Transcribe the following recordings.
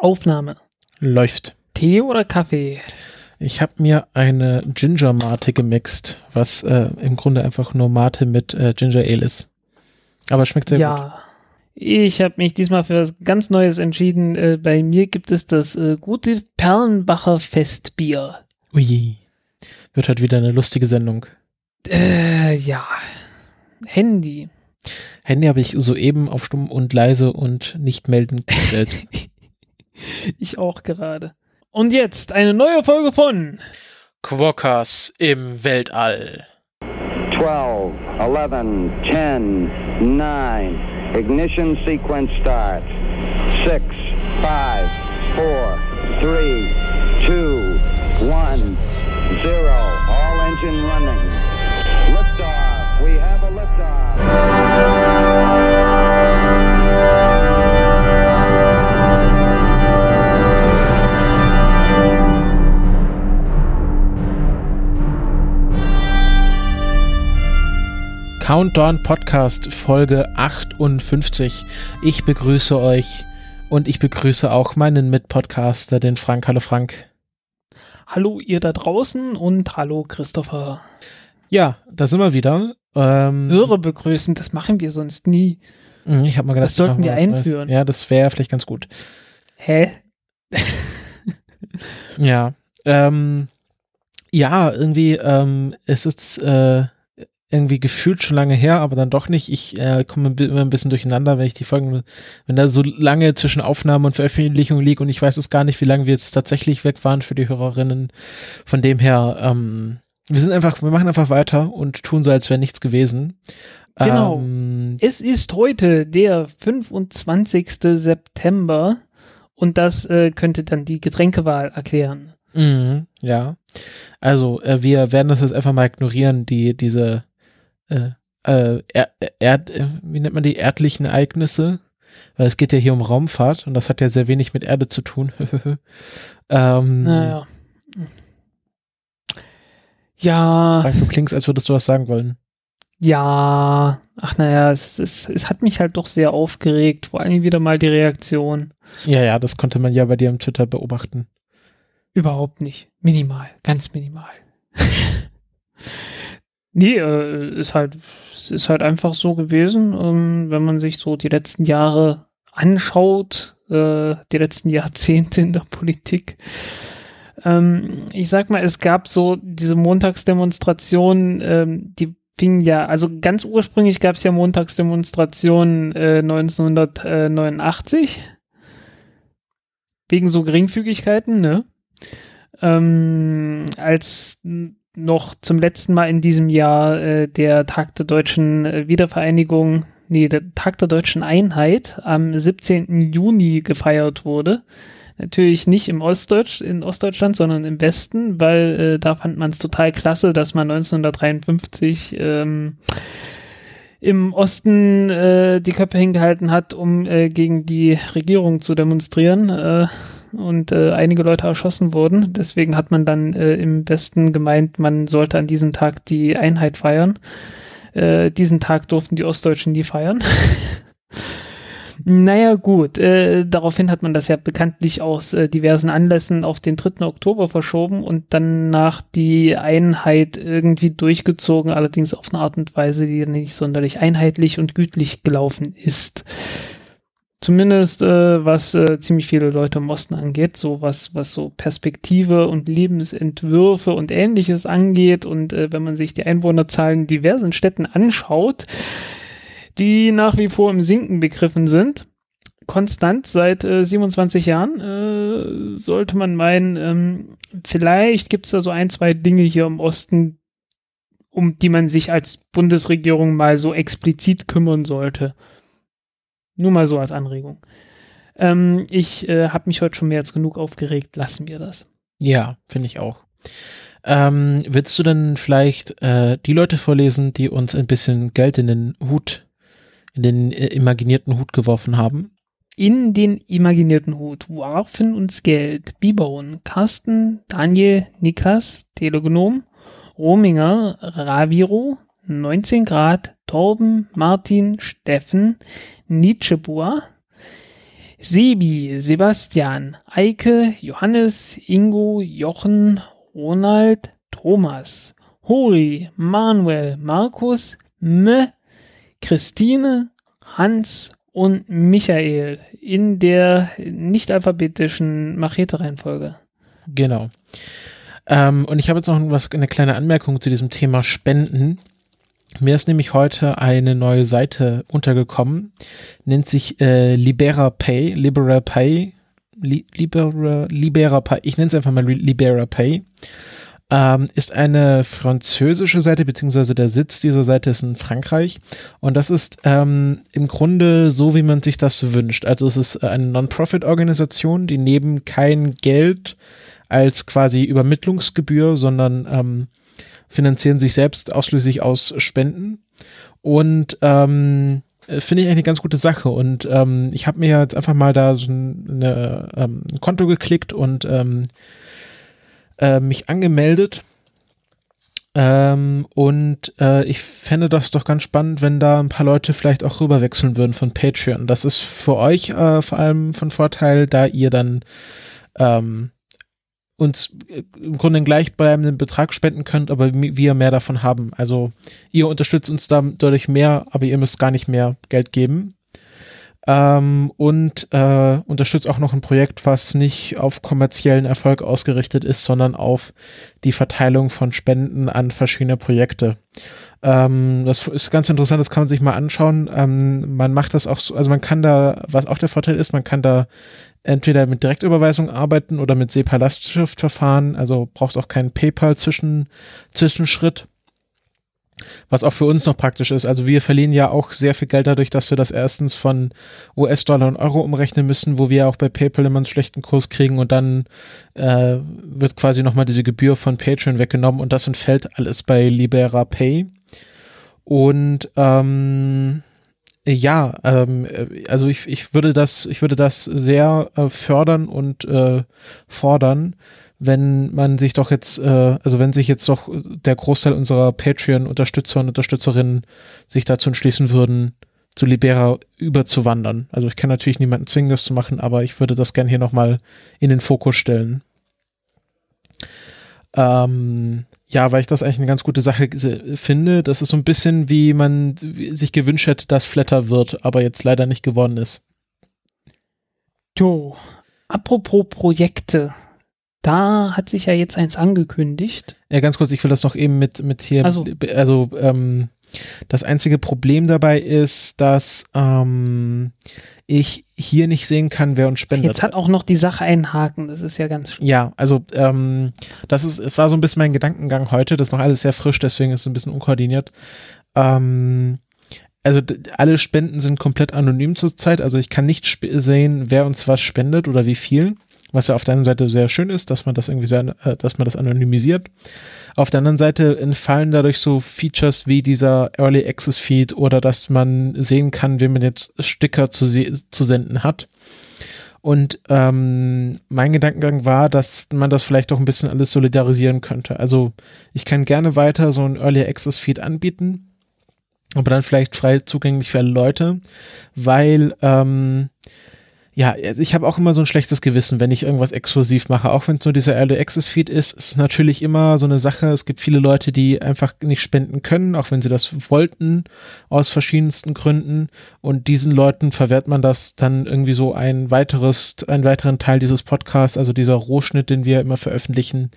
Aufnahme. Läuft. Tee oder Kaffee? Ich habe mir eine Ginger Mate gemixt, was äh, im Grunde einfach nur Mate mit äh, Ginger Ale ist. Aber schmeckt sehr ja. gut. Ich habe mich diesmal für was ganz Neues entschieden. Äh, bei mir gibt es das äh, gute Perlenbacher Festbier. Ui. Wird halt wieder eine lustige Sendung. Äh, ja. Handy. Handy habe ich soeben auf stumm und leise und nicht melden gestellt. ich auch gerade. Und jetzt eine neue Folge von Quokkas im Weltall. 12, 11, 10, 9. Ignition sequence start. 6, 5, 4, 3, 2, 1, 0. All engine running. Liftoff. We have a liftoff. Countdown Podcast Folge 58. Ich begrüße euch und ich begrüße auch meinen Mitpodcaster, den Frank. Hallo Frank. Hallo ihr da draußen und hallo Christopher. Ja, da sind wir wieder. Ähm, Hörer begrüßen, das machen wir sonst nie. Ich habe mal gedacht, Das sollten wir einführen. Ja, das wäre vielleicht ganz gut. Hä? Ja. Ähm, ja, irgendwie, ähm, es ist äh, irgendwie gefühlt schon lange her, aber dann doch nicht. Ich äh, komme immer ein bisschen durcheinander, wenn ich die Folgen, wenn da so lange zwischen Aufnahme und Veröffentlichung liegt und ich weiß es gar nicht, wie lange wir jetzt tatsächlich weg waren für die Hörerinnen. Von dem her, ähm, wir sind einfach, wir machen einfach weiter und tun so, als wäre nichts gewesen. Genau. Ähm, Es ist heute der 25. September und das äh, könnte dann die Getränkewahl erklären. Mhm, ja. Also, äh, wir werden das jetzt einfach mal ignorieren, die, diese, äh, äh, er, Erd, äh, wie nennt man die erdlichen Ereignisse? Weil es geht ja hier um Raumfahrt und das hat ja sehr wenig mit Erde zu tun. ähm, Naja. Ja, Du klingst, als würdest du was sagen wollen. ja. Ach naja, es, es, es hat mich halt doch sehr aufgeregt. Vor allem wieder mal die Reaktion. Ja, ja, das konnte man ja bei dir am Twitter beobachten. Überhaupt nicht. Minimal. Ganz minimal. nee, äh, ist halt, es ist halt einfach so gewesen, ähm, wenn man sich so die letzten Jahre anschaut, äh, die letzten Jahrzehnte in der Politik. Ähm, ich sag mal, es gab so diese Montagsdemonstrationen, ähm, die fingen ja, also ganz ursprünglich gab es ja Montagsdemonstrationen äh, 1989 wegen so Geringfügigkeiten, ne? ähm, als noch zum letzten Mal in diesem Jahr äh, der Tag der deutschen äh, Wiedervereinigung, nee, der Tag der deutschen Einheit am 17. Juni gefeiert wurde. Natürlich nicht im Ostdeutsch, in Ostdeutschland, sondern im Westen, weil äh, da fand man es total klasse, dass man 1953 ähm, im Osten äh, die Köpfe hingehalten hat, um äh, gegen die Regierung zu demonstrieren. Äh, und äh, einige Leute erschossen wurden. Deswegen hat man dann äh, im Westen gemeint, man sollte an diesem Tag die Einheit feiern. Äh, diesen Tag durften die Ostdeutschen nie feiern. naja, gut. Äh, daraufhin hat man das ja bekanntlich aus äh, diversen Anlässen auf den 3. Oktober verschoben und danach die Einheit irgendwie durchgezogen, allerdings auf eine Art und Weise, die nicht sonderlich einheitlich und gütlich gelaufen ist. Zumindest äh, was äh, ziemlich viele Leute im Osten angeht, so was, was so Perspektive und Lebensentwürfe und ähnliches angeht. Und äh, wenn man sich die Einwohnerzahlen in diversen Städten anschaut, die nach wie vor im Sinken begriffen sind, konstant seit äh, 27 Jahren, äh, sollte man meinen, ähm, vielleicht gibt es da so ein, zwei Dinge hier im Osten, um die man sich als Bundesregierung mal so explizit kümmern sollte. Nur mal so als Anregung. Ähm, ich äh, habe mich heute schon mehr als genug aufgeregt. Lassen wir das. Ja, finde ich auch. Ähm, willst du denn vielleicht äh, die Leute vorlesen, die uns ein bisschen Geld in den Hut, in den äh, imaginierten Hut geworfen haben? In den imaginierten Hut warfen uns Geld Bibon, Carsten, Daniel, Niklas, Telegonom, Rominger, Raviro, 19 Grad, Torben, Martin, Steffen, Nietzscheboa, Sebi, Sebastian, Eike, Johannes, Ingo, Jochen, Ronald, Thomas, Hori, Manuel, Markus, M, Christine, Hans und Michael in der nicht alphabetischen Machete-Reihenfolge. Genau. Ähm, und ich habe jetzt noch was, eine kleine Anmerkung zu diesem Thema Spenden. Mir ist nämlich heute eine neue Seite untergekommen, nennt sich äh, Libera Pay, Libera Pay, Li Libera, Libera Pay, ich nenne es einfach mal Libera Pay ähm, ist eine französische Seite, beziehungsweise der Sitz dieser Seite ist in Frankreich. Und das ist ähm, im Grunde so, wie man sich das wünscht. Also es ist eine Non-Profit-Organisation, die neben kein Geld als quasi Übermittlungsgebühr, sondern ähm, finanzieren sich selbst ausschließlich aus Spenden. Und ähm, finde ich eigentlich eine ganz gute Sache. Und ähm, ich habe mir jetzt einfach mal da so ein, eine, ähm, ein Konto geklickt und ähm, äh, mich angemeldet. Ähm, und äh, ich fände das doch ganz spannend, wenn da ein paar Leute vielleicht auch rüberwechseln würden von Patreon. Das ist für euch äh, vor allem von Vorteil, da ihr dann ähm, uns äh, im Grunde einen gleichbleibenden Betrag spenden könnt, aber wir mehr davon haben. Also ihr unterstützt uns dadurch mehr, aber ihr müsst gar nicht mehr Geld geben ähm, und äh, unterstützt auch noch ein Projekt, was nicht auf kommerziellen Erfolg ausgerichtet ist, sondern auf die Verteilung von Spenden an verschiedene Projekte. Ähm, das ist ganz interessant, das kann man sich mal anschauen. Ähm, man macht das auch so, also man kann da, was auch der Vorteil ist, man kann da entweder mit Direktüberweisung arbeiten oder mit SEPA-Lastschriftverfahren, also braucht auch keinen PayPal-Zwischenschritt. Was auch für uns noch praktisch ist. Also wir verlieren ja auch sehr viel Geld dadurch, dass wir das erstens von US-Dollar und Euro umrechnen müssen, wo wir auch bei PayPal immer einen schlechten Kurs kriegen und dann äh, wird quasi nochmal diese Gebühr von Patreon weggenommen und das entfällt alles bei Libera Pay. Und ähm, ja, ähm, also ich, ich würde das, ich würde das sehr äh, fördern und äh, fordern, wenn man sich doch jetzt, äh, also wenn sich jetzt doch der Großteil unserer Patreon-Unterstützer und Unterstützerinnen sich dazu entschließen würden, zu Libera überzuwandern. Also ich kann natürlich niemanden zwingen, das zu machen, aber ich würde das gerne hier nochmal in den Fokus stellen. Ähm, ja, weil ich das eigentlich eine ganz gute Sache finde. Das ist so ein bisschen, wie man sich gewünscht hätte, dass Flatter wird, aber jetzt leider nicht geworden ist. Jo, apropos Projekte. Da hat sich ja jetzt eins angekündigt. Ja, ganz kurz, ich will das noch eben mit, mit hier, also, also ähm, das einzige Problem dabei ist, dass ähm, ich hier nicht sehen kann, wer uns spendet. Jetzt hat auch noch die Sache einen Haken, das ist ja ganz schön. Ja, also ähm, das ist, es war so ein bisschen mein Gedankengang heute, das ist noch alles sehr frisch, deswegen ist es ein bisschen unkoordiniert. Ähm, also alle Spenden sind komplett anonym zurzeit, also ich kann nicht sehen, wer uns was spendet oder wie viel was ja auf der einen Seite sehr schön ist, dass man das irgendwie sehr, äh, dass man das anonymisiert. Auf der anderen Seite entfallen dadurch so Features wie dieser Early Access Feed oder dass man sehen kann, wem man jetzt Sticker zu, zu senden hat. Und ähm, mein Gedankengang war, dass man das vielleicht auch ein bisschen alles solidarisieren könnte. Also ich kann gerne weiter so ein Early Access Feed anbieten, aber dann vielleicht frei zugänglich für alle Leute, weil ähm, ja, also ich habe auch immer so ein schlechtes Gewissen, wenn ich irgendwas exklusiv mache. Auch wenn es nur dieser Early Access Feed ist, ist natürlich immer so eine Sache. Es gibt viele Leute, die einfach nicht spenden können, auch wenn sie das wollten, aus verschiedensten Gründen. Und diesen Leuten verwehrt man das dann irgendwie so ein weiteres, einen weiteren Teil dieses Podcasts, also dieser Rohschnitt, den wir immer veröffentlichen.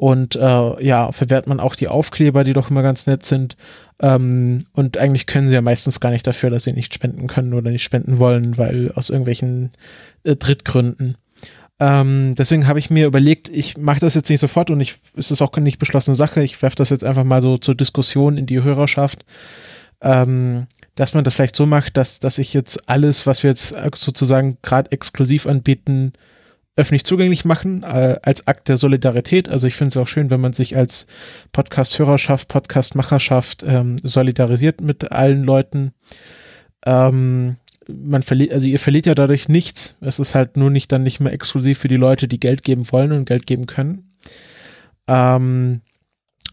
Und äh, ja, verwehrt man auch die Aufkleber, die doch immer ganz nett sind. Ähm, und eigentlich können sie ja meistens gar nicht dafür, dass sie nicht spenden können oder nicht spenden wollen, weil aus irgendwelchen äh, Drittgründen. Ähm, deswegen habe ich mir überlegt, ich mache das jetzt nicht sofort und ich, ist auch keine nicht beschlossene Sache. Ich werfe das jetzt einfach mal so zur Diskussion in die Hörerschaft, ähm, dass man das vielleicht so macht, dass, dass ich jetzt alles, was wir jetzt sozusagen gerade exklusiv anbieten, öffentlich zugänglich machen, äh, als Akt der Solidarität. Also ich finde es auch schön, wenn man sich als Podcast-Hörerschaft, Podcast-Macherschaft ähm, solidarisiert mit allen Leuten. Ähm, man verliert, also ihr verliert ja dadurch nichts. Es ist halt nur nicht dann nicht mehr exklusiv für die Leute, die Geld geben wollen und Geld geben können. Ähm,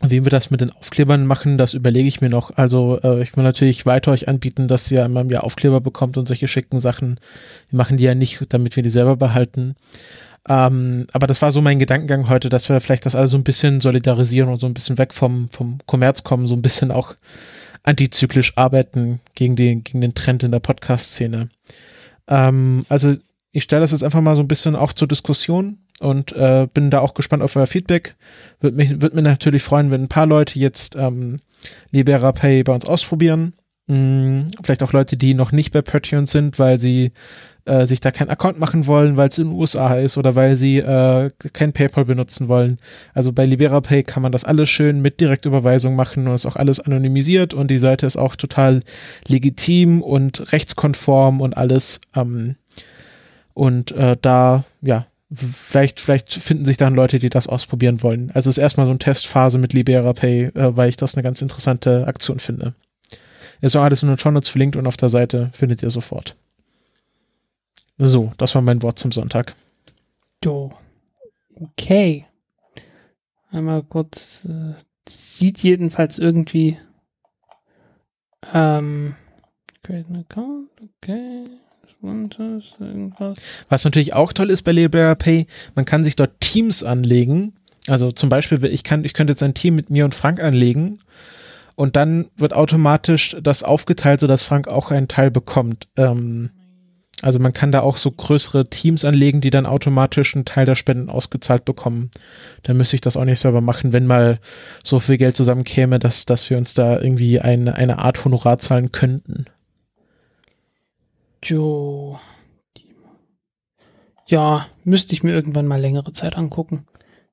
Wie wir das mit den Aufklebern machen, das überlege ich mir noch. Also äh, ich will natürlich weiter euch anbieten, dass ihr einmal im Jahr Aufkleber bekommt und solche schicken Sachen. Wir machen die ja nicht, damit wir die selber behalten. Ähm, aber das war so mein Gedankengang heute, dass wir vielleicht das alles so ein bisschen solidarisieren und so ein bisschen weg vom, vom Kommerz kommen, so ein bisschen auch antizyklisch arbeiten gegen den, gegen den Trend in der Podcast-Szene. Ähm, also ich stelle das jetzt einfach mal so ein bisschen auch zur Diskussion und äh, bin da auch gespannt auf euer Feedback. Würde mich, würde mir natürlich freuen, wenn ein paar Leute jetzt ähm, Libera Pay bei uns ausprobieren. Hm, vielleicht auch Leute, die noch nicht bei Patreon sind, weil sie äh, sich da keinen Account machen wollen, weil es in den USA ist oder weil sie äh, kein PayPal benutzen wollen. Also bei LiberaPay kann man das alles schön mit Direktüberweisung machen und ist auch alles anonymisiert und die Seite ist auch total legitim und rechtskonform und alles. Ähm, und äh, da, ja, vielleicht, vielleicht finden sich dann Leute, die das ausprobieren wollen. Also es ist erstmal so eine Testphase mit LiberaPay, äh, weil ich das eine ganz interessante Aktion finde. Ist auch alles in den Show Notes verlinkt und auf der Seite findet ihr sofort. So, das war mein Wort zum Sonntag. Jo. Okay. Einmal kurz. Äh, sieht jedenfalls irgendwie. Ähm. Create an account. Okay. Was natürlich auch toll ist bei LiberaPay, man kann sich dort Teams anlegen. Also zum Beispiel, ich kann, ich könnte jetzt ein Team mit mir und Frank anlegen und dann wird automatisch das aufgeteilt, sodass Frank auch einen Teil bekommt. Ähm, also man kann da auch so größere Teams anlegen, die dann automatisch einen Teil der Spenden ausgezahlt bekommen. Dann müsste ich das auch nicht selber machen, wenn mal so viel Geld zusammenkäme, dass, dass wir uns da irgendwie eine, eine Art Honorar zahlen könnten. Jo. Ja, müsste ich mir irgendwann mal längere Zeit angucken.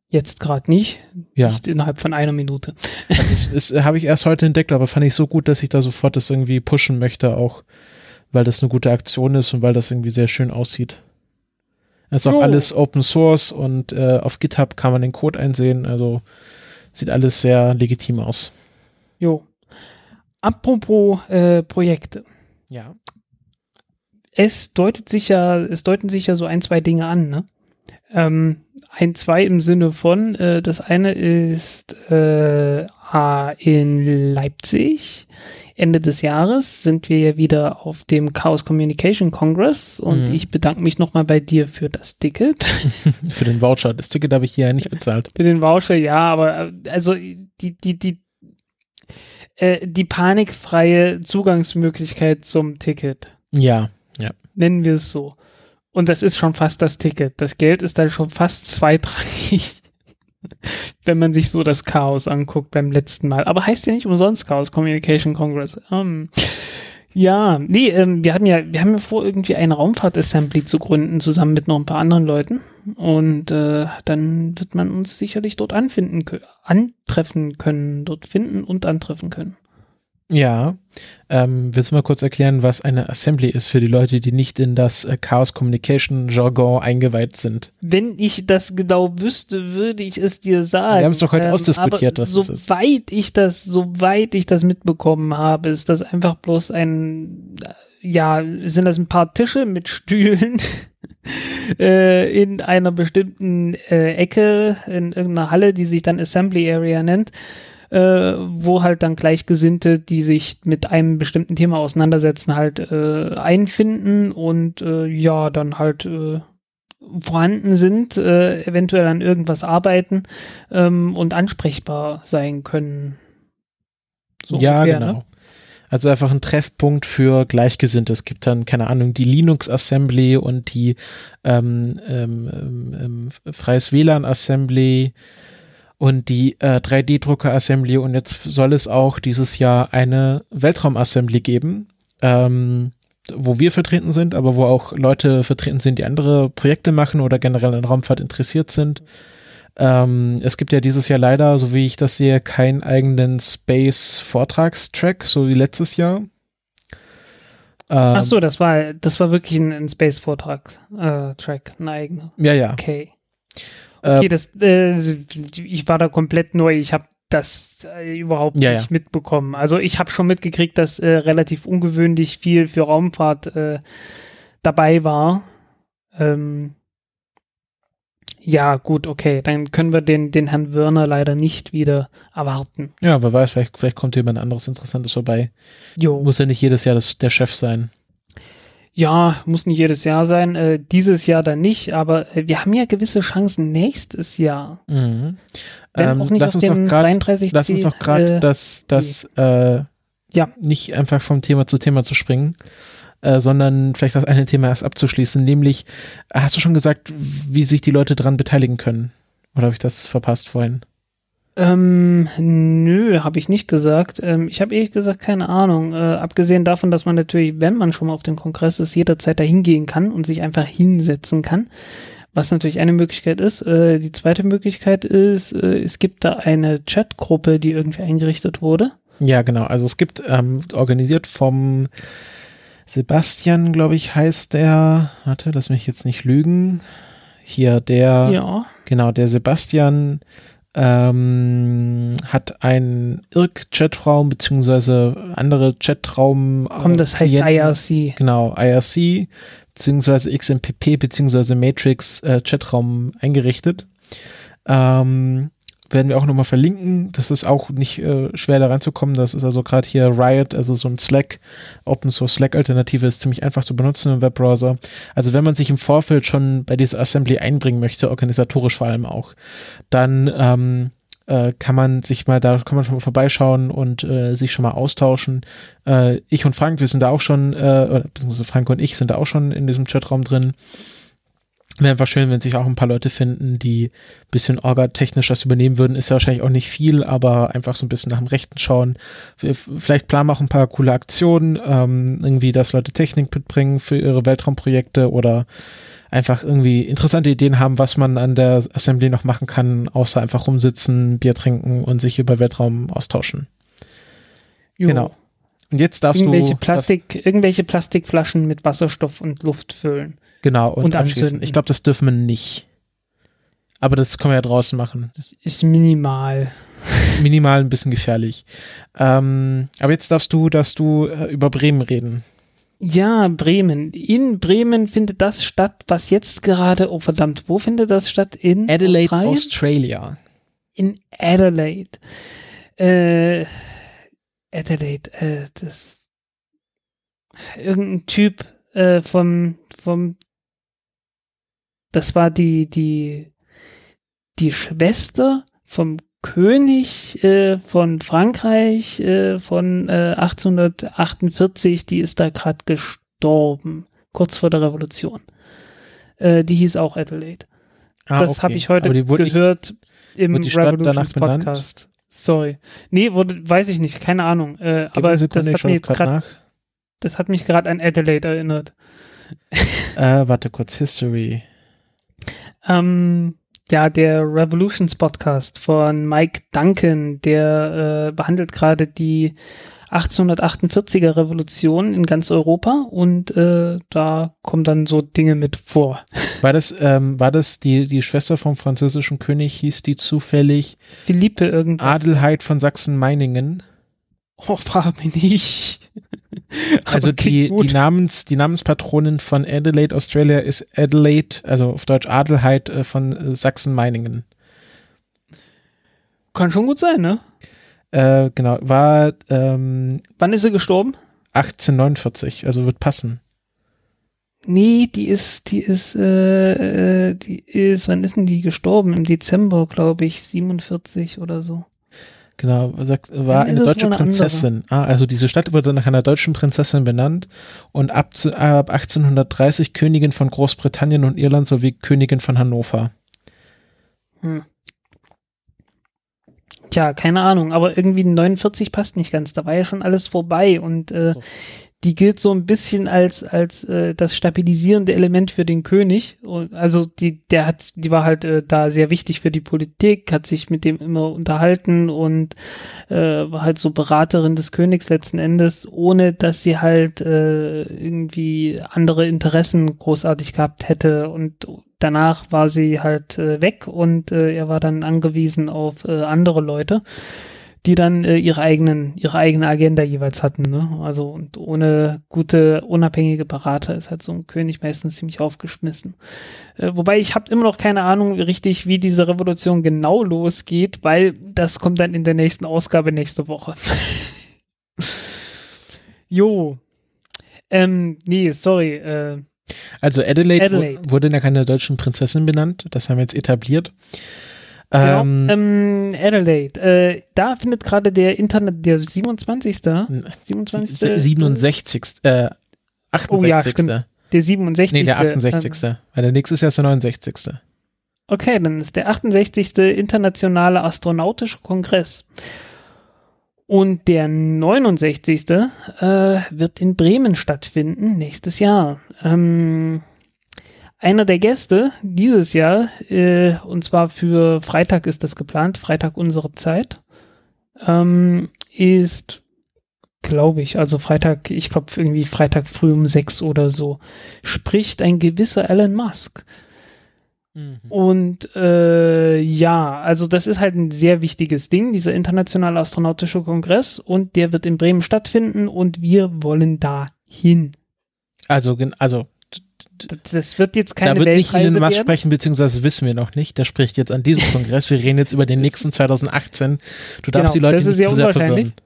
Jetzt gerade nicht. Ja. Nicht innerhalb von einer Minute. Das habe ich erst heute entdeckt, aber fand ich so gut, dass ich da sofort das irgendwie pushen möchte, auch weil das eine gute Aktion ist und weil das irgendwie sehr schön aussieht. ist auch oh. alles Open Source und äh, auf GitHub kann man den Code einsehen, also sieht alles sehr legitim aus. Jo. Apropos äh, Projekte. Ja. Es deutet sich ja, es deuten sich ja so ein, zwei Dinge an, ne? Ähm, ein, zwei im Sinne von, äh, das eine ist äh, in Leipzig Ende des Jahres sind wir ja wieder auf dem Chaos Communication Congress und mhm. ich bedanke mich nochmal bei dir für das Ticket. für den Voucher. Das Ticket habe ich hier ja nicht bezahlt. Für den Voucher, ja, aber äh, also die, die, die, äh, die panikfreie Zugangsmöglichkeit zum Ticket. Ja, ja. Nennen wir es so. Und das ist schon fast das Ticket. Das Geld ist dann schon fast zweitrangig wenn man sich so das Chaos anguckt beim letzten Mal. Aber heißt ja nicht umsonst Chaos Communication Congress. Ähm, ja, nee, ähm, wir hatten ja, wir haben ja vor, irgendwie eine Raumfahrt-Assembly zu gründen, zusammen mit noch ein paar anderen Leuten. Und äh, dann wird man uns sicherlich dort anfinden, antreffen können, dort finden und antreffen können. Ja, ähm, willst du mal kurz erklären, was eine Assembly ist für die Leute, die nicht in das äh, Chaos Communication Jargon eingeweiht sind? Wenn ich das genau wüsste, würde ich es dir sagen. Wir haben es doch heute ähm, ausdiskutiert, was das ist. Soweit ich das, soweit ich das mitbekommen habe, ist das einfach bloß ein, ja, sind das ein paar Tische mit Stühlen äh, in einer bestimmten äh, Ecke in irgendeiner Halle, die sich dann Assembly Area nennt äh, wo halt dann Gleichgesinnte, die sich mit einem bestimmten Thema auseinandersetzen, halt äh, einfinden und äh, ja, dann halt äh, vorhanden sind, äh, eventuell an irgendwas arbeiten ähm, und ansprechbar sein können. So ja, ungefähr, genau. Ne? Also einfach ein Treffpunkt für Gleichgesinnte. Es gibt dann, keine Ahnung, die Linux Assembly und die ähm, ähm, ähm, Freies WLAN Assembly und die äh, 3D-Drucker-Assembly und jetzt soll es auch dieses Jahr eine Weltraum-Assembly geben, ähm, wo wir vertreten sind, aber wo auch Leute vertreten sind, die andere Projekte machen oder generell an Raumfahrt interessiert sind. Ähm, es gibt ja dieses Jahr leider, so wie ich das sehe, keinen eigenen Space-Vortragstrack, so wie letztes Jahr. Ähm, Ach so, das war, das war wirklich ein, ein Space-Vortrag-Track, äh, ein eigener. Ja, ja. Okay. Okay, äh, das, äh, ich war da komplett neu. Ich habe das äh, überhaupt ja, nicht ja. mitbekommen. Also ich habe schon mitgekriegt, dass äh, relativ ungewöhnlich viel für Raumfahrt äh, dabei war. Ähm, Ja, gut, okay. Dann können wir den, den Herrn Wörner leider nicht wieder erwarten. Ja, wer weiß, vielleicht, vielleicht kommt jemand anderes Interessantes vorbei. Jo. Muss ja nicht jedes Jahr das, der Chef sein. Ja, muss nicht jedes Jahr sein. Äh, dieses Jahr dann nicht, aber äh, wir haben ja gewisse Chancen nächstes Jahr. Mhm. Ähm, lass uns grad- 33 Lass uns doch gerade äh, das, das äh, Ja. nicht einfach vom Thema zu Thema zu springen, äh, sondern vielleicht das eine Thema erst abzuschließen, nämlich, hast du schon gesagt, wie sich die Leute dran beteiligen können? Oder habe ich das verpasst vorhin? Ähm, nö, habe ich nicht gesagt. Ähm, ich habe ehrlich gesagt keine Ahnung. Äh, abgesehen davon, dass man natürlich, wenn man schon mal auf dem Kongress ist, jederzeit dahin gehen kann und sich einfach hinsetzen kann. Was natürlich eine Möglichkeit ist. Äh, die zweite Möglichkeit ist, äh, es gibt da eine Chatgruppe, die irgendwie eingerichtet wurde. Ja, genau. Also es gibt ähm, organisiert vom Sebastian, glaube ich, heißt der. Warte, lass mich jetzt nicht lügen. Hier, der, Ja. genau, der Sebastian ähm, hat einen IRC-Chatraum beziehungsweise andere Chatraum. äh, Komm, das heißt IRC. Genau, IRC beziehungsweise XMPP beziehungsweise Matrix äh, Chatraum eingerichtet. Ähm, werden wir auch nochmal verlinken. Das ist auch nicht äh, schwer da reinzukommen. Das ist also gerade hier Riot, also so ein Slack, Open Source Slack Alternative ist ziemlich einfach zu benutzen im Webbrowser. Also wenn man sich im Vorfeld schon bei dieser Assembly einbringen möchte, organisatorisch vor allem auch, dann ähm, äh, kann man sich mal, da kann man schon mal vorbeischauen und äh, sich schon mal austauschen. Äh, ich und Frank, wir sind da auch schon, äh, beziehungsweise Frank und ich sind da auch schon in diesem Chatraum drin. Wäre einfach schön, wenn sich auch ein paar Leute finden, die ein bisschen orga-technisch das übernehmen würden. Ist ja wahrscheinlich auch nicht viel, aber einfach so ein bisschen nach dem Rechten schauen. Vielleicht planen wir auch ein paar coole Aktionen, ähm, irgendwie, dass Leute Technik mitbringen für ihre Weltraumprojekte oder einfach irgendwie interessante Ideen haben, was man an der Assembly noch machen kann, außer einfach rumsitzen, Bier trinken und sich über Weltraum austauschen. Jo. Genau. Und jetzt darfst Irgendwelche du. Plastik, irgendwelche Plastikflaschen mit Wasserstoff und Luft füllen. Genau, und, und anschließen. anzünden. Ich glaube, das dürfen wir nicht. Aber das können wir ja draußen machen. Das ist minimal. Minimal ein bisschen gefährlich. Ähm, aber jetzt darfst du, darfst du äh, über Bremen reden. Ja, Bremen. In Bremen findet das statt, was jetzt gerade, oh verdammt, wo findet das statt? In Adelaide, Australien? Australia. In Adelaide. Äh, Adelaide, äh, das. Irgendein Typ äh, vom, vom. Das war die, die, die Schwester vom König äh, von Frankreich äh, von äh, 1848, die ist da gerade gestorben, kurz vor der Revolution. Äh, die hieß auch Adelaide. Ah, das okay. habe ich heute wurde nicht- gehört im danach Revolutions benannt? Podcast. Sorry. Nee, wurde, weiß ich nicht, keine Ahnung. Äh, aber das Sekunde, hat, das jetzt gerade grad, nach. das hat mich gerade an Adelaide erinnert. Äh, warte kurz, History. Ähm, ja, der Revolutions Podcast von Mike Duncan, der äh, behandelt gerade die 1848er Revolution in ganz Europa und äh, da kommen dann so Dinge mit vor. War das, ähm, war das die, die Schwester vom französischen König, hieß die zufällig Philippe irgendwas. Adelheid von Sachsen-Meiningen? Oh, frag mich nicht. Also die, die, Namens, die Namenspatronin von Adelaide, Australia ist Adelaide, also auf Deutsch Adelheid äh, von äh, Sachsen-Meiningen. Kann schon gut sein, ne? Äh, genau, war ähm, Wann ist sie gestorben? 1849, also wird passen. Nee, die ist, die ist, äh, äh, die ist, wann ist denn die gestorben? Im Dezember, glaube ich, 47 oder so. Genau, Sachs- war eine deutsche eine Prinzessin. Ah, also diese Stadt wurde nach einer deutschen Prinzessin benannt und ab, ab 1830 Königin von Großbritannien und Irland sowie Königin von Hannover. Hm. Tja, keine Ahnung, aber irgendwie 49 passt nicht ganz. Da war ja schon alles vorbei und äh, So. Die gilt so ein bisschen als als äh, das stabilisierende Element für den König. Und also die der hat, die war halt äh, da sehr wichtig für die Politik, hat sich mit dem immer unterhalten und äh, war halt so Beraterin des Königs letzten Endes, ohne dass sie halt äh, irgendwie andere Interessen großartig gehabt hätte und danach war sie halt äh, weg und äh, er war dann angewiesen auf äh, andere Leute. Die dann äh, ihre eigenen, ihre eigene Agenda jeweils hatten. Ne? Also und ohne gute, unabhängige Berater ist halt so ein König meistens ziemlich aufgeschmissen. Äh, wobei ich habe immer noch keine Ahnung richtig, wie diese Revolution genau losgeht, weil das kommt dann in der nächsten Ausgabe nächste Woche. jo. Ähm, nee, sorry. Äh, Also Adelaide, Adelaide. wu- wurde ja keine deutschen Prinzessin benannt, das haben wir jetzt etabliert. Genau. Ähm, Ähm, Adelaide, äh, da findet gerade der Internet, der 27. 27. sie- 67. Äh, 68. Oh ja, stimmt. Der 67. Nee, der 68. Ähm, Weil der nächste ist erst der 69. okay, dann ist der 68. Internationale Astronautische Kongress. Und der 69. Äh, wird in Bremen stattfinden, nächstes Jahr. Ähm, einer der Gäste dieses Jahr, äh, und zwar für Freitag ist das geplant, Freitag unsere Zeit, ähm, ist, glaube ich, also Freitag, ich glaube irgendwie Freitag früh um sechs oder so, spricht ein gewisser Elon Musk. Und äh, ja, also das ist halt ein sehr wichtiges Ding, dieser internationale astronautische Kongress und der wird in Bremen stattfinden und wir wollen da hin. Also, also Das, wird jetzt keine da wird nicht Elon Musk sprechen, beziehungsweise wissen wir noch nicht. Der spricht jetzt an diesem Kongress. Wir reden jetzt über den nächsten 2018. Du darfst Genau, die Leute das ist nicht sehr zu sehr unwahrscheinlich. verwirren.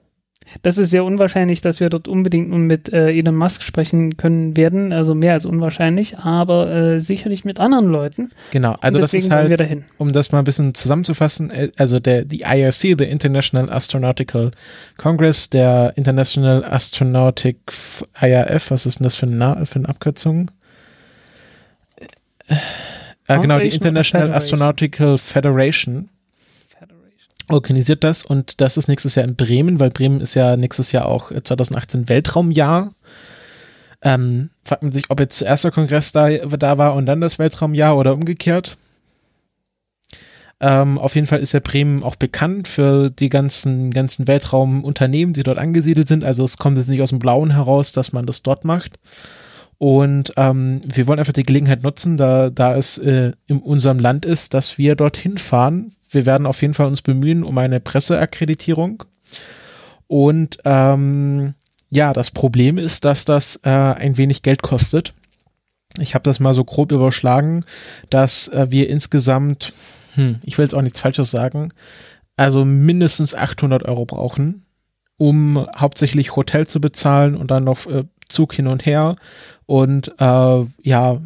Das ist sehr unwahrscheinlich, dass wir dort unbedingt nun mit äh, Elon Musk sprechen können werden, also mehr als unwahrscheinlich, aber äh, sicherlich mit anderen Leuten. Genau, also das ist halt, dahin. um das mal ein bisschen zusammenzufassen, äh, also der, die IRC, the International Astronautical Congress, der International Astronautic IRF, was ist denn das für, ein Na für eine Abkürzung? Äh, äh, genau, die International Federation? Astronautical Federation organisiert das und das ist nächstes Jahr in Bremen, weil Bremen ist ja nächstes Jahr auch äh, 2018 Weltraumjahr. Ähm, fragt man sich, ob jetzt zuerst der Kongress da, da war und dann das Weltraumjahr oder umgekehrt. Ähm, auf jeden Fall ist ja Bremen auch bekannt für die ganzen, ganzen Weltraumunternehmen, die dort angesiedelt sind. Also es kommt jetzt nicht aus dem Blauen heraus, dass man das dort macht. Und ähm, wir wollen einfach die Gelegenheit nutzen, da, da es äh, in unserem Land ist, dass wir dorthin fahren. Wir werden auf jeden Fall uns bemühen um eine Presseakkreditierung. Und ähm, ja, das Problem ist, dass das äh, ein wenig Geld kostet. Ich habe das mal so grob überschlagen, dass äh, wir insgesamt, hm, ich will jetzt auch nichts Falsches sagen, also mindestens 800 Euro brauchen, um hauptsächlich Hotel zu bezahlen und dann noch äh, Zug hin und her und äh, ja,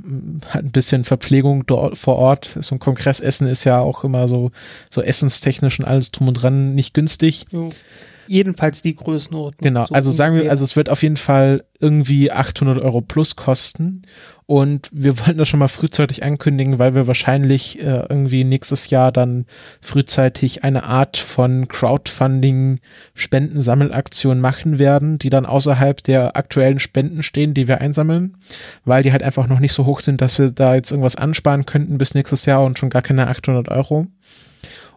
halt ein bisschen Verpflegung dort vor Ort. So ein Kongressessen ist ja auch immer so, so essenstechnisch und alles drum und dran nicht günstig. Jo. Jedenfalls die Größenordnung. Genau, So also sagen wir, also es wird auf jeden Fall irgendwie 800 Euro plus kosten und wir wollen das schon mal frühzeitig ankündigen, weil wir wahrscheinlich äh, irgendwie nächstes Jahr dann frühzeitig eine Art von Crowdfunding Spendensammelaktion machen werden, die dann außerhalb der aktuellen Spenden stehen, die wir einsammeln, weil die halt einfach noch nicht so hoch sind, dass wir da jetzt irgendwas ansparen könnten bis nächstes Jahr und schon gar keine 800 Euro.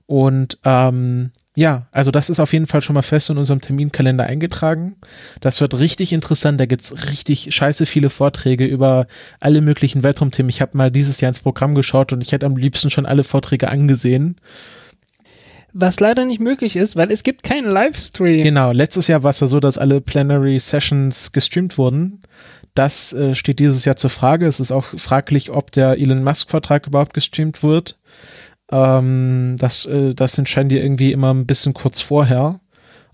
Und ähm, ja, also das ist auf jeden Fall schon mal fest in unserem Terminkalender eingetragen. Das wird richtig interessant. Da gibt's richtig scheiße viele Vorträge über alle möglichen Weltraumthemen. Ich habe mal dieses Jahr ins Programm geschaut und ich hätte am liebsten schon alle Vorträge angesehen. Was leider nicht möglich ist, weil es gibt keinen Livestream. Genau, letztes Jahr war es ja so, dass alle Plenary Sessions gestreamt wurden. Das äh, steht dieses Jahr zur Frage. Es ist auch fraglich, ob der Elon Musk-Vertrag überhaupt gestreamt wird. Ähm, das, äh, das entscheiden die irgendwie immer ein bisschen kurz vorher,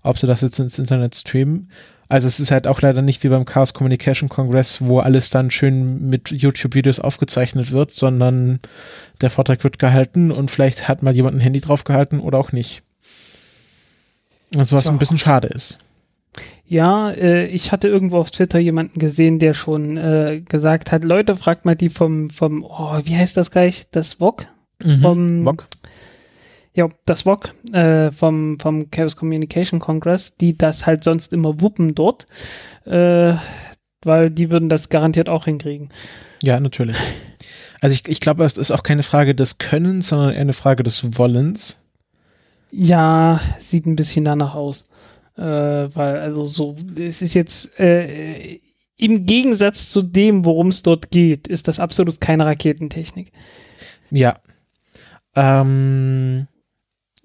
ob sie das jetzt ins Internet streamen. Also es ist halt auch leider nicht wie beim Chaos Communication Congress, wo alles dann schön mit YouTube-Videos aufgezeichnet wird, sondern der Vortrag wird gehalten und vielleicht hat mal jemand ein Handy drauf gehalten oder auch nicht. Also was Tja. ein bisschen schade ist. Ja, äh, ich hatte irgendwo auf Twitter jemanden gesehen, der schon äh, gesagt hat, Leute, fragt mal die vom, vom, oh, wie heißt das gleich? Das VOG? Vom, Bock? Ja, das VOG äh, vom, vom Chaos Communication Congress, die das halt sonst immer wuppen dort, äh, weil die würden das garantiert auch hinkriegen. Ja, natürlich. Also ich, ich glaube, es ist auch keine Frage des Könnens, sondern eher eine Frage des Wollens. Ja, sieht ein bisschen danach aus. Äh, weil, also so, es ist jetzt äh, im Gegensatz zu dem, worum es dort geht, ist das absolut keine Raketentechnik. Ja. Ähm,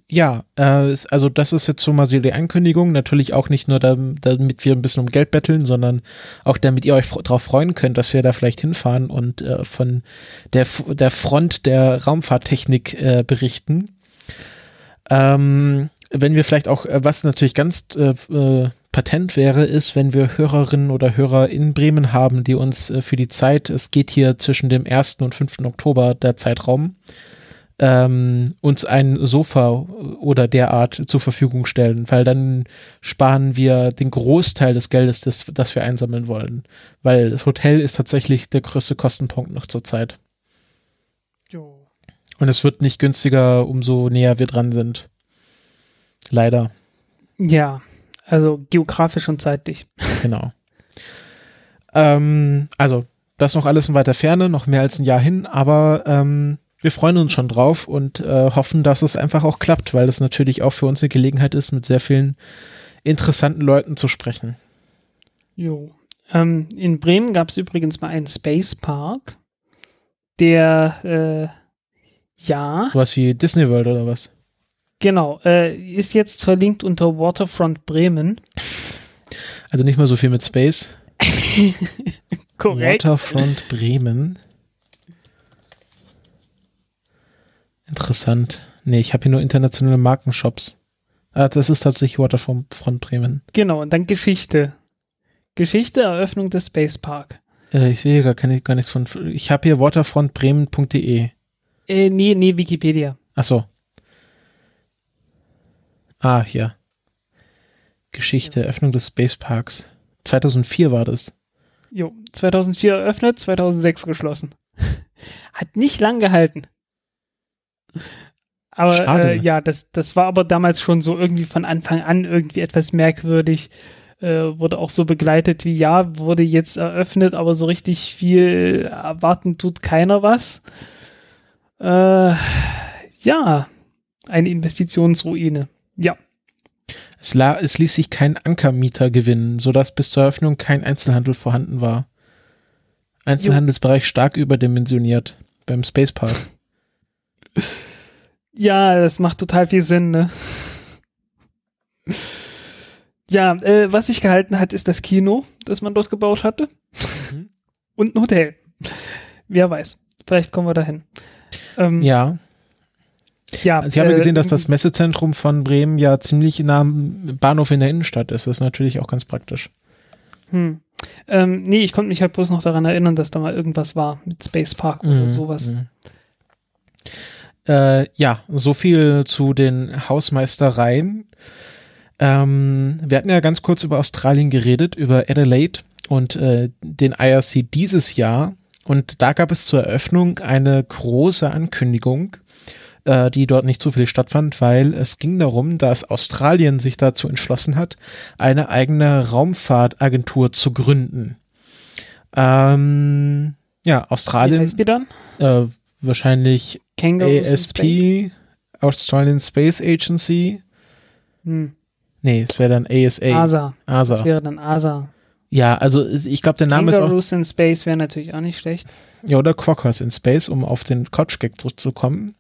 ja, äh, also das ist jetzt so mal so die Ankündigung. Natürlich auch nicht nur dam- damit wir ein bisschen um Geld betteln, sondern auch damit ihr euch darauf freuen könnt, dass wir da vielleicht hinfahren und äh, von der, der Front der Raumfahrttechnik äh, berichten. Ähm, wenn wir vielleicht auch, äh, was natürlich ganz äh, äh, patent wäre, ist, wenn wir Hörerinnen oder Hörer in Bremen haben, die uns äh, für die Zeit, es geht hier zwischen dem 1. und 5. Oktober der Zeitraum, ähm, uns ein Sofa oder derart zur Verfügung stellen, weil dann sparen wir den Großteil des Geldes, das, das wir einsammeln wollen. Weil das Hotel ist tatsächlich der größte Kostenpunkt noch zur Zeit. Jo. Und es wird nicht günstiger, umso näher wir dran sind. Leider, Ja, also geografisch und zeitlich. genau. ähm, also, das noch alles in weiter Ferne, noch mehr als ein Jahr hin, aber ähm, wir freuen uns schon drauf und äh, hoffen, dass es einfach auch klappt, weil es natürlich auch für uns eine Gelegenheit ist, mit sehr vielen interessanten Leuten zu sprechen. Jo. Ähm, in Bremen gab es übrigens mal einen Space Park, der, äh, ja, Sowas wie Disney World oder was? genau, äh, ist jetzt verlinkt unter Waterfront Bremen. Also nicht mal so viel mit Space. Korrekt. Waterfront Bremen. Interessant. Nee, ich habe hier nur internationale Markenshops. Ah, das ist tatsächlich Waterfront Front Bremen. Genau, und dann Geschichte. Geschichte, Eröffnung des Space Park. Äh, ich sehe gar, keine, gar nichts von. Ich habe hier waterfrontbremen.de. Äh, nee, nee, Wikipedia. Ach so. Ah, hier. Geschichte, Eröffnung des Space Parks. 2004 war das. Jo, 2004 eröffnet, 2006 geschlossen. Hat nicht lang gehalten. Aber äh, ja, das, das war aber damals schon so irgendwie von Anfang an irgendwie etwas merkwürdig. Äh, wurde auch so begleitet wie, ja, wurde jetzt eröffnet, aber so richtig viel erwarten tut keiner was. Äh, ja, eine Investitionsruine. Ja, Es, es ließ sich kein Ankermieter gewinnen, sodass bis zur Eröffnung kein Einzelhandel vorhanden war. Einzelhandelsbereich stark überdimensioniert beim Space Park. Ja, das macht total viel Sinn, ne? Ja, äh, was sich gehalten hat, ist das Kino, das man dort gebaut hatte. Mhm. Und ein Hotel. Wer weiß. Vielleicht kommen wir dahin. Ähm, Ja, ja also ich habe äh, gesehen, dass das Messezentrum von Bremen ja ziemlich nah am Bahnhof in der Innenstadt ist. Das ist natürlich auch ganz praktisch. Hm. Ähm, nee, ich konnte mich halt bloß noch daran erinnern, dass da mal irgendwas war mit Space Park oder Mhm, sowas. mhm. Äh, ja, so viel zu den Hausmeistereien. Ähm, wir hatten ja ganz kurz über Australien geredet, über Adelaide und äh, den IRC dieses Jahr. Und da gab es zur Eröffnung eine große Ankündigung, äh, die dort nicht zufällig stattfand, weil es ging darum, dass Australien sich dazu entschlossen hat, eine eigene Raumfahrtagentur zu gründen. Ähm, ja, Wie Australien heißt die dann? äh, wahrscheinlich Kangaroos in Space? ASP, Australian Space Agency. Hm. Nee, es wäre dann ASA. ASA. ASA. Das wäre dann ASA. Ja, also ich glaube, der Name ist auch. Kangaroos in Space wäre natürlich auch nicht schlecht. Ja, oder Quackers in Space, um auf den Couch-Gag zurückzukommen.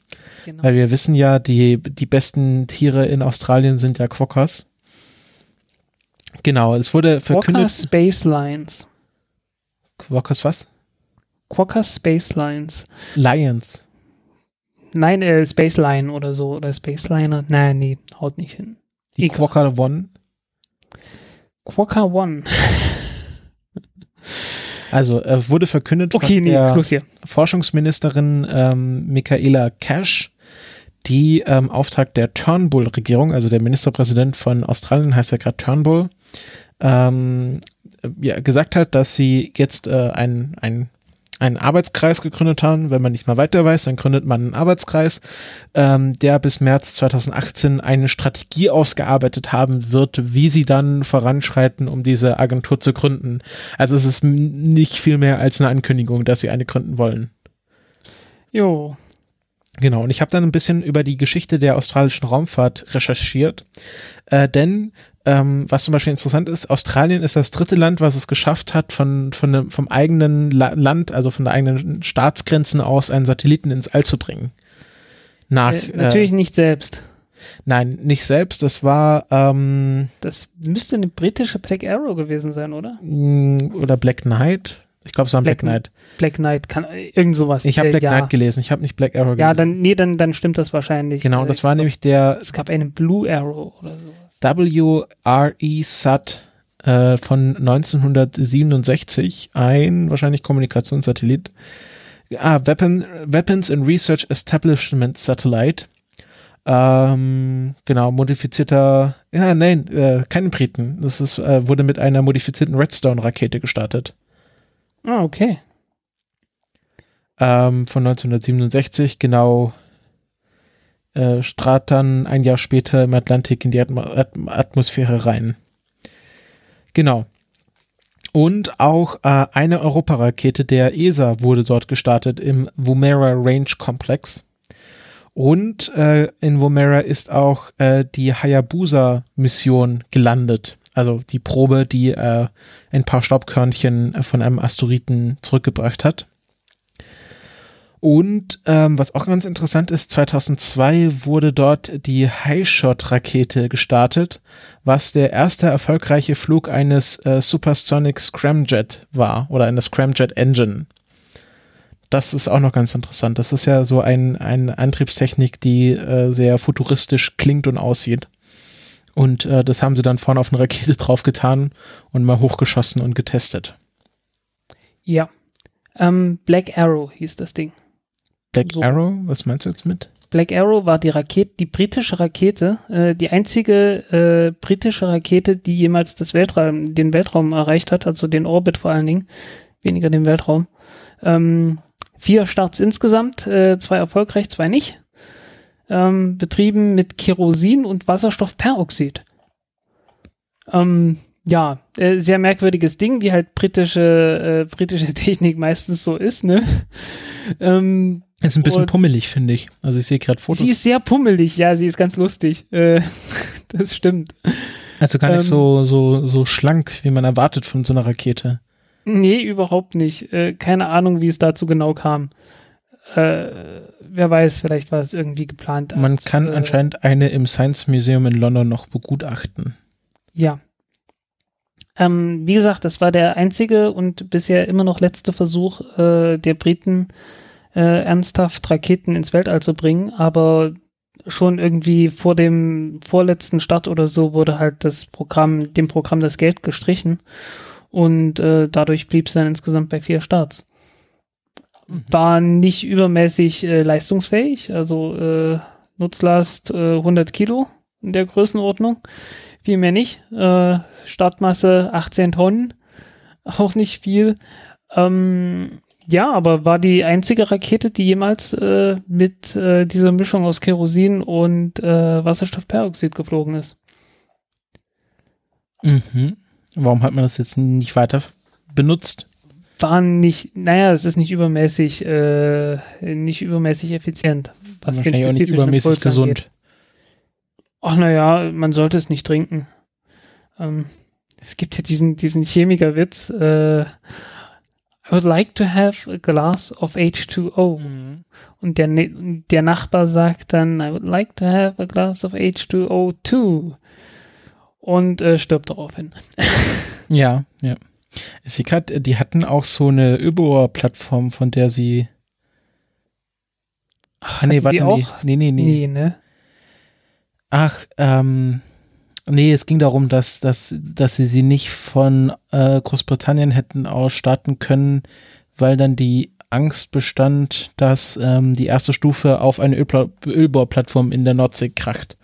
Genau. Weil wir wissen ja, die, die besten Tiere in Australien sind ja Quackers. Genau, es wurde verkündet. Space Lines. Quackers was? Quokka Space Lines. Lions. Nein, äh, Space Line oder so. Oder Space Liner. Nein, nee, haut nicht hin. Die Egal. Quacker One. Quokka One. Also äh, wurde verkündet Okay, von nee, der. Forschungsministerin ähm, Michaela Cash, die ähm, Auftrag der Turnbull-Regierung, also der Ministerpräsident von Australien heißt ja gerade Turnbull, ähm, ja, gesagt hat, dass sie jetzt äh, ein, ein, einen Arbeitskreis gegründet haben. Wenn man nicht mal weiter weiß, dann gründet man einen Arbeitskreis, ähm, der bis März 2018 eine Strategie ausgearbeitet haben wird, wie sie dann voranschreiten, um diese Agentur zu gründen. Also es ist nicht viel mehr als eine Ankündigung, dass sie eine gründen wollen. Jo. Genau, und ich habe dann ein bisschen über die Geschichte der australischen Raumfahrt recherchiert, äh, denn ähm, was zum Beispiel interessant ist, Australien ist das dritte Land, was es geschafft hat, von, von dem, vom eigenen La Land, also von der eigenen Staatsgrenzen aus, einen Satelliten ins All zu bringen. Nach, Äh, natürlich nicht selbst. Nein, nicht selbst. Das war ähm, Das müsste eine britische Black Arrow gewesen sein, oder? mh, oder Black Knight. Ich glaube, es war ein Black, Black Knight. Black Knight, kann, irgend sowas. Ich habe Äh, Black ja. Knight gelesen. Ich habe nicht Black Arrow Ja, gelesen. dann, nee, dann, dann stimmt das wahrscheinlich. genau, Äh, das ich war glaub, nämlich der Es gab eine Blue Arrow oder sowas. WRE SAT äh, von 1967, ein wahrscheinlich Kommunikationssatellit. Ah, Weapon, Weapons and Research Establishment Satellite. Ähm, genau, modifizierter, ja, nein, äh, keine Briten. Das ist, äh, wurde mit einer modifizierten Redstone-Rakete gestartet. Ah, okay. ähm, von 1967, genau, äh, strahlt dann ein Jahr später im Atlantik in die Atmo Atm Atmosphäre rein. Genau. Und auch äh, eine Europarakete der ESA wurde dort gestartet im Woomera Range Complex. Und äh, in Woomera ist auch äh, die Hayabusa-Mission gelandet. Also die Probe, die äh, ein paar Staubkörnchen von einem Asteroiden zurückgebracht hat. Und ähm, was auch ganz interessant ist, 2002 wurde dort die Highshot-Rakete gestartet, was der erste erfolgreiche Flug eines äh, Supersonic Scramjet war oder einer Scramjet Engine. Das ist auch noch ganz interessant. Das ist ja so ein, eine Antriebstechnik, die äh, sehr futuristisch klingt und aussieht. Und äh, das haben sie dann vorne auf eine Rakete draufgetan und mal hochgeschossen und getestet. Ja. Ähm, Black Arrow hieß das Ding. Black So. Arrow, was meinst du jetzt mit? Black Arrow war die Rakete, die britische Rakete, äh, die einzige äh, britische Rakete, die jemals das Weltraum, den Weltraum erreicht hat, also den Orbit vor allen Dingen, weniger den Weltraum. Ähm, vier Starts insgesamt, äh, zwei erfolgreich, zwei nicht. Ähm, betrieben mit Kerosin und Wasserstoffperoxid. Ähm, ja, äh, sehr merkwürdiges Ding, wie halt britische, äh, britische Technik meistens so ist, ne? ähm, Ist ein bisschen Und- pummelig, finde ich. Also ich sehe gerade Fotos. Sie ist sehr pummelig, ja, sie ist ganz lustig. Äh, das stimmt. also gar nicht ähm, so, so, so schlank, wie man erwartet von so einer Rakete. Nee, überhaupt nicht. Äh, keine Ahnung, wie es dazu genau kam. Äh, wer weiß, vielleicht war es irgendwie geplant. Man als, kann äh, anscheinend eine im Science Museum in London noch begutachten. Ja. Ähm, wie gesagt, das war der einzige und bisher immer noch letzte Versuch äh, der Briten, äh, ernsthaft Raketen ins Weltall zu bringen, aber schon irgendwie vor dem vorletzten Start oder so wurde halt das Programm, dem Programm das Geld gestrichen und äh, dadurch blieb es dann insgesamt bei vier Starts. War nicht übermäßig äh, leistungsfähig, also äh, Nutzlast äh, 100 Kilo in der Größenordnung. Viel mehr nicht. Äh, Startmasse 18 Tonnen. Auch nicht viel. Ähm, ja, aber war die einzige Rakete, die jemals äh, mit äh, dieser Mischung aus Kerosin und äh, Wasserstoffperoxid geflogen ist. Mhm. Warum hat man das jetzt nicht weiter benutzt? War nicht, naja, es ist nicht übermäßig, äh, nicht übermäßig effizient. Was den Wahrscheinlich auch nicht übermäßig Impuls angeht. gesund. Ach naja, man sollte es nicht trinken. Ähm, es gibt ja diesen, diesen Chemikerwitz. Äh, I would like to have a glass of H2O. Mhm. Und der, Ne- der Nachbar sagt dann, I would like to have a glass of H2O too. Und äh, stirbt daraufhin. Ja, ja. Sehe grad, die hatten auch so eine Überbohrplattform, von der sie. Ah, nee, warte, nee, nee, nee. Nee, ne? Ach, ähm, nee, es ging darum, dass, dass, dass sie sie nicht von äh, Großbritannien hätten aus starten können, weil dann die Angst bestand, dass ähm, die erste Stufe auf eine Ölpla Ölbohrplattform in der Nordsee kracht.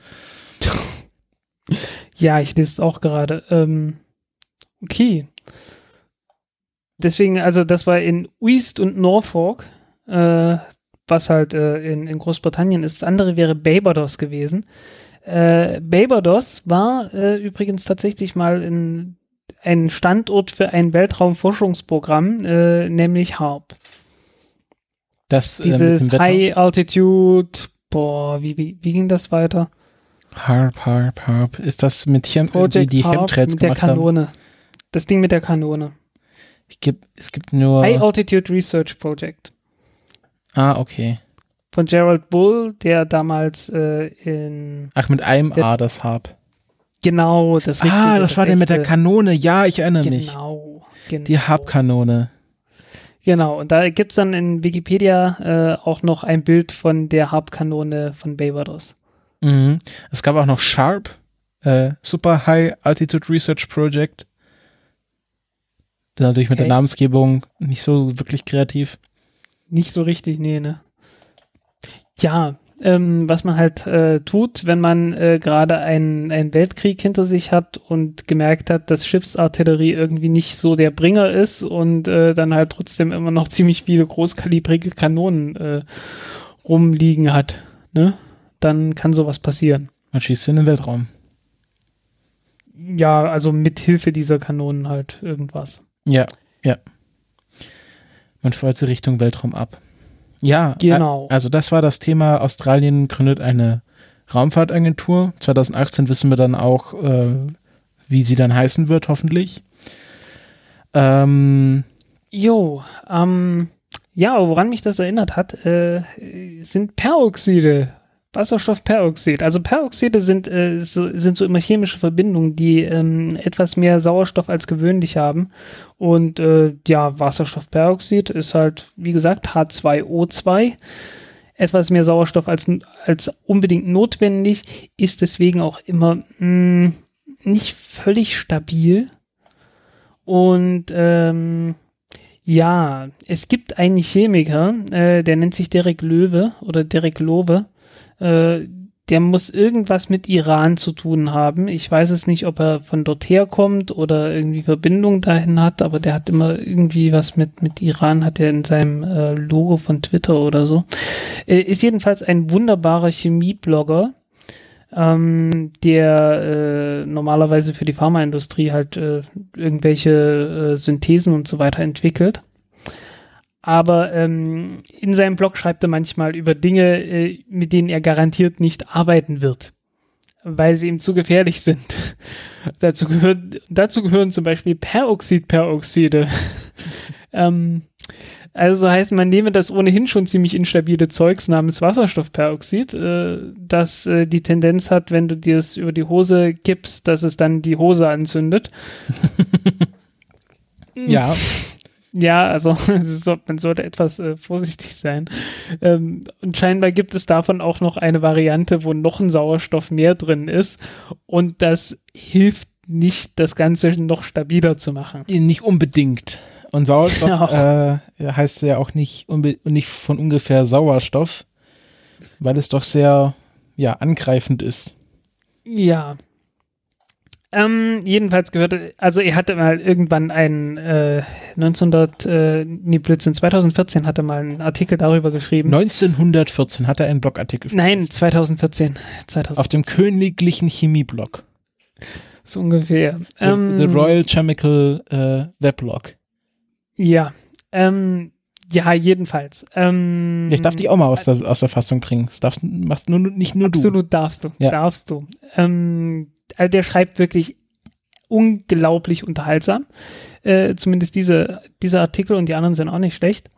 Ja, ich lese es auch gerade. Ähm, okay. Deswegen, also das war in East und Norfolk, äh, was halt äh, in, in Großbritannien ist. Das andere wäre Barbados gewesen. Äh, Barbados war äh, übrigens tatsächlich mal in, ein Standort für ein Weltraumforschungsprogramm, äh, nämlich HARP. Das äh, mit Dieses High Altitude, boah, wie, wie, wie ging das weiter? Harp, Harp, Harp. Ist das mit Chem die, Project die HARP Chemtrails mit der gemacht haben? Kanone. Das Ding mit der Kanone. Ich geb, es gibt nur. High Altitude Research Project. ah, okay. Von Gerald Bull, der damals äh, in Ach, mit einem Der- A das Hab. genau das Ah, richtige, das war der mit der Kanone. Ja, ich erinnere mich. Genau, genau. Die Hab-Kanone. Genau, und da gibt's dann in Wikipedia äh, auch noch ein Bild von der Hauptkanone von Barbados. Mhm. Es gab auch noch Sharp, äh, Super High Altitude Research Project. Das natürlich mit der Okay. Namensgebung nicht so wirklich kreativ. Nicht so richtig, nee, ne? Ja, ähm, was man halt äh, tut, wenn man äh, gerade einen, einen Weltkrieg hinter sich hat und gemerkt hat, dass Schiffsartillerie irgendwie nicht so der Bringer ist und äh, dann halt trotzdem immer noch ziemlich viele großkalibrige Kanonen äh, rumliegen hat, ne? Dann kann sowas passieren. Man schießt in den Weltraum. Ja, also mit Hilfe dieser Kanonen halt irgendwas. Ja, ja. Man feuert sie Richtung Weltraum ab. Ja, Genau. also das war das Thema. Australien gründet eine Raumfahrtagentur. 2018 wissen wir dann auch, äh, wie sie dann heißen wird, hoffentlich. Ähm, Jo, ähm, ja, woran mich das erinnert hat, äh, sind Peroxide. Wasserstoffperoxid. Also Peroxide sind, äh, so, sind so immer chemische Verbindungen, die ähm, etwas mehr Sauerstoff als gewöhnlich haben. Und äh, ja, Wasserstoffperoxid ist halt, wie gesagt, H2O2. Etwas mehr Sauerstoff als, als unbedingt notwendig, ist deswegen auch immer mh, nicht völlig stabil. Und ähm, ja, es gibt einen Chemiker, äh, der nennt sich Derek Löwe oder Derek Lowe. Äh, der muss irgendwas mit Iran zu tun haben. Ich weiß es nicht, ob er von dort herkommt oder irgendwie Verbindung dahin hat, aber der hat immer irgendwie was mit, mit Iran, hat er in seinem äh, Logo von Twitter oder so. Äh, ist jedenfalls ein wunderbarer Chemieblogger, ähm, der äh, normalerweise für die Pharmaindustrie halt äh, irgendwelche äh, Synthesen und so weiter entwickelt. Aber ähm, in seinem Blog schreibt er manchmal über Dinge, äh, mit denen er garantiert nicht arbeiten wird, weil sie ihm zu gefährlich sind. dazu, gehören, dazu gehören zum Beispiel Peroxidperoxide. ähm, also heißt, man nehme das ohnehin schon ziemlich instabile Zeugs namens Wasserstoffperoxid, äh, das äh, die Tendenz hat, wenn du dir es über die Hose gibst, dass es dann die Hose anzündet. ja, Ja, also man sollte etwas äh, vorsichtig sein. Ähm, und scheinbar gibt es davon auch noch eine Variante, wo noch ein Sauerstoff mehr drin ist. Und das hilft nicht, das Ganze noch stabiler zu machen. nicht unbedingt. Und Sauerstoff äh, heißt ja auch nicht, nicht von ungefähr Sauerstoff, weil es doch sehr ja, angreifend ist. Ja. Ähm, jedenfalls gehörte, also er hatte mal irgendwann einen äh, 1900, äh, nee, Blödsinn, 2014 hatte mal einen Artikel darüber geschrieben. 1914 hat er einen Blogartikel Nein, verfasst. 2014. 2000, Auf dem königlichen Chemieblog. so ungefähr. The, Ähm, the Royal Chemical äh, Weblog. Ja, ähm, ja, jedenfalls. Ähm, Ich darf dich auch mal aus der, aus der Fassung bringen. Das darfst, machst nur, nicht nur Absolut darfst du, Ja. darfst du. Ähm, also der schreibt wirklich unglaublich unterhaltsam. Äh, zumindest diese, dieser Artikel und die anderen sind auch nicht schlecht.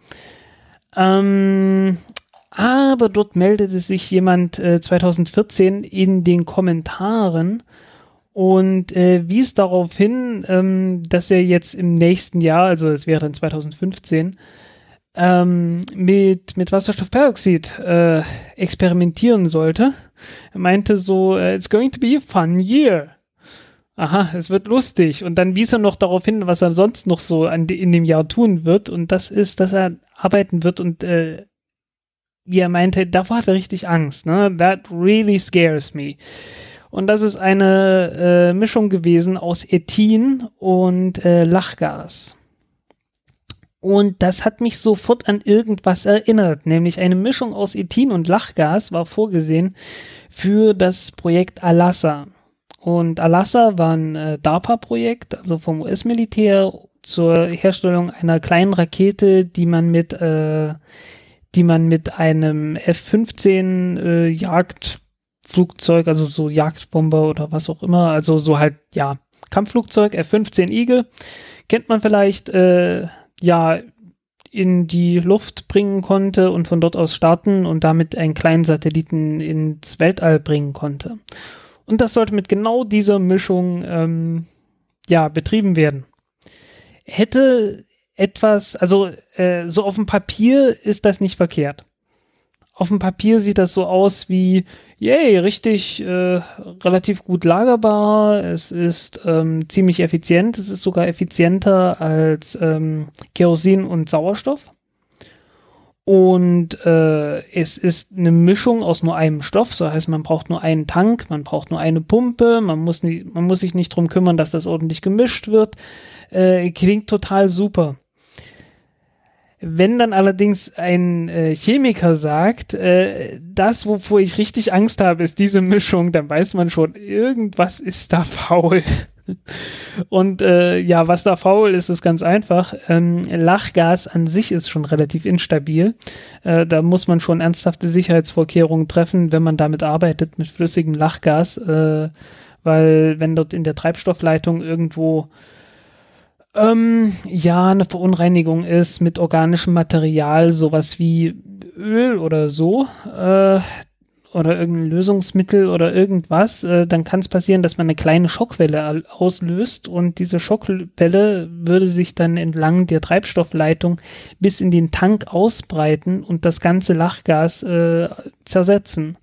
Ähm, aber dort meldete sich jemand äh, 2014 in den Kommentaren und äh, wies darauf hin, ähm, dass er jetzt im nächsten Jahr, also es wäre dann 2015, ähm, mit, mit Wasserstoffperoxid äh, experimentieren sollte. Er meinte so, äh, it's going to be a fun year. Aha, es wird lustig. Und dann wies er noch darauf hin, was er sonst noch so an, in dem Jahr tun wird. Und das ist, dass er arbeiten wird und äh, wie er meinte, davor hat er richtig Angst. Ne? That really scares me. Und das ist eine äh, Mischung gewesen aus Ethin und äh, Lachgas. Und das hat mich sofort an irgendwas erinnert, nämlich eine Mischung aus Ethin und Lachgas war vorgesehen für das Projekt Alassa. Und Alassa war ein äh, DARPA-Projekt, also vom US-Militär zur Herstellung einer kleinen Rakete, die man mit, äh, die man mit einem F-15 äh, Jagdflugzeug, also so Jagdbomber oder was auch immer, also so halt, ja, Kampfflugzeug, F-15 Eagle, kennt man vielleicht, äh, ja, in die Luft bringen konnte und von dort aus starten und damit einen kleinen Satelliten ins Weltall bringen konnte. Und das sollte mit genau dieser Mischung ähm, ja betrieben werden. Hätte etwas, also äh, so auf dem Papier ist das nicht verkehrt. Auf dem Papier sieht das so aus wie, yay, richtig äh, relativ gut lagerbar, es ist ähm, ziemlich effizient, es ist sogar effizienter als ähm, Kerosin und Sauerstoff. Und äh, es ist eine Mischung aus nur einem Stoff, so heißt, man braucht nur einen Tank, man braucht nur eine Pumpe, man muss, nicht, man muss sich nicht drum kümmern, dass das ordentlich gemischt wird. Äh, klingt total super. Wenn dann allerdings ein äh, Chemiker sagt, äh, das, wovor ich richtig Angst habe, ist diese Mischung, dann weiß man schon, irgendwas ist da faul. Und äh, ja, was da faul ist, ist ganz einfach. Ähm, Lachgas an sich ist schon relativ instabil. Äh, da muss man schon ernsthafte Sicherheitsvorkehrungen treffen, wenn man damit arbeitet, mit flüssigem Lachgas. Äh, weil wenn dort in der Treibstoffleitung irgendwo ähm, ja, eine Verunreinigung ist mit organischem Material, sowas wie Öl oder so, äh, oder irgendein Lösungsmittel oder irgendwas, äh, dann kann es passieren, dass man eine kleine Schockwelle auslöst und diese Schockwelle würde sich dann entlang der Treibstoffleitung bis in den Tank ausbreiten und das ganze Lachgas äh, zersetzen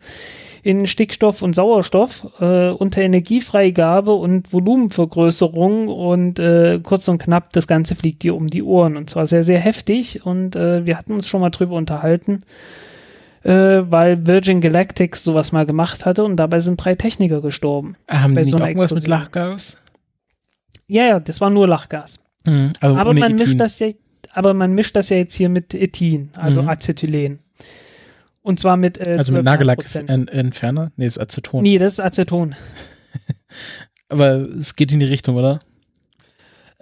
in Stickstoff und Sauerstoff äh, unter Energiefreigabe und Volumenvergrößerung und äh, kurz und knapp, das Ganze fliegt dir um die Ohren und zwar sehr, sehr heftig und äh, wir hatten uns schon mal drüber unterhalten, äh, weil Virgin Galactic sowas mal gemacht hatte und dabei sind drei Techniker gestorben. Haben die so irgendwas mit Lachgas? Ja, ja, das war nur Lachgas. Mhm, also aber man mischt das ja, aber man mischt das ja jetzt hier mit Ethin, also Mhm. Acetylen. Und zwar mit äh, Also mit 12,5%. Nagellack-Entferner? Nee, ist Aceton. Nee, das ist Aceton. Aber es geht in die Richtung, oder?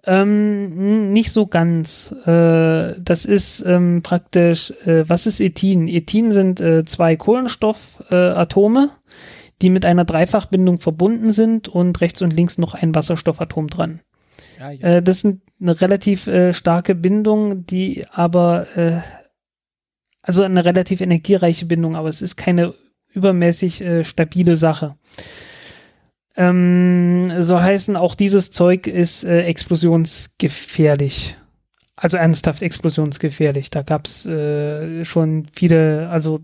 Ähm, nicht so ganz. Äh, das ist ähm, praktisch, äh, was ist Ethin? Ethin sind äh, zwei Kohlenstoffatome, äh, Atome, die mit einer Dreifachbindung verbunden sind und rechts und links noch ein Wasserstoffatom dran. Ja, Äh, das ist eine relativ äh, starke Bindung, die aber, äh, also eine relativ energiereiche Bindung, aber es ist keine übermäßig äh, stabile Sache. Ähm, soll heißen, auch dieses Zeug ist äh, explosionsgefährlich. Also ernsthaft explosionsgefährlich. Da gab es äh, schon viele, also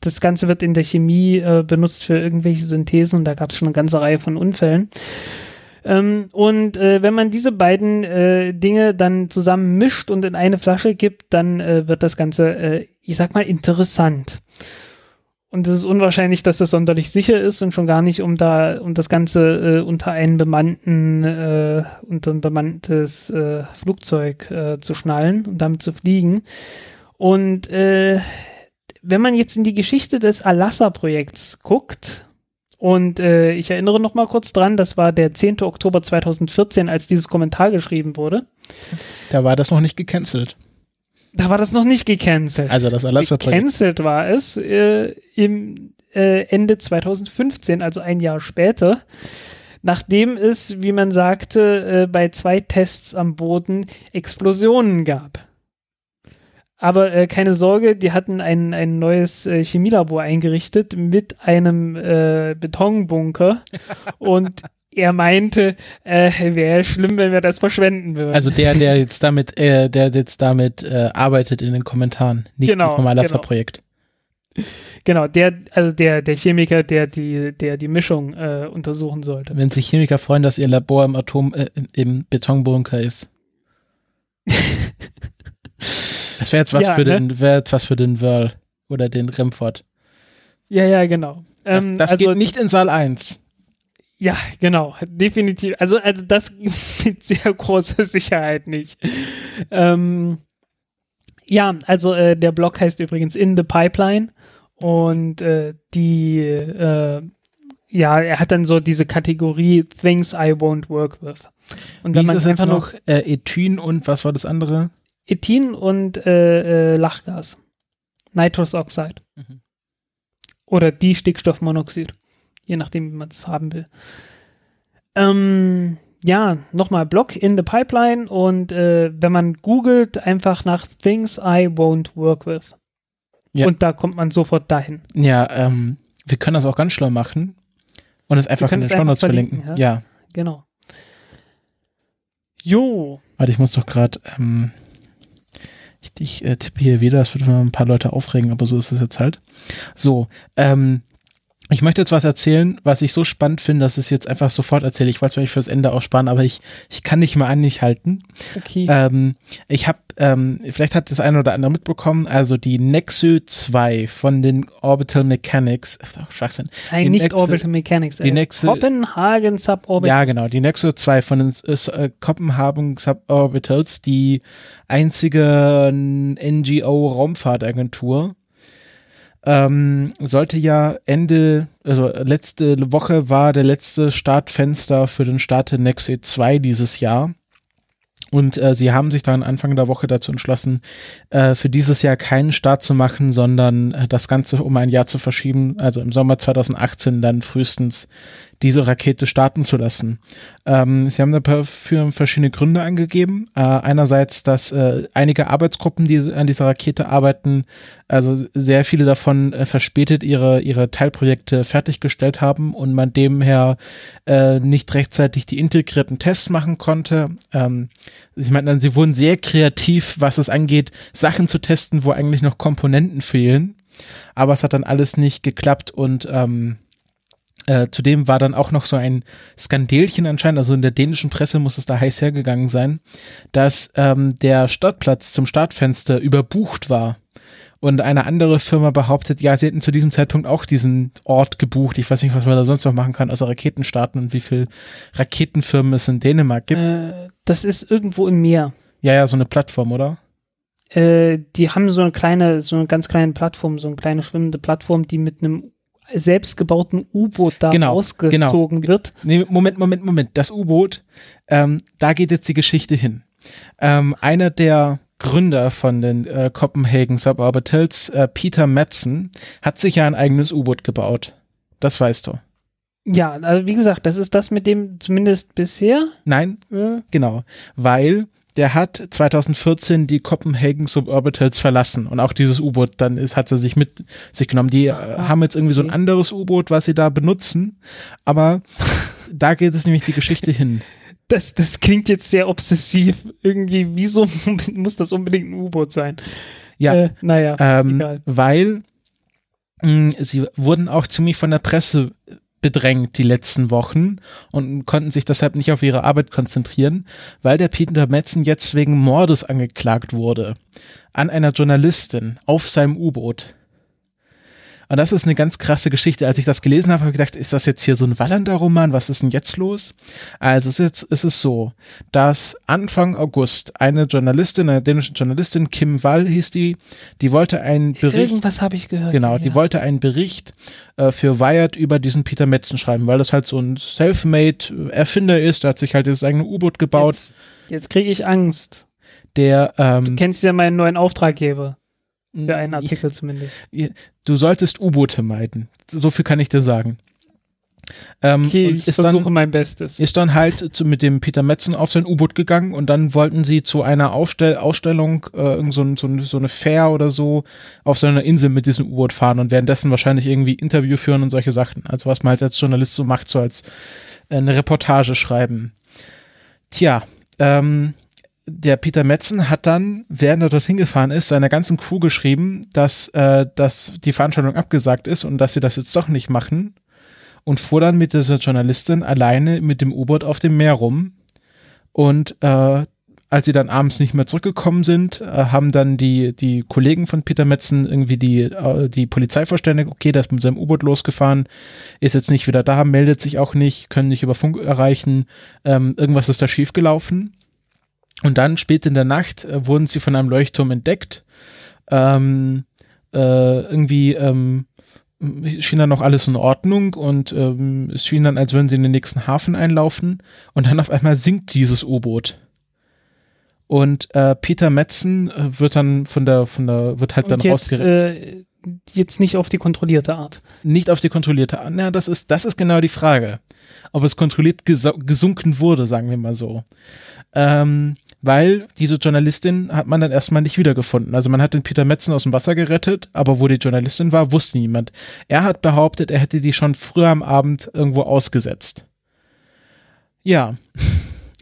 das Ganze wird in der Chemie äh, benutzt für irgendwelche Synthesen und da gab es schon eine ganze Reihe von Unfällen. Ähm, und äh, wenn man diese beiden äh, Dinge dann zusammen mischt und in eine Flasche gibt, dann äh, wird das Ganze, äh, ich sag mal, interessant. Und es ist unwahrscheinlich, dass das sonderlich sicher ist und schon gar nicht, um da, um das Ganze äh, unter einen bemannten, äh, unter ein bemanntes äh, Flugzeug äh, zu schnallen und damit zu fliegen. Und äh, wenn man jetzt in die Geschichte des Alassa-Projekts guckt, und äh, ich erinnere noch mal kurz dran, das war der 10. Oktober 2014, als dieses Kommentar geschrieben wurde. Da war das noch nicht gecancelt. Da war das noch nicht gecancelt. Also das Alassa-Projekt. Gecancelt war es äh, im äh, Ende 2015, also ein Jahr später, nachdem es, wie man sagte, äh, bei zwei Tests am Boden Explosionen gab. Aber äh, keine Sorge, die hatten ein, ein neues äh, Chemielabor eingerichtet mit einem äh, Betonbunker und er meinte, äh, wäre schlimm, wenn wir das verschwenden würden. Also der, der jetzt damit, äh, der jetzt damit äh, arbeitet in den Kommentaren, nicht Genau, vom genau. Alassa-Projekt. Genau, der, also der, der Chemiker, der die, der die Mischung äh, untersuchen sollte. Wenn sich Chemiker freuen, dass ihr Labor im Atom, äh, im Betonbunker ist. Das wäre jetzt was Ja, für ne? den, wäre jetzt was für den Wörl oder den Remford. Ja, ja, genau. Das, Ähm, das also, geht nicht in Saal 1. Ja, genau, definitiv. Also, also das mit sehr großer Sicherheit nicht. Ähm, ja, also äh, der Blog heißt übrigens In the Pipeline und äh, die, äh, ja, er hat dann so diese Kategorie Things I won't work with. Und wenn Wie man ist das jetzt einfach noch noch äh, Ethin und was war das andere? Ethin und äh, äh, Lachgas, Nitrous Oxide Mhm. oder die Stickstoffmonoxid, je nachdem, wie man es haben will. Ähm, ja, nochmal Block in the Pipeline und äh, wenn man googelt, einfach nach Things I won't work with. Ja. Und da kommt man sofort dahin. Ja, ähm, wir können das auch ganz schlau machen und es einfach in den es einfach Shownotes verlinken. verlinken, Ja. Genau. Jo, Warte, ich muss doch gerade, ähm, ich, ich äh, tippe hier wieder, das wird ein paar Leute aufregen, aber so ist es jetzt halt. So, ähm, ich möchte jetzt was erzählen, was ich so spannend finde, dass ich es jetzt einfach sofort erzähle. Ich wollte es mir fürs Ende aussparen, aber ich, ich kann nicht mal an nicht halten. okay. Ähm, ich habe, ähm, vielleicht hat das eine oder andere mitbekommen, also die Nexo 2 von den Orbital Mechanics, ach, Schwachsinn. Nein, die nicht nächste- Orbital Mechanics. die äh, nächste- Copenhagen Suborbit. Ja, genau, die Nexo 2 von den äh, Kopenhagen Suborbitals, die einzige NGO-Raumfahrtagentur, ähm, sollte ja Ende, also letzte Woche war der letzte Startfenster für den Start der Nexo 2 dieses Jahr. Und äh, sie haben sich dann Anfang der Woche dazu entschlossen, äh, für dieses Jahr keinen Start zu machen, sondern äh, das Ganze um ein Jahr zu verschieben, also im Sommer 2018 dann frühestens diese Rakete starten zu lassen. Ähm, sie haben dafür verschiedene Gründe angegeben. Äh, einerseits, dass äh, einige Arbeitsgruppen, die an dieser Rakete arbeiten, also sehr viele davon äh, verspätet ihre, ihre Teilprojekte fertiggestellt haben und man demher äh, nicht rechtzeitig die integrierten Tests machen konnte. Ähm, ich meine, sie wurden sehr kreativ, was es angeht, Sachen zu testen, wo eigentlich noch Komponenten fehlen. Aber es hat dann alles nicht geklappt und ähm, äh, zudem war dann auch noch so ein Skandelchen anscheinend, also in der dänischen Presse muss es da heiß hergegangen sein, dass ähm, der Startplatz zum Startfenster überbucht war. Und eine andere Firma behauptet, ja, sie hätten zu diesem Zeitpunkt auch diesen Ort gebucht. Ich weiß nicht, was man da sonst noch machen kann, außer Raketen starten und wie viel Raketenfirmen es in Dänemark gibt. Äh, das ist irgendwo im Meer. Ja, ja, so eine Plattform, oder? Äh, die haben so eine kleine, so eine ganz kleine Plattform, so eine kleine schwimmende Plattform, die mit einem selbstgebauten U-Boot da Genau, ausgezogen wird. Nee, Moment, Moment, Moment. Das U-Boot, ähm, da geht jetzt die Geschichte hin. Ähm, einer der Gründer von den äh, Copenhagen Suborbitals, äh, Peter Madsen, hat sich ja ein eigenes U-Boot gebaut. Das weißt du. Ja, also wie gesagt, das ist das mit dem zumindest bisher. Nein, Äh, genau. Weil der hat 2014 die Copenhagen Suborbitals verlassen und auch dieses U-Boot dann ist, hat er sich mit sich genommen. Die äh, Ah, haben jetzt irgendwie so ein anderes U-Boot, was sie da benutzen, aber da geht es nämlich die Geschichte hin. das, das klingt jetzt sehr obsessiv. Irgendwie, wieso muss das unbedingt ein U-Boot sein? Ja. Äh, naja, ähm, egal. weil mh, sie wurden auch ziemlich von der Presse bedrängt die letzten Wochen und konnten sich deshalb nicht auf ihre Arbeit konzentrieren, weil der Peter Metzen jetzt wegen Mordes angeklagt wurde an einer Journalistin auf seinem U-Boot. Und das ist eine ganz krasse Geschichte. Als ich das gelesen habe, habe ich gedacht, ist das jetzt hier so ein Wallander-Roman? Was ist denn jetzt los? Also es ist, jetzt, es ist so, dass Anfang August eine Journalistin, eine dänische Journalistin, Kim Wall hieß die, die wollte einen Bericht Irgendwas habe ich gehört. Genau, ja. die wollte einen Bericht äh, für Wired über diesen Peter Metzen schreiben, weil das halt so ein self-made Erfinder ist. Der hat sich halt das eigene U-Boot gebaut. Jetzt, jetzt kriege ich Angst. Der, Du ähm, kennst ja meinen neuen Auftraggeber. Für einen Artikel zumindest. du solltest U-Boote meiden. So viel kann ich dir sagen. Ähm, Okay, ich ist versuche dann, mein Bestes. ist dann halt zu, mit dem Peter Metzen auf sein U-Boot gegangen und dann wollten sie zu einer Aufstell Ausstellung, äh, irgend so, so, so eine Fair oder so, auf so einer Insel mit diesem U-Boot fahren und währenddessen wahrscheinlich irgendwie Interview führen und solche Sachen. Also was man halt als Journalist so macht, so als äh, eine Reportage schreiben. Tja, ähm, der Peter Metzen hat dann, während er dorthin gefahren ist, seiner ganzen Crew geschrieben, dass, äh, dass die Veranstaltung abgesagt ist und dass sie das jetzt doch nicht machen und fuhr dann mit dieser Journalistin alleine mit dem U-Boot auf dem Meer rum. Und äh, als sie dann abends nicht mehr zurückgekommen sind, äh, haben dann die, die Kollegen von Peter Metzen irgendwie die, äh, die Polizei verständigt, okay, der ist mit seinem U-Boot losgefahren, ist jetzt nicht wieder da, meldet sich auch nicht, können nicht über Funk erreichen, ähm, irgendwas ist da schiefgelaufen. Und dann spät in der Nacht äh, wurden sie von einem Leuchtturm entdeckt. Ähm, äh, irgendwie ähm, schien dann noch alles in Ordnung und ähm, es schien dann, als würden sie in den nächsten Hafen einlaufen und dann auf einmal sinkt dieses U-Boot. Und äh, Peter Metzen äh, wird dann von der, von der, wird halt dann Und jetzt, rausgerechnet. äh, jetzt nicht auf die kontrollierte Art. Nicht auf die kontrollierte Art. Ja, das ist, das ist genau die Frage. ob es kontrolliert gesunken wurde, sagen wir mal so. Ähm, weil diese Journalistin hat man dann erstmal nicht wiedergefunden. Also man hat den Peter Metzen aus dem Wasser gerettet, aber wo die Journalistin war, wusste niemand. Er hat behauptet, er hätte die schon früher am Abend irgendwo ausgesetzt. Ja.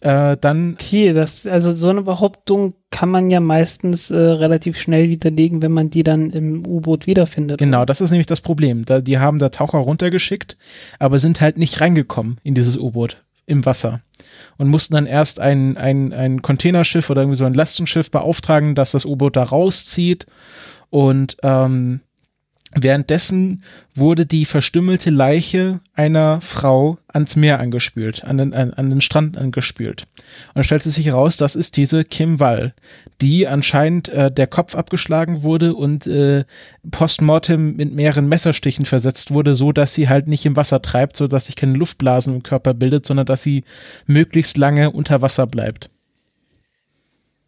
Äh, dann. Okay, das, also so eine Behauptung kann man ja meistens äh, relativ schnell widerlegen, wenn man die dann im U-Boot wiederfindet. Genau, oder? das ist nämlich das Problem. Da, die haben da Taucher runtergeschickt, aber sind halt nicht reingekommen in dieses U-Boot im Wasser und mussten dann erst ein, ein, ein Containerschiff oder irgendwie so ein Lastenschiff beauftragen, dass das U-Boot da rauszieht. Und ähm, Währenddessen wurde die verstümmelte Leiche einer Frau ans Meer angespült, an den, an, an den Strand angespült. Und stellte sich heraus, das ist diese Kim Wall, die anscheinend äh, der Kopf abgeschlagen wurde und äh, postmortem mit mehreren Messerstichen versetzt wurde, so dass sie halt nicht im Wasser treibt, so dass sich keine Luftblasen im Körper bildet, sondern dass sie möglichst lange unter Wasser bleibt.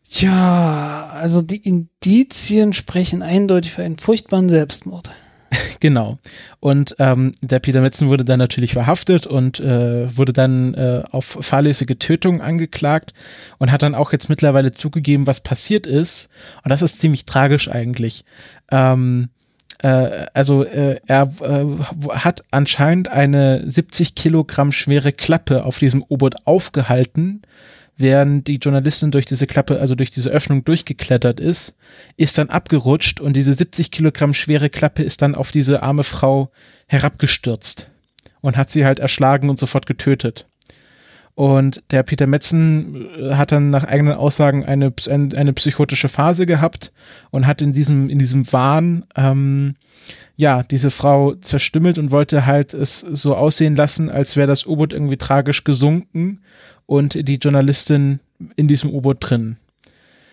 Tja, also die Indizien sprechen eindeutig für einen furchtbaren Selbstmord. Genau. Und ähm, der Peter Metzen wurde dann natürlich verhaftet und äh, wurde dann äh, auf fahrlässige Tötung angeklagt und hat dann auch jetzt mittlerweile zugegeben, was passiert ist. Und das ist ziemlich tragisch eigentlich. Ähm, äh, also äh, er äh, hat anscheinend eine 70 Kilogramm schwere Klappe auf diesem U-Boot aufgehalten während die Journalistin durch diese Klappe, also durch diese Öffnung durchgeklettert ist, ist dann abgerutscht und diese 70 Kilogramm schwere Klappe ist dann auf diese arme Frau herabgestürzt und hat sie halt erschlagen und sofort getötet. Und der Peter Metzen äh, hat dann nach eigenen Aussagen eine, eine psychotische Phase gehabt und hat in diesem, in diesem Wahn, ähm, ja, diese Frau zerstümmelt und wollte halt es so aussehen lassen, als wäre das U-Boot irgendwie tragisch gesunken und die Journalistin in diesem U-Boot drin.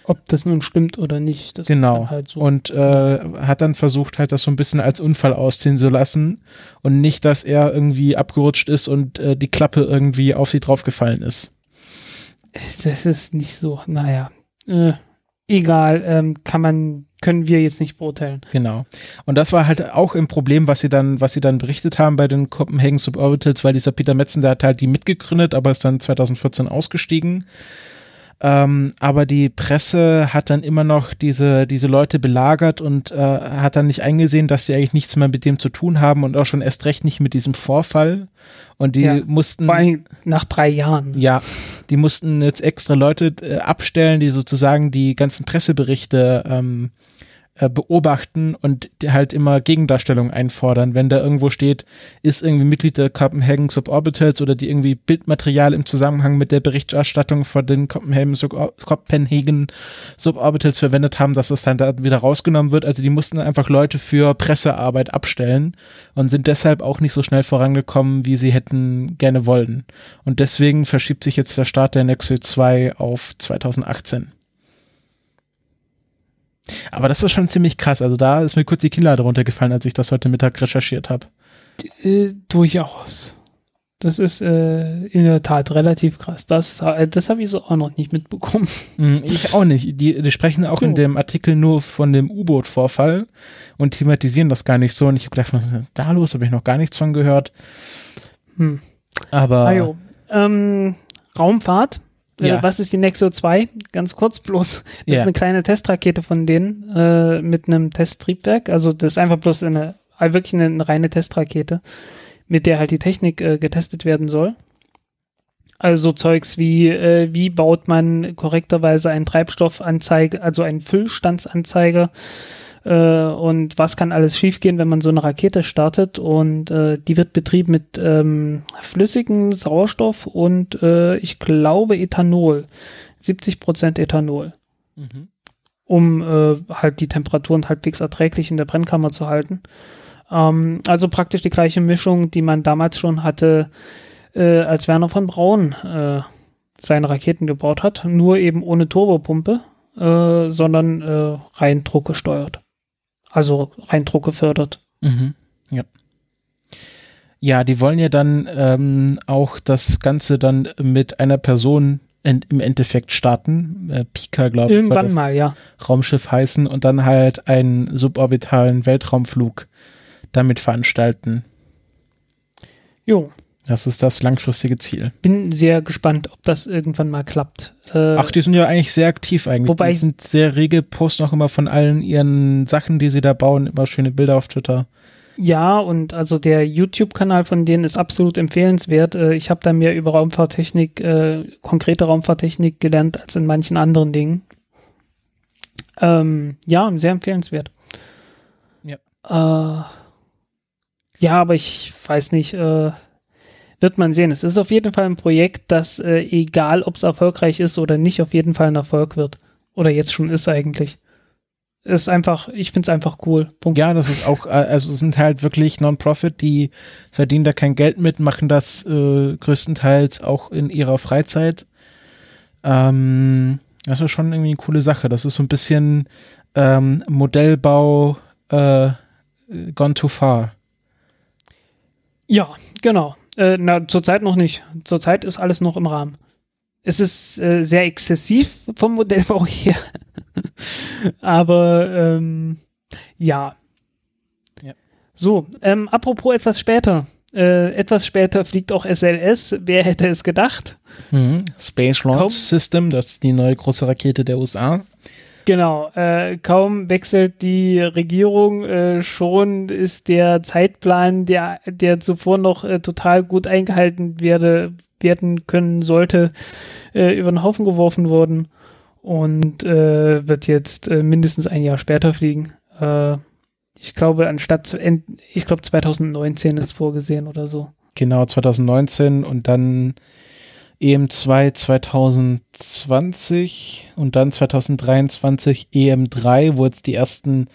Ob das nun stimmt oder nicht. Das genau. Halt so. Und äh, hat dann versucht, halt das so ein bisschen als Unfall ausziehen zu lassen und nicht, dass er irgendwie abgerutscht ist und äh, die Klappe irgendwie auf sie draufgefallen ist. Das ist nicht so, naja. Äh, egal, ähm, kann man können wir jetzt nicht beurteilen. Genau. Und das war halt auch ein Problem, was sie dann, was sie dann berichtet haben bei den Copenhagen Suborbitals, weil dieser Peter Metzen, der hat halt die mitgegründet, aber ist dann 2014 ausgestiegen. Ähm, aber die Presse hat dann immer noch diese, diese Leute belagert und äh, hat dann nicht eingesehen, dass sie eigentlich nichts mehr mit dem zu tun haben und auch schon erst recht nicht mit diesem Vorfall. Und die ja, mussten. Vor allem nach drei Jahren. Ja, die mussten jetzt extra Leute äh, abstellen, die sozusagen die ganzen Presseberichte ähm, äh, beobachten und halt immer Gegendarstellungen einfordern. Wenn da irgendwo steht, ist irgendwie Mitglied der Copenhagen Suborbitals oder die irgendwie Bildmaterial im Zusammenhang mit der Berichterstattung von den Copenhagen, Copenhagen Suborbitals verwendet haben, dass das dann da wieder rausgenommen wird. Also die mussten einfach Leute für Pressearbeit abstellen und sind deshalb auch nicht so schnell vorangekommen, wie sie hätten gerne wollen. Und deswegen verschiebt sich jetzt der Start der Nexus 2 auf 2018. Aber das war schon ziemlich krass. Also da ist mir kurz die Kinnlade runtergefallen, als ich das heute Mittag recherchiert habe. Äh, durchaus. Das ist äh, in der Tat relativ krass. Das, äh, das habe ich so auch noch nicht mitbekommen. Hm, ich auch nicht. Die, die sprechen auch so. in dem Artikel nur von dem U-Boot-Vorfall und thematisieren das gar nicht so. Und ich habe gedacht, was ist denn da los? Habe ich noch gar nichts von gehört. Hm. Aber. Ah, ähm, Raumfahrt ja. was ist die Nexo 2? Ganz kurz bloß. Das ja. ist eine kleine Testrakete von denen äh, mit einem Testtriebwerk. Also das ist einfach bloß eine, äh, wirklich eine, eine reine Testrakete, mit der halt die Technik äh, getestet werden soll. Also Zeugs wie, äh, wie baut man korrekterweise einen Treibstoffanzeige, also einen Füllstandsanzeiger äh, und was kann alles schiefgehen, wenn man so eine Rakete startet. Und äh, die wird betrieben mit ähm, flüssigem Sauerstoff und äh, ich glaube Ethanol. 70 Prozent Ethanol. Mhm. Um äh, halt die Temperaturen halbwegs erträglich in der Brennkammer zu halten. Ähm, also praktisch die gleiche Mischung, die man damals schon hatte, äh, als Werner von Braun äh, seine Raketen gebaut hat, nur eben ohne Turbopumpe, äh, sondern äh, rein druckgesteuert also rein Druck gefördert. Mhm. Ja. Ja, die wollen ja dann ähm, auch das Ganze dann mit einer Person in, im Endeffekt starten. Äh, Pika, glaube ich. Irgendwann mal, ja. Raumschiff heißen und dann halt einen suborbitalen Weltraumflug damit veranstalten. Jo, Das ist das langfristige Ziel. Bin sehr gespannt, ob das irgendwann mal klappt. Äh, Ach, die sind ja eigentlich sehr aktiv eigentlich. Wobei die sind sehr rege, posten auch immer von allen ihren Sachen, die sie da bauen, immer schöne Bilder auf Twitter. Ja, und also der YouTube-Kanal von denen ist absolut empfehlenswert. Äh, ich habe da mehr über Raumfahrttechnik, äh, konkrete Raumfahrttechnik gelernt als in manchen anderen Dingen. Ähm, ja, sehr empfehlenswert. Ja. Äh, ja, aber ich weiß nicht, äh, wird man sehen. Es ist auf jeden Fall ein Projekt, das, äh, egal ob es erfolgreich ist oder nicht, auf jeden Fall ein Erfolg wird. Oder jetzt schon ist eigentlich ist einfach, ich finde es einfach cool. Punkt. Ja, das ist auch, äh, also es sind halt wirklich Non-Profit, die verdienen da kein Geld mit, machen das äh, größtenteils auch in ihrer Freizeit. Ähm, das ist schon irgendwie eine coole Sache. Das ist so ein bisschen ähm, Modellbau äh, gone too far. Ja, genau. Äh, na, zurzeit noch nicht. Zurzeit ist alles noch im Rahmen. Es ist äh, sehr exzessiv vom Modellbau her. Aber ähm, ja. ja. So, ähm, apropos etwas später. Äh, etwas später fliegt auch SLS. Wer hätte es gedacht? Mhm. Space Launch System, das ist die neue große Rakete der USA. Genau, äh, kaum wechselt die Regierung, äh, schon ist der Zeitplan, der, der zuvor noch äh, total gut eingehalten werde, werden können sollte, äh, über den Haufen geworfen worden und äh, wird jetzt äh, mindestens ein Jahr später fliegen. Ich glaube, anstatt zu end ich glaube 2019 ist vorgesehen oder so. Genau, 2019 und dann EM2 2020 und dann 2023 EM3, wo jetzt die ersten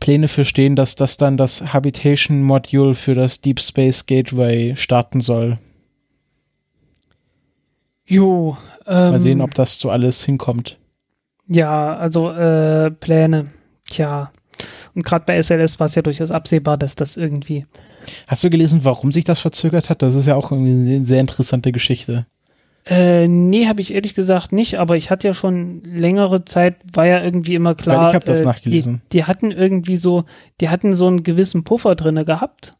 Pläne für stehen, dass das dann das Habitation Module für das Deep Space Gateway starten soll. Jo. Ähm, Mal sehen, ob das so alles hinkommt. Ja, also äh, Pläne. Tja. Und gerade bei SLS war es ja durchaus absehbar, dass das irgendwie. Hast du gelesen, warum sich das verzögert hat? Das ist ja auch irgendwie eine sehr interessante Geschichte. Äh, nee, habe ich ehrlich gesagt nicht, aber ich hatte ja schon längere Zeit, war ja irgendwie immer klar. Weil ich habe das äh, nachgelesen. Die, die, hatten irgendwie so, die hatten so einen gewissen Puffer drinne gehabt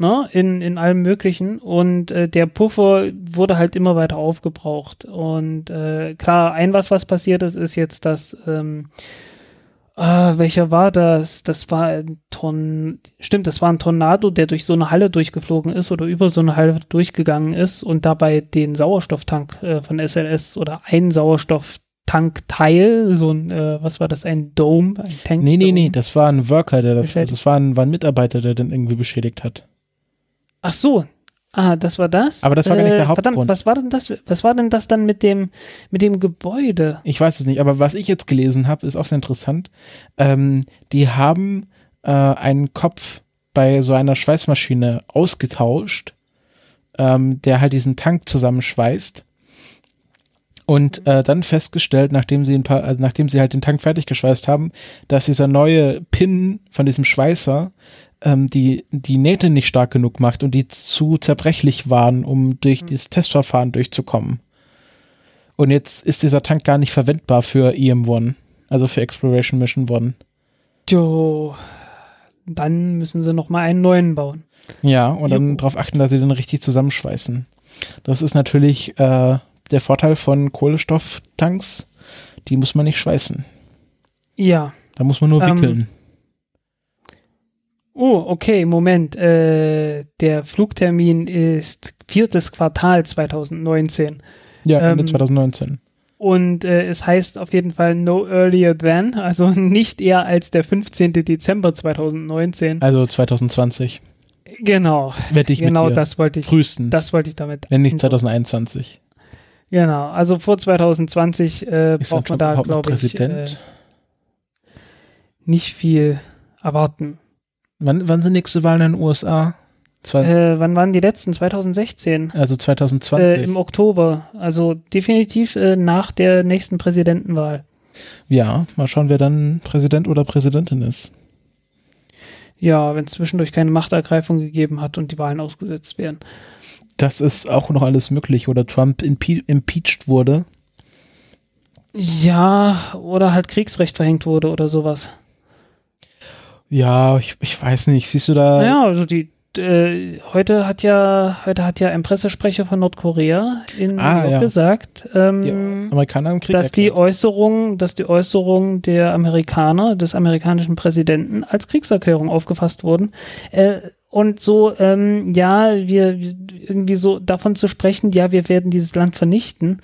ne, in, in allem Möglichen. Und äh, der Puffer wurde halt immer weiter aufgebraucht. Und äh, klar, ein was, was passiert ist, ist jetzt, dass, ähm, äh, welcher war das? Das war ein Torn stimmt, das war ein Tornado, der durch so eine Halle durchgeflogen ist oder über so eine Halle durchgegangen ist und dabei den Sauerstofftank äh, von SLS oder einen Sauerstofftankteil, so ein, äh, was war das, ein Dome, ein Tank? Nee, nee, nee, das war ein Worker, der das, also das war ein, war ein Mitarbeiter, der den irgendwie beschädigt hat. Ach so. Ah, das war das? Aber das war gar nicht der äh, Hauptgrund. Verdammt, was war denn das? Was war denn das dann mit dem, mit dem Gebäude? Ich weiß es nicht, aber was ich jetzt gelesen habe, ist auch sehr interessant. Ähm, die haben äh, einen Kopf bei so einer Schweißmaschine ausgetauscht, ähm, der halt diesen Tank zusammenschweißt. Und äh, dann festgestellt, nachdem sie ein paar, also nachdem sie halt den Tank fertig geschweißt haben, dass dieser neue Pin von diesem Schweißer ähm, die, die Nähte nicht stark genug macht und die zu zerbrechlich waren, um durch mhm. dieses Testverfahren durchzukommen. Und jetzt ist dieser Tank gar nicht verwendbar für EM1, also für Exploration Mission 1. Jo, dann müssen sie noch mal einen neuen bauen. Ja, und dann darauf achten, dass sie den richtig zusammenschweißen. Das ist natürlich äh, der Vorteil von Kohlenstofftanks. Die muss man nicht schweißen. Ja. Da muss man nur ähm, wickeln. Oh, okay, Moment. Äh, der Flugtermin ist viertes Quartal 2019. Ja, Ende ähm, 2019. Und äh, es heißt auf jeden Fall no earlier than, also nicht eher als der 15. Dezember 2019. Also 2020. Genau. Wette ich genau mit dir. das wollte ich. Frühestens. Das wollte ich damit. Wenn nicht 2021. Genau, also vor 2020 äh, braucht man da, glaube ich, äh, nicht viel erwarten. Wann, wann sind nächste Wahlen in den USA? Zwei äh, wann waren die letzten? 2016. Also 2020. Äh, Im Oktober. Also definitiv äh, nach der nächsten Präsidentenwahl. Ja, mal schauen, wer dann Präsident oder Präsidentin ist. Ja, wenn es zwischendurch keine Machtergreifung gegeben hat und die Wahlen ausgesetzt werden. Das ist auch noch alles möglich. Oder Trump impe impeached wurde. Ja, oder halt Kriegsrecht verhängt wurde oder sowas. Ja, ich, ich weiß nicht. Siehst du da. Ja, also die, äh, heute hat ja, heute hat ja ein Pressesprecher von Nordkorea in Ah, ja. gesagt, Die ähm, Krieg. dass die erklärt. Äußerung, dass die Äußerung der Amerikaner, des amerikanischen Präsidenten als Kriegserklärung aufgefasst wurden. Äh, und so, ähm, ja, wir wir- irgendwie so davon zu sprechen, ja, wir werden dieses Land vernichten,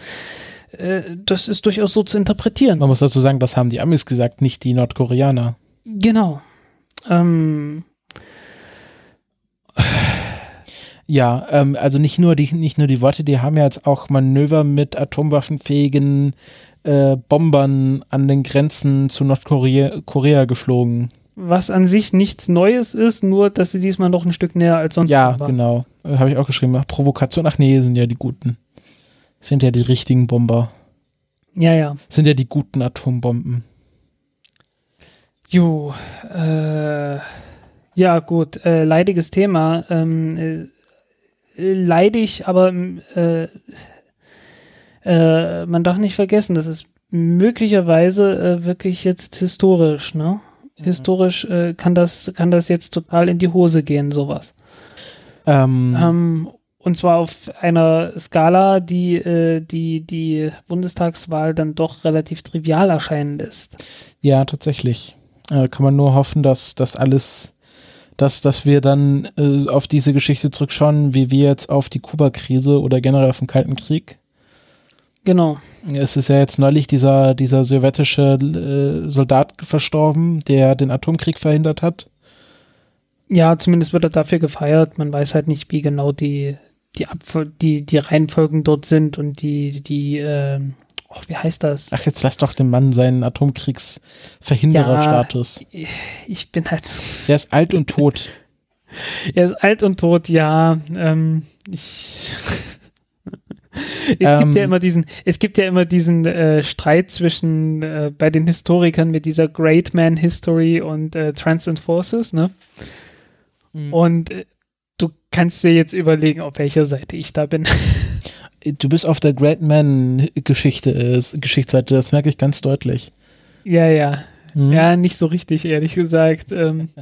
äh, das ist durchaus so zu interpretieren. Man muss dazu sagen, das haben die Amis gesagt, nicht die Nordkoreaner. Genau. Ähm, Ja, ähm, also nicht nur die, nicht nur die Worte, die haben ja jetzt auch Manöver mit atomwaffenfähigen äh, Bombern an den Grenzen zu Nordkorea Korea geflogen. was an sich nichts Neues ist, nur dass sie diesmal noch ein Stück näher als sonst Ja, war. genau. Äh, Habe ich auch geschrieben. Ach, Provokation, ach nee, sind ja die guten. Sind ja die richtigen Bomber. Ja, ja. Sind ja die guten Atombomben. Jo, äh, ja gut, äh, leidiges Thema. Ähm, äh, leidig, aber äh, äh, man darf nicht vergessen, das ist möglicherweise äh, wirklich jetzt historisch, ne? Historisch äh, kann das kann das jetzt total in die Hose gehen, sowas. Ähm, Ähm, und zwar auf einer Skala, die äh, die die Bundestagswahl dann doch relativ trivial erscheinen lässt. Ja, tatsächlich. Äh, kann man nur hoffen, dass das alles, dass, dass wir dann äh, auf diese Geschichte zurückschauen, wie wir jetzt auf die Kuba-Krise oder generell auf den Kalten Krieg. Genau. Es ist ja jetzt neulich dieser, dieser sowjetische äh, Soldat verstorben, der den Atomkrieg verhindert hat. Ja, zumindest wird er dafür gefeiert. Man weiß halt nicht, wie genau die, die, Abfol die, die Reihenfolgen dort sind und die, die, ähm, oh, wie heißt das? Ach, jetzt lass doch den Mann seinen Atomkriegsverhindererstatus. Ich bin halt, Der ist alt und tot. er ist alt und tot, ja. Ähm, ich, es Ähm. gibt ja immer diesen, es gibt ja immer diesen äh, Streit zwischen äh, bei den Historikern mit dieser Great Man History und äh, Transcend Forces, ne? Und äh, du kannst dir jetzt überlegen, auf welcher Seite ich da bin. Du bist auf der Great Man-Geschichte, äh, Geschichtsseite, das merke ich ganz deutlich. ja, ja. Mhm. Ja, nicht so richtig, ehrlich gesagt. Ähm,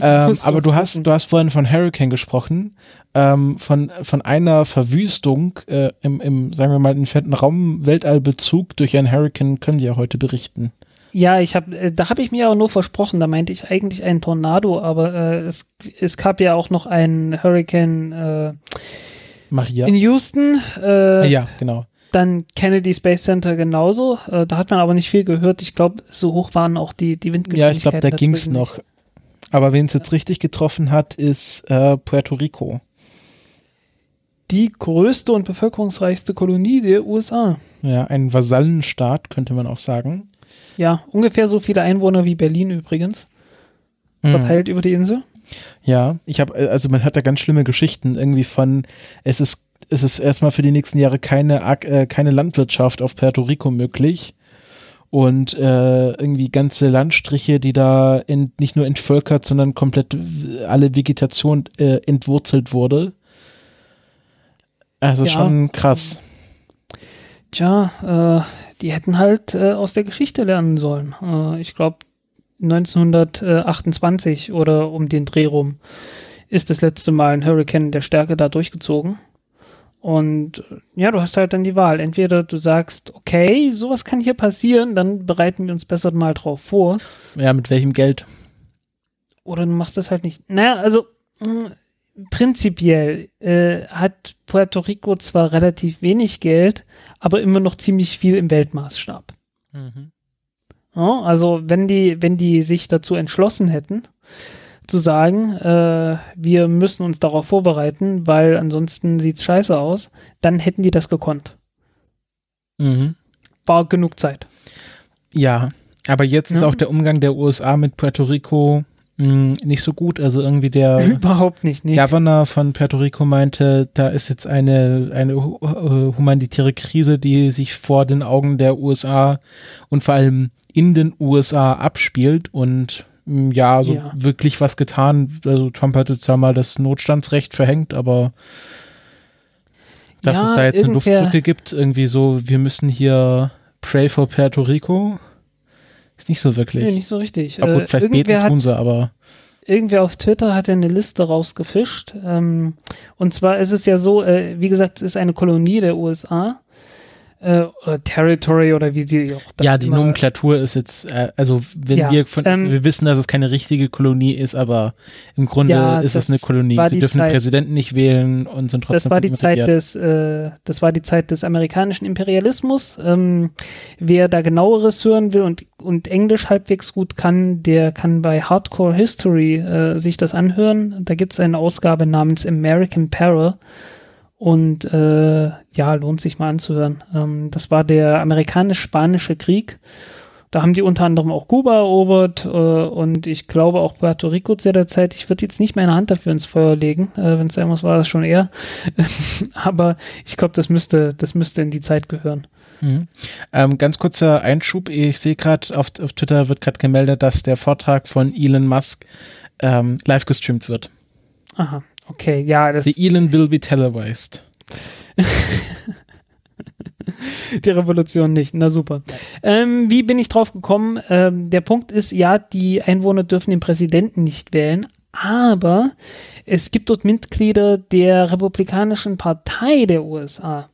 Ähm, aber du hast, du hast vorhin von Hurricane gesprochen, ähm, von, von einer Verwüstung äh, im, im, sagen wir mal, entfernten Raum Weltallbezug durch einen Hurricane können wir ja heute berichten. Ja, ich habe, äh, da habe ich mir auch nur versprochen. Da meinte ich eigentlich einen Tornado, aber äh, es, es gab ja auch noch einen Hurricane äh, Maria. in Houston. Äh, ja, genau. Dann Kennedy Space Center genauso. Äh, da hat man aber nicht viel gehört. Ich glaube, so hoch waren auch die, die Ja, Windgeschwindigkeiten. ich glaube, da ging es noch. Aber wen es jetzt richtig getroffen hat, ist äh, Puerto Rico. Die größte und bevölkerungsreichste Kolonie der USA. Ja, ein Vasallenstaat, könnte man auch sagen. Ja, ungefähr so viele Einwohner wie Berlin übrigens. Mhm. Verteilt über die Insel. Ja, ich habe, also man hat da ganz schlimme Geschichten irgendwie von, es ist, es ist erstmal für die nächsten Jahre keine, äh, keine Landwirtschaft auf Puerto Rico möglich. Und äh, irgendwie ganze Landstriche, die da in, nicht nur entvölkert, sondern komplett alle Vegetation äh, entwurzelt wurde. Also Ja. schon krass. Tja, äh, die hätten halt äh, aus der Geschichte lernen sollen. Äh, ich glaube, 1928 oder um den Dreh rum ist das letzte Mal ein Hurricane der Stärke da durchgezogen. Und äh, ja, du hast halt dann die Wahl. Entweder du sagst, okay, sowas kann hier passieren, dann bereiten wir uns besser mal drauf vor. Ja, mit welchem Geld? Oder du machst das halt nicht. Naja, also mh, prinzipiell äh, hat Puerto Rico zwar relativ wenig Geld, aber immer noch ziemlich viel im Weltmaßstab. Ja, also wenn die, wenn die sich dazu entschlossen hätten, zu sagen, äh, wir müssen uns darauf vorbereiten, weil ansonsten sieht's scheiße aus, dann hätten die das gekonnt. Mhm. War genug Zeit. Ja, aber jetzt ist Ja. auch der Umgang der USA mit Puerto Rico mh, nicht so gut. Also irgendwie der Überhaupt nicht. Nee. Governor von Puerto Rico meinte, da ist jetzt eine, eine hu- humanitäre Krise, die sich vor den Augen der USA und vor allem in den USA abspielt und mh, ja, so Ja. wirklich was getan. Also Trump hat jetzt ja mal das Notstandsrecht verhängt, aber dass Ja, es da jetzt eine Luftbrücke gibt, irgendwie so, wir müssen hier pray for Puerto Rico, ist nicht so wirklich. Nee, nicht so richtig. aber Äh, gut, vielleicht irgendwer beten hat, tun sie, aber irgendwer auf Twitter hat eine Liste rausgefischt. Ähm, und zwar ist es ja so, äh, wie gesagt, es ist eine Kolonie der USA äh, oder Territory oder wie sie auch das Ja, die immer- Nomenklatur ist jetzt, äh, also wenn Ja, wir von, ähm, wir wissen, dass es keine richtige Kolonie ist, aber im Grunde Ja, ist es eine Kolonie. Sie dürfen den Zeit- Präsidenten nicht wählen und sind trotzdem Das war die Zeit des, äh, das war die Zeit des amerikanischen Imperialismus. Ähm, wer da genaueres hören will und, und Englisch halbwegs gut kann, der kann bei Hardcore History äh, sich das anhören. Da gibt es eine Ausgabe namens American Peril. Und äh, ja, lohnt sich mal anzuhören. Ähm, das war der amerikanisch-spanische Krieg. Da haben die unter anderem auch Kuba erobert äh, und ich glaube auch Puerto Rico zu der Zeit. Ich würde jetzt nicht meine Hand dafür ins Feuer legen. Äh, Wenn es sein muss, war das schon eher. Aber ich glaube, das müsste, das müsste in die Zeit gehören. Mhm. Ähm, ganz kurzer Einschub. Ich sehe gerade auf, auf Twitter wird gerade gemeldet, dass der Vortrag von Elon Musk ähm, live gestreamt wird. Aha, okay, ja, das, The Elon will be televised. die Revolution nicht. Na super. Ähm, wie bin ich drauf gekommen? Ähm, der Punkt ist, ja, die Einwohner dürfen den Präsidenten nicht wählen, aber es gibt dort Mitglieder der Republikanischen Partei der USA.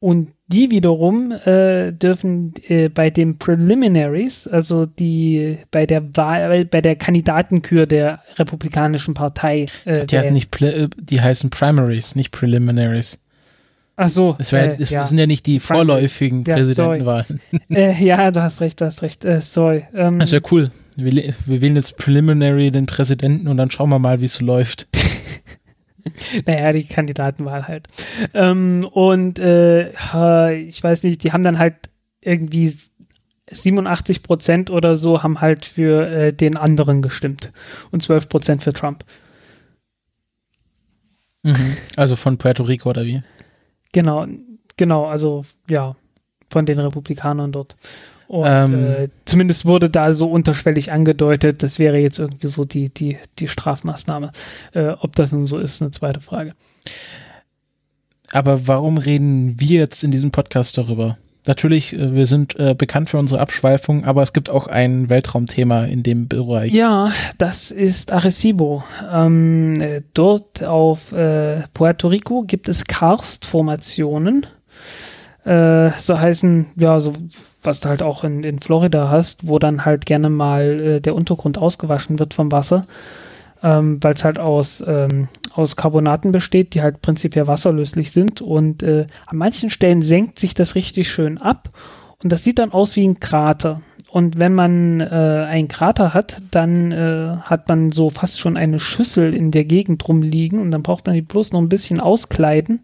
Und die wiederum äh, dürfen äh, bei den Preliminaries, also die bei der Wahl, bei der Kandidatenkür der Republikanischen Partei, äh, Die, heißen nicht, äh, die heißen Primaries, nicht Preliminaries. Ach so, Es, äh, es ja. sind ja nicht die vorläufigen Ja, Präsidentenwahlen. äh, ja, du hast recht, du hast recht. Äh, sorry. Ähm, Das ist ja cool. Wir, wir wählen jetzt Preliminary den Präsidenten und dann schauen wir mal, wie es so läuft. Naja, die Kandidatenwahl halt. Ähm, und äh, ich weiß nicht, die haben dann halt irgendwie 87 Prozent oder so haben halt für äh, den anderen gestimmt und 12 Prozent für Trump. Also von Puerto Rico oder wie? Genau, genau, also ja, von den Republikanern dort. Und Ähm. äh, zumindest wurde da so unterschwellig angedeutet, das wäre jetzt irgendwie so die, die, die Strafmaßnahme. Äh, ob das nun so ist, ist eine zweite Frage. Aber warum reden wir jetzt in diesem Podcast darüber? Natürlich, äh, wir sind äh, bekannt für unsere Abschweifung, aber es gibt auch ein Weltraumthema in dem Bereich. Ja, das ist Arecibo. Ähm, äh, dort auf äh, Puerto Rico gibt es Karstformationen. Äh, so heißen, ja, so was du halt auch in, in Florida hast, wo dann halt gerne mal äh, der Untergrund ausgewaschen wird vom Wasser, ähm, weil es halt aus, ähm, aus Carbonaten besteht, die halt prinzipiell wasserlöslich sind. Und äh, an manchen Stellen senkt sich das richtig schön ab und das sieht dann aus wie ein Krater. Und wenn man äh, einen Krater hat, dann äh, hat man so fast schon eine Schüssel in der Gegend rumliegen und dann braucht man die bloß noch ein bisschen auskleiden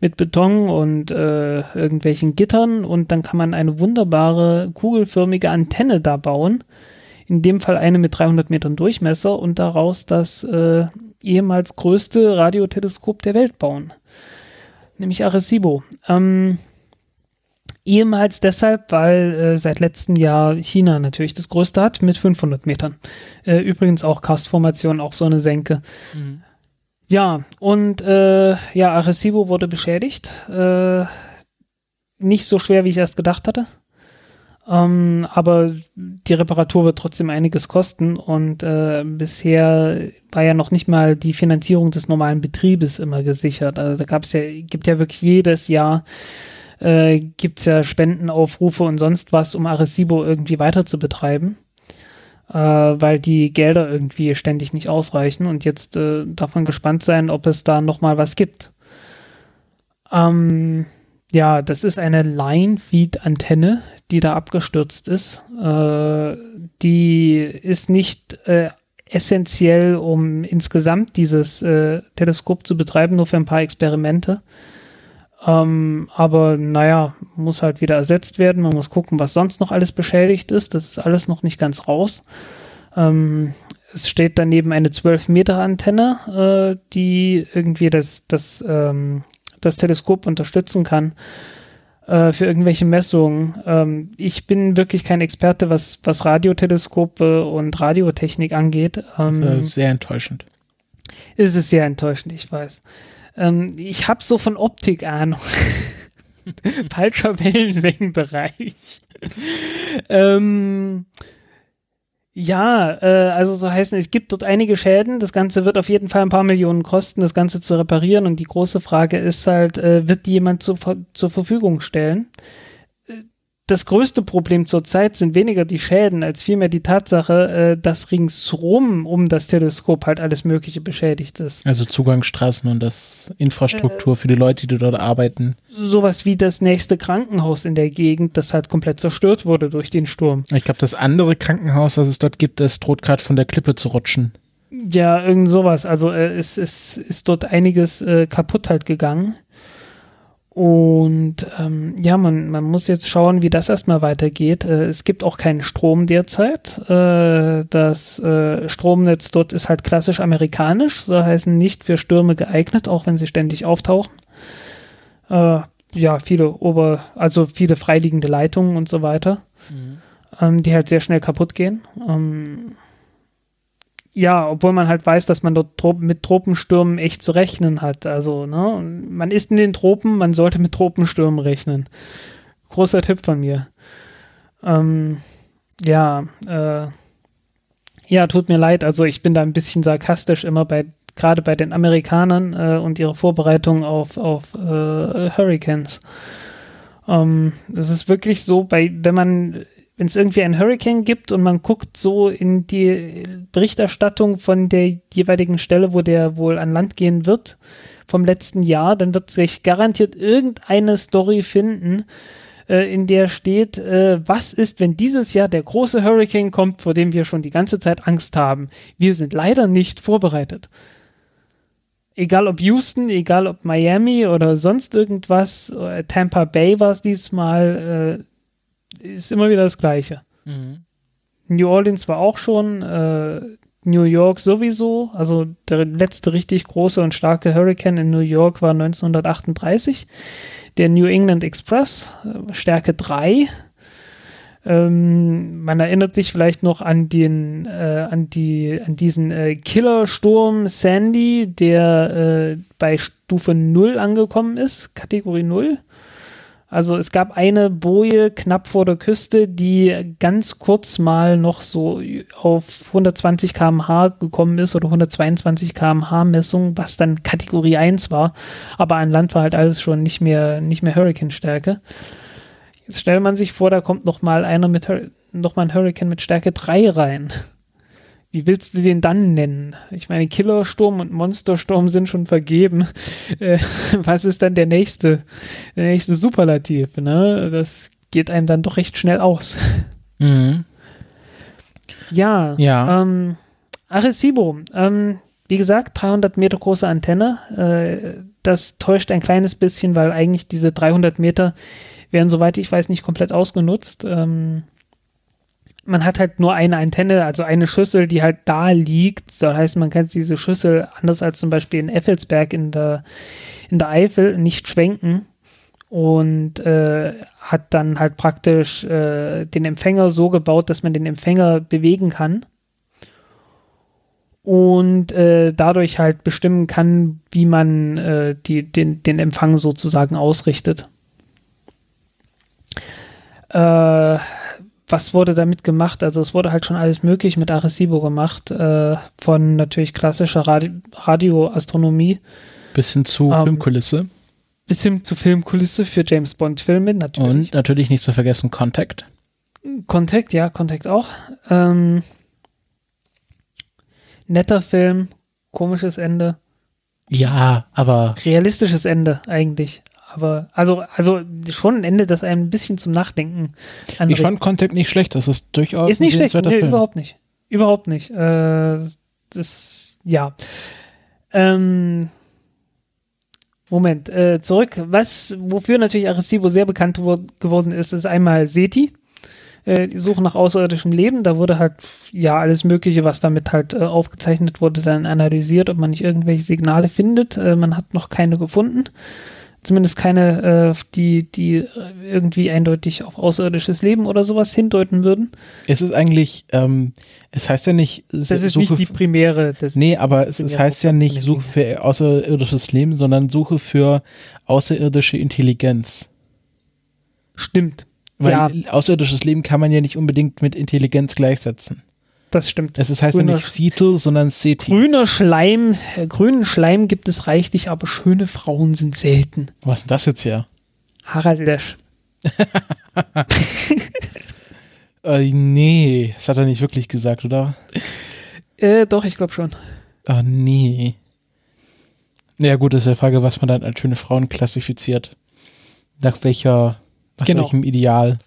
mit Beton und äh, irgendwelchen Gittern und dann kann man eine wunderbare kugelförmige Antenne da bauen. In dem Fall eine mit 300 Metern Durchmesser und daraus das äh, ehemals größte Radioteleskop der Welt bauen. Nämlich Arecibo. Ähm, Ehemals deshalb, weil äh, seit letztem Jahr China natürlich das größte hat mit 500 Metern. Äh, übrigens auch Karstformation, auch so eine Senke. Ja, und äh, ja, Arecibo wurde beschädigt. Äh, nicht so schwer, wie ich erst gedacht hatte. Ähm, aber die Reparatur wird trotzdem einiges kosten und äh, bisher war ja noch nicht mal die Finanzierung des normalen Betriebes immer gesichert. Also da gab es ja, gibt ja wirklich jedes Jahr äh, gibt es ja Spendenaufrufe und sonst was, um Arecibo irgendwie weiter zu betreiben, äh, weil die Gelder irgendwie ständig nicht ausreichen und jetzt äh, darf man gespannt sein, ob es da nochmal was gibt. Ähm, ja, das ist eine Line-Feed-Antenne, die da abgestürzt ist. Äh, die ist nicht äh, essentiell, um insgesamt dieses äh, Teleskop zu betreiben, nur für ein paar Experimente. Ähm, aber naja, muss halt wieder ersetzt werden. Man muss gucken, was sonst noch alles beschädigt ist. Das ist alles noch nicht ganz raus. Ähm, es steht daneben eine 12-Meter-Antenne, äh, die irgendwie das, das, ähm, das Teleskop unterstützen kann äh, für irgendwelche Messungen. Ähm, ich bin wirklich kein Experte, was, was Radioteleskope und Radiotechnik angeht. Ähm, ist äh, sehr enttäuschend. es ist sehr enttäuschend, ich weiß. Ähm, ich habe so von Optik Ahnung. Falscher Wellenlängenbereich. ähm, Ja, äh, also so heißen, es gibt dort einige Schäden. Das Ganze wird auf jeden Fall ein paar Millionen kosten, das Ganze zu reparieren. Und die große Frage ist halt, äh, wird die jemand zu, zur Verfügung stellen? Das größte Problem zurzeit sind weniger die Schäden, als vielmehr die Tatsache, äh, dass ringsrum um das Teleskop halt alles Mögliche beschädigt ist. Also Zugangsstraßen und das Infrastruktur äh, für die Leute, die dort arbeiten. Sowas wie das nächste Krankenhaus in der Gegend, das halt komplett zerstört wurde durch den Sturm. Ich glaube, das andere Krankenhaus, was es dort gibt, das droht gerade von der Klippe zu rutschen. Ja, irgend sowas. Also äh, es, es ist dort einiges äh, kaputt halt gegangen. Und ähm, ja, man, man muss jetzt schauen, wie das erstmal weitergeht. Äh, es gibt auch keinen Strom derzeit. Äh, das äh, Stromnetz dort ist halt klassisch amerikanisch, so heißen nicht für Stürme geeignet, auch wenn sie ständig auftauchen. Äh, ja, viele Ober, also viele freiliegende Leitungen und so weiter, mhm. ähm, die halt sehr schnell kaputt gehen. Ähm, ja, obwohl man halt weiß, dass man dort mit Tropenstürmen echt zu rechnen hat. Also, ne, man ist in den Tropen, man sollte mit Tropenstürmen rechnen. Großer Tipp von mir. Ähm, ja, äh, ja, tut mir leid. Also ich bin da ein bisschen sarkastisch immer bei, gerade bei den Amerikanern äh, und ihrer Vorbereitung auf, auf äh, Hurricanes. Ähm, es ist wirklich so, bei, wenn man wenn es irgendwie einen Hurricane gibt und man guckt so in die Berichterstattung von der jeweiligen Stelle, wo der wohl an Land gehen wird, vom letzten Jahr, dann wird sich garantiert irgendeine Story finden, äh, in der steht, äh, was ist, wenn dieses Jahr der große Hurricane kommt, vor dem wir schon die ganze Zeit Angst haben. Wir sind leider nicht vorbereitet. Egal ob Houston, egal ob Miami oder sonst irgendwas, äh, Tampa Bay war es diesmal, äh, ist immer wieder das Gleiche. Mhm. New Orleans war auch schon, äh, New York sowieso. Also der letzte richtig große und starke Hurricane in New York war 1938. Der New England Express, äh, Stärke 3. Ähm, man erinnert sich vielleicht noch an den, äh, an die, an diesen äh, Killersturm Sandy, der äh, bei Stufe 0 angekommen ist, Kategorie 0. Also es gab eine Boje knapp vor der Küste, die ganz kurz mal noch so auf 120 km/h gekommen ist oder 122 km/h Messung, was dann Kategorie 1 war. Aber an Land war halt alles schon nicht mehr, nicht mehr Hurricane-Stärke. Jetzt stellt man sich vor, da kommt noch mal einer mit, noch mal ein Hurricane mit Stärke 3 rein wie willst du den dann nennen? Ich meine, Killersturm und Monstersturm sind schon vergeben. Äh, was ist dann der nächste, der nächste Superlativ? Ne? Das geht einem dann doch recht schnell aus. Mhm. Ja. Ja. Ähm, Arecibo. Ähm, wie gesagt, 300 Meter große Antenne. Äh, das täuscht ein kleines bisschen, weil eigentlich diese 300 Meter werden, soweit ich weiß, nicht komplett ausgenutzt. Ähm, man hat halt nur eine Antenne, also eine Schüssel, die halt da liegt. Das heißt, man kann diese Schüssel, anders als zum Beispiel in Effelsberg in der, in der Eifel, nicht schwenken und äh, hat dann halt praktisch äh, den Empfänger so gebaut, dass man den Empfänger bewegen kann und äh, dadurch halt bestimmen kann, wie man äh, die, den, den Empfang sozusagen ausrichtet. Äh, was wurde damit gemacht? Also es wurde halt schon alles möglich mit Arecibo gemacht, äh, von natürlich klassischer Radi Radioastronomie. Bis hin zu ähm, Filmkulisse. Bis hin zu Filmkulisse für James Bond-Filme, natürlich. Und natürlich nicht zu vergessen Contact. Contact, ja, Contact auch. Ähm, netter Film, komisches Ende. Ja, aber. Realistisches Ende eigentlich. Aber also, also schon ein Ende, das einem ein bisschen zum Nachdenken anregt. Ich fand Contact nicht schlecht, das ist durchaus ist nicht schlecht, nee, überhaupt nicht. Überhaupt nicht. Äh, das, ja. Ähm, Moment, äh, zurück. Was, wofür natürlich Arecibo sehr bekannt geworden ist, ist einmal SETI, äh, die Suche nach außerirdischem Leben. Da wurde halt, ja, alles Mögliche, was damit halt äh, aufgezeichnet wurde, dann analysiert, ob man nicht irgendwelche Signale findet. Äh, man hat noch keine gefunden zumindest keine, äh, die, die irgendwie eindeutig auf außerirdisches Leben oder sowas hindeuten würden. Es ist eigentlich, ähm, es heißt ja nicht, das ist Suche nicht die primäre. Das nee, aber es, es heißt ja nicht Suche für außerirdisches Leben, sondern Suche für außerirdische Intelligenz. Stimmt. Weil ja. außerirdisches Leben kann man ja nicht unbedingt mit Intelligenz gleichsetzen. Das stimmt. Es ist, heißt ja Grüner nicht Seattle, sondern Ceti. Grüner Schleim, äh, grünen Schleim gibt es reichlich, aber schöne Frauen sind selten. Was ist denn das jetzt hier? Harald Lesch. Äh, nee, das hat er nicht wirklich gesagt, oder? Äh, doch, ich glaube schon. Ah, nee. Ja, gut, das ist die Frage, was man dann als schöne Frauen klassifiziert. Nach welcher, nach Genau. welchem Ideal.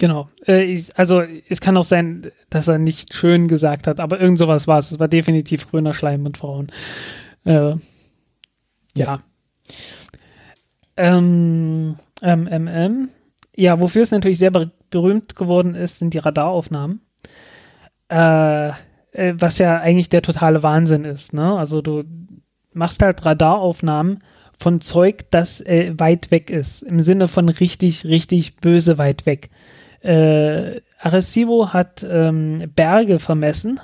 Genau. Äh, also es kann auch sein, dass er nicht schön gesagt hat, aber irgend sowas war es. Es war definitiv grüner Schleim mit Frauen. Äh, ja. Ähm, ähm, ähm. Ja, wofür es natürlich sehr ber berühmt geworden ist, sind die Radaraufnahmen. Äh, äh, was ja eigentlich der totale Wahnsinn ist. Ne? Also du machst halt Radaraufnahmen von Zeug, das äh, weit weg ist. Im Sinne von richtig, richtig böse weit weg. Äh, Arecibo hat ähm, Berge vermessen.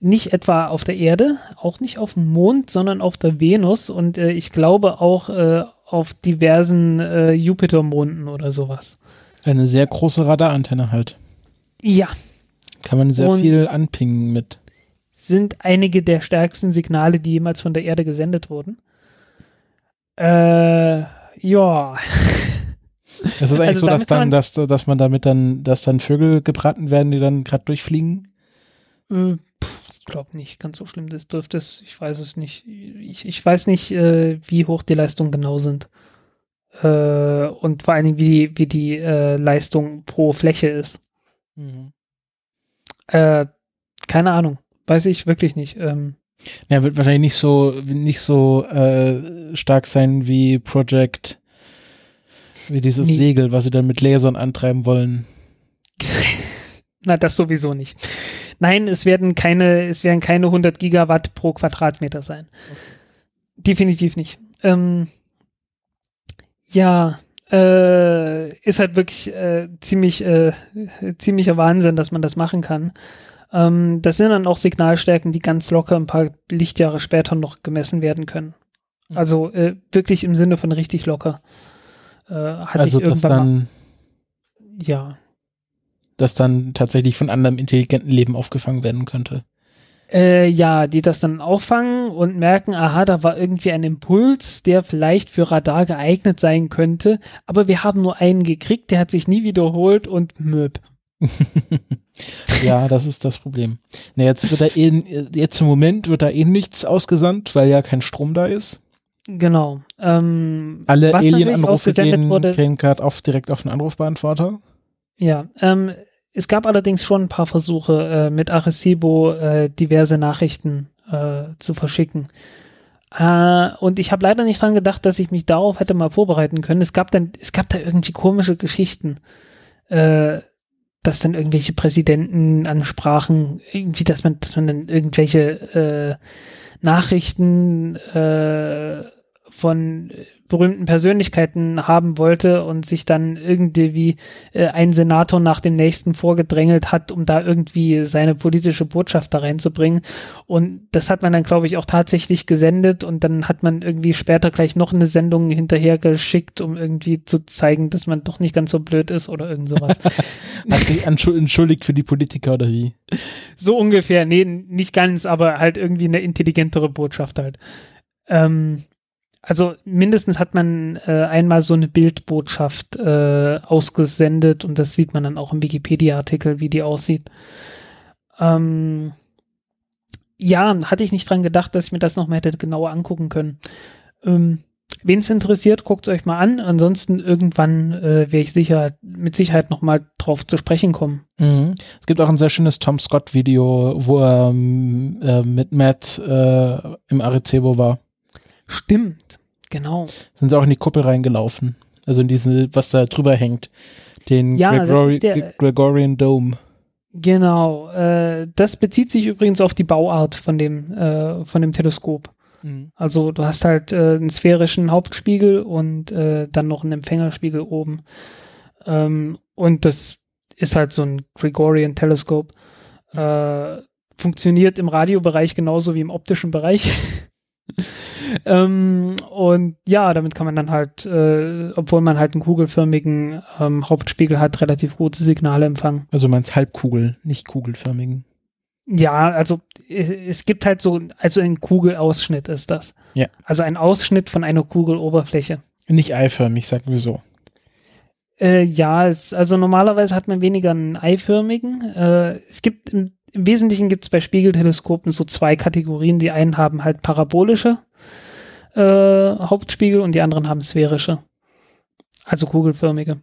Nicht etwa auf der Erde, auch nicht auf dem Mond, sondern auf der Venus und äh, ich glaube auch äh, auf diversen äh, Jupitermonden oder sowas. Eine sehr große Radarantenne halt. Ja, Kann man sehr Und- viel anpingen mit. sind einige der stärksten Signale, die jemals von der Erde gesendet wurden. Äh, ja. Es ist eigentlich Also so, dass dann, dass, dass man damit dann, dass dann Vögel gebraten werden, die dann gerade durchfliegen. Äh, pff, ich glaube nicht, ganz so schlimm das dürfte es, ich weiß es nicht. Ich, ich weiß nicht, äh, wie hoch die Leistungen genau sind. Äh, und vor allen Dingen, wie, wie die äh, Leistung pro Fläche ist. Äh, keine Ahnung. Weiß ich wirklich nicht. Ähm, Ja, wird wahrscheinlich nicht so, nicht so äh, stark sein wie Project, wie dieses Nee. Segel, was sie dann mit Lasern antreiben wollen. na, das sowieso nicht. Nein, es werden keine, es werden keine 100 Gigawatt pro Quadratmeter sein. Definitiv nicht. Ähm, ja, äh, ist halt wirklich äh, ziemlich, äh, ziemlicher Wahnsinn, dass man das machen kann. Ähm, das sind dann auch Signalstärken, die ganz locker ein paar Lichtjahre später noch gemessen werden können. Mhm. Also äh, wirklich im Sinne von richtig locker. Äh, also, dass mal, dann, ja. das dann tatsächlich von anderem intelligenten Leben aufgefangen werden könnte. Äh, ja, die das dann auffangen und merken, aha, da war irgendwie ein Impuls, der vielleicht für Radar geeignet sein könnte, aber wir haben nur einen gekriegt, der hat sich nie wiederholt und möb. ja, das ist das Problem. Na, jetzt wird da eh, jetzt im Moment wird da eh nichts ausgesandt, weil ja kein Strom da ist. Genau. Ähm, Alle Alien-Anrufe gehen, wurde- gehen gerade auf, direkt auf den Anrufbeantworter. Ja, ähm, es gab allerdings schon ein paar Versuche, äh, mit Arecibo äh, diverse Nachrichten äh, zu verschicken. Äh, und ich habe leider nicht dran gedacht, dass ich mich darauf hätte mal vorbereiten können. Es gab dann, es gab da irgendwie komische Geschichten, äh, dass dann irgendwelche Präsidenten ansprachen, irgendwie, dass man, dass man dann irgendwelche äh, Nachrichten äh, von berühmten Persönlichkeiten haben wollte und sich dann irgendwie äh, ein Senator nach dem nächsten vorgedrängelt hat, um da irgendwie seine politische Botschaft da reinzubringen. Und das hat man dann, glaube ich, auch tatsächlich gesendet und dann hat man irgendwie später gleich noch eine Sendung hinterher geschickt, um irgendwie zu zeigen, dass man doch nicht ganz so blöd ist oder irgend sowas. Hat sich entschuldigt für die Politiker oder wie? so ungefähr, nee, nicht ganz, aber halt irgendwie eine intelligentere Botschaft halt. Ähm, also mindestens hat man äh, einmal so eine Bildbotschaft äh, ausgesendet und das sieht man dann auch im Wikipedia-Artikel, wie die aussieht. Ähm, ja, hatte ich nicht dran gedacht, dass ich mir das noch mal hätte genauer angucken können. Ähm, Wen es interessiert, guckt es euch mal an. Ansonsten irgendwann äh, werde ich sicher mit Sicherheit noch mal drauf zu sprechen kommen. Mhm. Es gibt auch ein sehr schönes Tom Scott Video, wo er ähm, äh, mit Matt äh, im Arecibo war. Stimmt, genau. Sind sie auch in die Kuppel reingelaufen. Also in diese, was da drüber hängt. Den Ja, Gregori der- Gre- Gregorian Dome. Genau. Äh, das bezieht sich übrigens auf die Bauart von dem, äh, von dem Teleskop. Also du hast halt äh, einen sphärischen Hauptspiegel und äh, dann noch einen Empfängerspiegel oben. Ähm, und das ist halt so ein Gregorian Teleskop. Äh, funktioniert im Radiobereich genauso wie im optischen Bereich. ähm, und ja, damit kann man dann halt, äh, obwohl man halt einen kugelförmigen ähm, Hauptspiegel hat, relativ gute Signale empfangen. Also meinst Halbkugel, nicht kugelförmigen. Ja, also es gibt halt so, also ein Kugelausschnitt ist das. Ja. Also ein Ausschnitt von einer Kugeloberfläche. Nicht eiförmig, sagen wir so. Äh, ja, es, also normalerweise hat man weniger einen eiförmigen. Äh, es gibt im, im Wesentlichen gibt es bei Spiegelteleskopen so zwei Kategorien. Die einen haben halt parabolische äh, Hauptspiegel und die anderen haben sphärische. Also kugelförmige.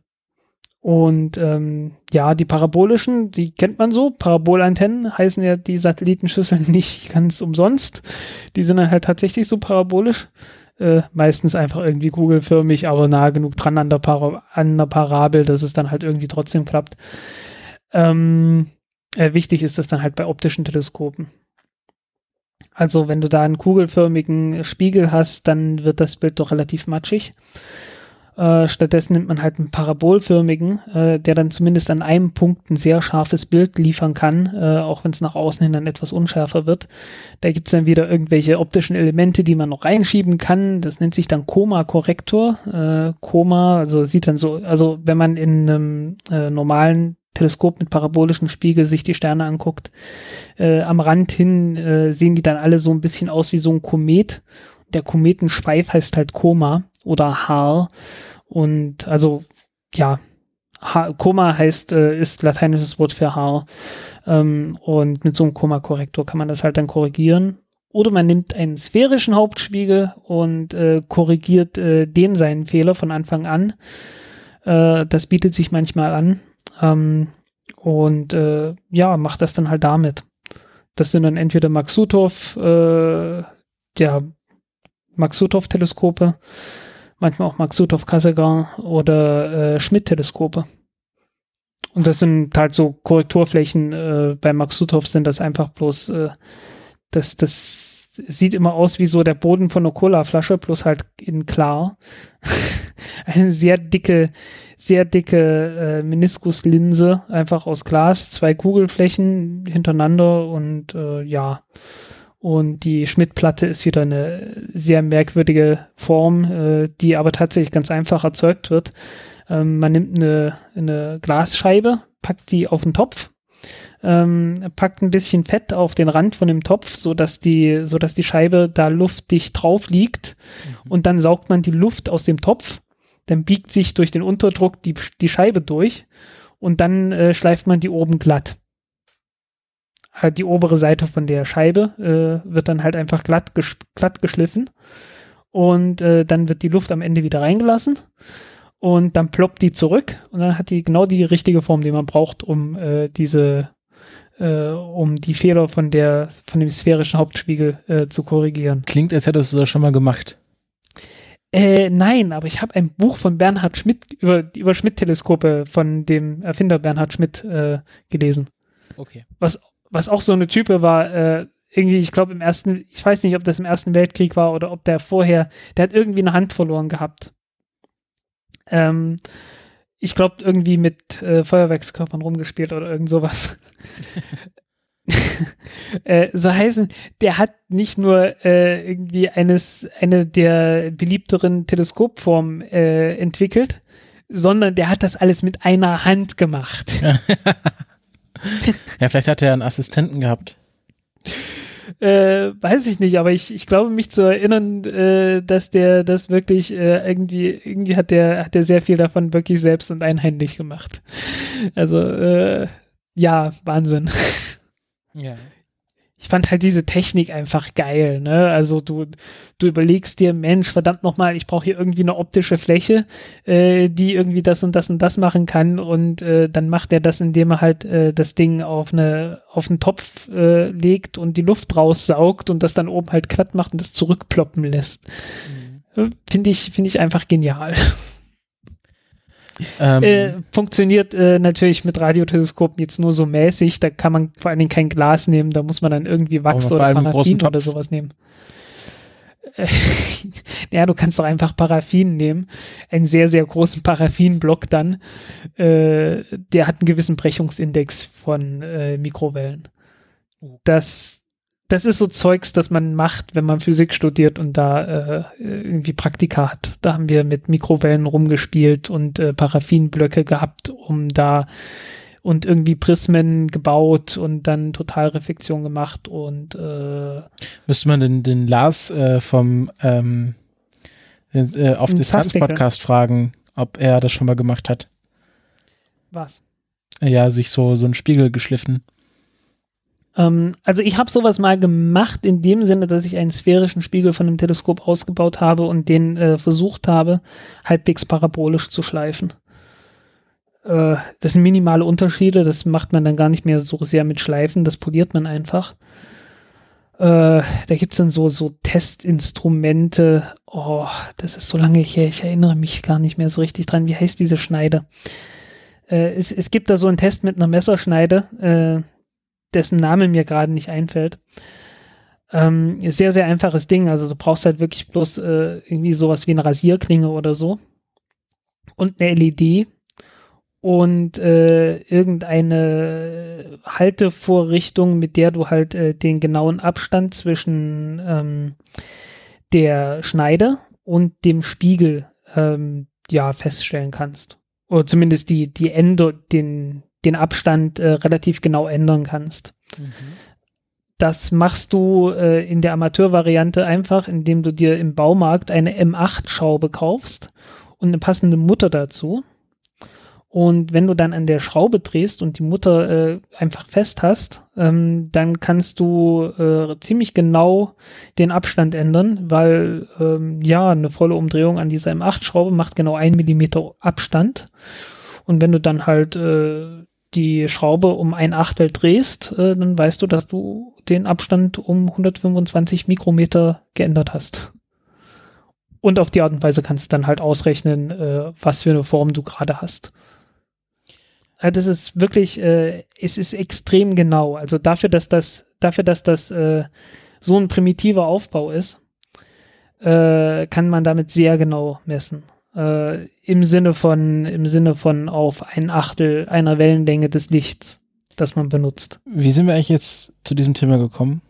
Und ähm, ja, die parabolischen, die kennt man so. Parabolantennen heißen ja die Satellitenschüsseln nicht ganz umsonst. Die sind dann halt tatsächlich so parabolisch. Äh, meistens einfach irgendwie kugelförmig, aber nah genug dran an der, an der Parabel, dass es dann halt irgendwie trotzdem klappt. Ähm, äh, wichtig ist das dann halt bei optischen Teleskopen. Also wenn du da einen kugelförmigen Spiegel hast, dann wird das Bild doch relativ matschig. Äh, stattdessen nimmt man halt einen parabolförmigen, äh, der dann zumindest an einem Punkt ein sehr scharfes Bild liefern kann, äh, auch wenn es nach außen hin dann etwas unschärfer wird. Da gibt es dann wieder irgendwelche optischen Elemente, die man noch reinschieben kann. Das nennt sich dann Coma-Korrektor. Äh, Coma, also sieht dann so, also wenn man in einem äh, normalen Teleskop mit parabolischen Spiegel sich die Sterne anguckt, äh, am Rand hin äh, sehen die dann alle so ein bisschen aus wie so ein Komet. Der Kometenschweif heißt halt Koma oder Haar. Und also, ja, ha Koma heißt, äh, ist lateinisches Wort für Haar. Ähm, und mit so einem Koma-Korrektor kann man das halt dann korrigieren. Oder man nimmt einen sphärischen Hauptspiegel und äh, korrigiert äh, den seinen Fehler von Anfang an. Äh, das bietet sich manchmal an. Ähm, und äh, ja, macht das dann halt damit. Das sind dann entweder Maksutov, äh, ja, Maksutov-Teleskope, manchmal auch Maksutov-Kassegan oder äh, Schmidt-Teleskope. Und das sind halt so Korrekturflächen. Äh, bei Maksutov sind das einfach bloß, äh, das, das sieht immer aus wie so der Boden von einer Cola-Flasche, bloß halt in klar. Eine sehr dicke, sehr dicke äh, Meniskuslinse, einfach aus Glas, zwei Kugelflächen hintereinander und äh, ja. Und die Schmidt-Platte ist wieder eine sehr merkwürdige Form, äh, die aber tatsächlich ganz einfach erzeugt wird. Ähm, man nimmt eine, eine Glasscheibe, packt die auf den Topf, ähm, packt ein bisschen Fett auf den Rand von dem Topf, so dass die, so dass die Scheibe da luftdicht drauf liegt. Mhm. Und dann saugt man die Luft aus dem Topf. Dann biegt sich durch den Unterdruck die, die Scheibe durch. Und dann äh, schleift man die oben glatt halt die obere Seite von der Scheibe äh, wird dann halt einfach glatt, glatt geschliffen und äh, dann wird die Luft am Ende wieder reingelassen und dann ploppt die zurück und dann hat die genau die richtige Form, die man braucht, um äh, diese äh, um die Fehler von der von dem sphärischen Hauptspiegel äh, zu korrigieren. Klingt, als hättest du das schon mal gemacht. Äh, nein, aber ich habe ein Buch von Bernhard Schmidt über, über Schmidt-Teleskope von dem Erfinder Bernhard Schmidt äh, gelesen. Okay. Was was auch so eine Type war, äh, irgendwie, ich glaube im ersten, ich weiß nicht, ob das im Ersten Weltkrieg war oder ob der vorher, der hat irgendwie eine Hand verloren gehabt. Ähm, ich glaube, irgendwie mit äh, Feuerwerkskörpern rumgespielt oder irgend sowas. äh, so heißen, der hat nicht nur äh, irgendwie eines, eine der beliebteren Teleskopformen äh, entwickelt, sondern der hat das alles mit einer Hand gemacht. ja, vielleicht hat er einen Assistenten gehabt. Äh, weiß ich nicht, aber ich, ich glaube mich zu erinnern, äh, dass der das wirklich äh, irgendwie, irgendwie hat der, hat der sehr viel davon wirklich selbst und einhändig gemacht. Also, äh, ja, Wahnsinn. Ja ich fand halt diese Technik einfach geil, ne? Also du, du überlegst dir, Mensch, verdammt nochmal, ich brauche hier irgendwie eine optische Fläche, äh, die irgendwie das und das und das machen kann und äh, dann macht er das, indem er halt äh, das Ding auf eine auf einen Topf äh, legt und die Luft raussaugt und das dann oben halt glatt macht und das zurückploppen lässt. Mhm. Finde ich, finde ich einfach genial. Ähm, äh, funktioniert äh, natürlich mit Radioteleskopen jetzt nur so mäßig. Da kann man vor allen Dingen kein Glas nehmen. Da muss man dann irgendwie Wachs oder Paraffin oder sowas nehmen. ja, du kannst doch einfach Paraffin nehmen. Einen sehr, sehr großen Paraffinblock dann. Äh, der hat einen gewissen Brechungsindex von äh, Mikrowellen. Oh. Das das ist so Zeugs, das man macht, wenn man Physik studiert und da äh, irgendwie Praktika hat. Da haben wir mit Mikrowellen rumgespielt und äh, Paraffinblöcke gehabt, um da und irgendwie Prismen gebaut und dann Totalreflexion gemacht und äh, müsste man den, den Lars äh, vom ähm, äh, auf Distanz Podcast fragen, ob er das schon mal gemacht hat. Was? Ja, sich so so ein Spiegel geschliffen. Ähm, also ich habe sowas mal gemacht in dem Sinne, dass ich einen sphärischen Spiegel von einem Teleskop ausgebaut habe und den äh, versucht habe, halbwegs parabolisch zu schleifen. Äh, das sind minimale Unterschiede, das macht man dann gar nicht mehr so sehr mit Schleifen, das poliert man einfach. Äh, da gibt es dann so, so Testinstrumente. Oh, das ist so lange her, ich erinnere mich gar nicht mehr so richtig dran. Wie heißt diese Schneide? Äh, es, es gibt da so einen Test mit einer Messerschneide, äh, dessen Name mir gerade nicht einfällt. Ähm, sehr, sehr einfaches Ding. Also du brauchst halt wirklich bloß äh, irgendwie sowas wie eine Rasierklinge oder so. Und eine LED und äh, irgendeine Haltevorrichtung, mit der du halt äh, den genauen Abstand zwischen ähm, der Schneide und dem Spiegel ähm, ja feststellen kannst. Oder zumindest die, die Ende, den, den Abstand äh, relativ genau ändern kannst. Mhm. Das machst du äh, in der Amateurvariante einfach, indem du dir im Baumarkt eine M8-Schraube kaufst und eine passende Mutter dazu und wenn du dann an der Schraube drehst und die Mutter äh, einfach fest hast, ähm, dann kannst du äh, ziemlich genau den Abstand ändern, weil ähm, ja, eine volle Umdrehung an dieser M8-Schraube macht genau ein Millimeter Abstand. Und wenn du dann halt äh, die Schraube um ein Achtel drehst, äh, dann weißt du, dass du den Abstand um 125 Mikrometer geändert hast. Und auf die Art und Weise kannst du dann halt ausrechnen, äh, was für eine Form du gerade hast. Äh, das ist wirklich, äh, es ist extrem genau. Also dafür, dass das, dafür, dass das äh, so ein primitiver Aufbau ist, äh, kann man damit sehr genau messen. Äh, Im Sinne von, im Sinne von auf ein Achtel einer Wellenlänge des Lichts, das man benutzt. Wie sind wir eigentlich jetzt zu diesem Thema gekommen?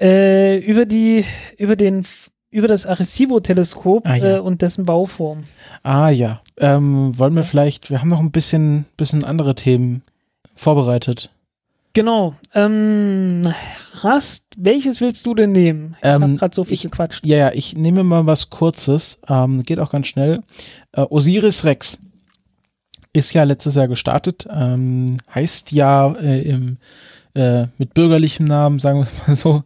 Äh, über die, über den über das Arecibo-Teleskop ah, ja. äh, und dessen Bauform. Ah ja. Ähm, wollen wir vielleicht, wir haben noch ein bisschen, bisschen andere Themen vorbereitet. Genau. Ähm, Rast, welches willst du denn nehmen? Ich ähm, habe gerade so viel ich, gequatscht. Ja, ja, ich nehme mal was Kurzes. Ähm, geht auch ganz schnell. Äh, Osiris Rex ist ja letztes Jahr gestartet. Ähm, heißt ja äh, im äh, mit bürgerlichem Namen, sagen wir mal so.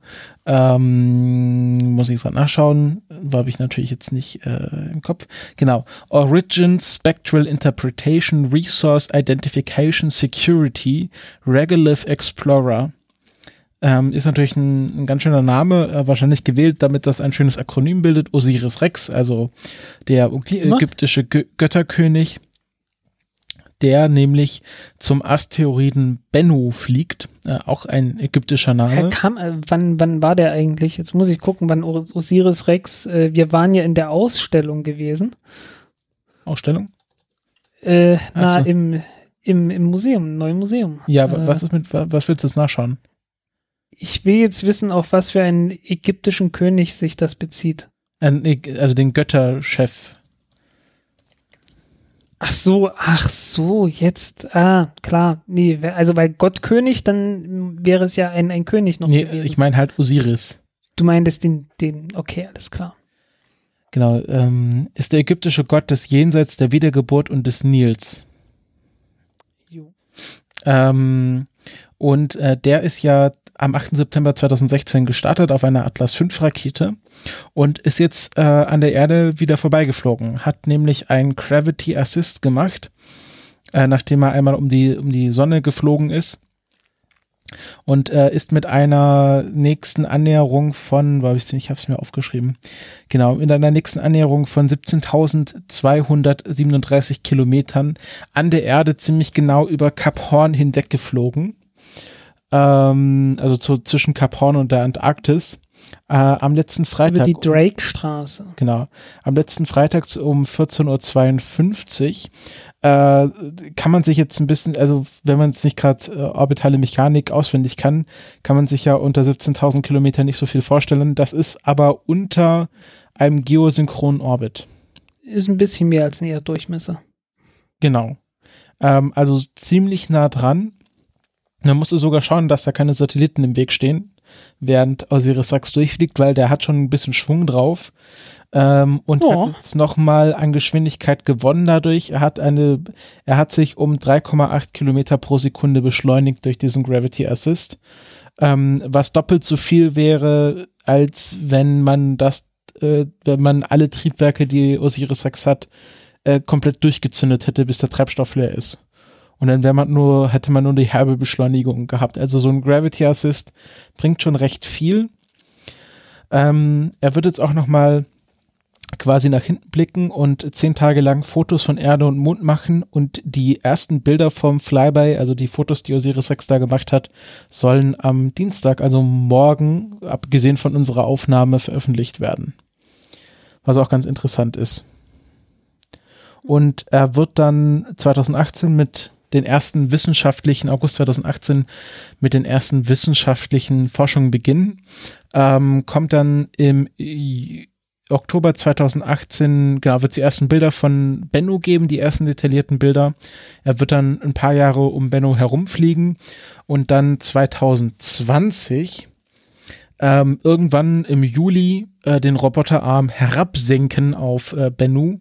Ähm, muss ich gerade nachschauen, habe ich natürlich jetzt nicht äh, im Kopf. Genau. Origin Spectral Interpretation Resource Identification Security Regolith Explorer. Ähm, ist natürlich ein, ein, ganz schöner Name, äh, wahrscheinlich gewählt, damit das ein schönes Akronym bildet. Osiris Rex, also der ägyptische Götterkönig der nämlich zum Asteroiden Bennu fliegt, äh, auch ein ägyptischer Name. Kam, äh, wann, wann war der eigentlich? Jetzt muss ich gucken, wann Osiris Rex, äh, wir waren ja in der Ausstellung gewesen. Ausstellung? Äh, na, so. im, im, im Museum, im neuen Museum. Ja, äh, was ist mit, was willst du jetzt nachschauen? Ich will jetzt wissen, auf was für einen ägyptischen König sich das bezieht. also den Götterchef. Ach so, ach so, jetzt, ah, klar, nee, also weil Gott König, dann wäre es ja ein, ein König noch nee, gewesen. ich meine halt Osiris. Du meintest den, den, okay, alles klar. Genau, ähm, ist der ägyptische Gott des Jenseits der Wiedergeburt und des Nils. Jo. Ähm, und äh, der ist ja am 8. September 2016 gestartet auf einer Atlas V Rakete und ist jetzt äh, an der Erde wieder vorbeigeflogen. Hat nämlich ein Gravity Assist gemacht, äh, nachdem er einmal um die, um die Sonne geflogen ist. Und äh, ist mit einer nächsten Annäherung von, war ich, ich habe es mir aufgeschrieben, genau, mit einer nächsten Annäherung von 17.237 Kilometern an der Erde ziemlich genau über Kap Horn hinweg geflogen ähm, also zu, zwischen Kap Horn und der Antarktis Äh, am letzten Freitag. Über die Drake-Straße. Genau. Am letzten Freitag um 14.52 Uhr äh, kann man sich jetzt ein bisschen, also wenn man jetzt nicht gerade äh, orbitale Mechanik auswendig kann, kann man sich ja unter 17.000 Kilometer nicht so viel vorstellen. Das ist aber unter einem geosynchronen Orbit. Ist ein bisschen mehr als ein Erddurchmesser. Genau. Ähm, also ziemlich nah dran. Man musste sogar schauen, dass da keine Satelliten im Weg stehen, während Osiris Rex durchfliegt, weil der hat schon ein bisschen Schwung drauf ähm, und oh. hat jetzt nochmal an Geschwindigkeit gewonnen dadurch. Er hat eine, er hat sich um 3,8 Kilometer pro Sekunde beschleunigt durch diesen Gravity Assist, ähm, was doppelt so viel wäre, als wenn man das, äh, wenn man alle Triebwerke, die Osiris Rex hat, äh, komplett durchgezündet hätte, bis der Treibstoff leer ist. Und dann wäre man nur, hätte man nur die herbe Beschleunigung gehabt. Also so ein Gravity Assist bringt schon recht viel. Ähm, er wird jetzt auch noch mal quasi nach hinten blicken und zehn Tage lang Fotos von Erde und Mond machen und die ersten Bilder vom Flyby, also die Fotos, die Osiris Rex da gemacht hat, sollen am Dienstag, also morgen, abgesehen von unserer Aufnahme, veröffentlicht werden. Was auch ganz interessant ist. Und er wird dann 2018 mit den ersten wissenschaftlichen, August 2018, mit den ersten wissenschaftlichen Forschungen beginnen. Ähm, kommt dann im Oktober 2018, genau, wird es die ersten Bilder von Benno geben, die ersten detaillierten Bilder. Er wird dann ein paar Jahre um Benno herumfliegen und dann 2020 ähm, irgendwann im Juli äh, den Roboterarm herabsenken auf äh, Bennu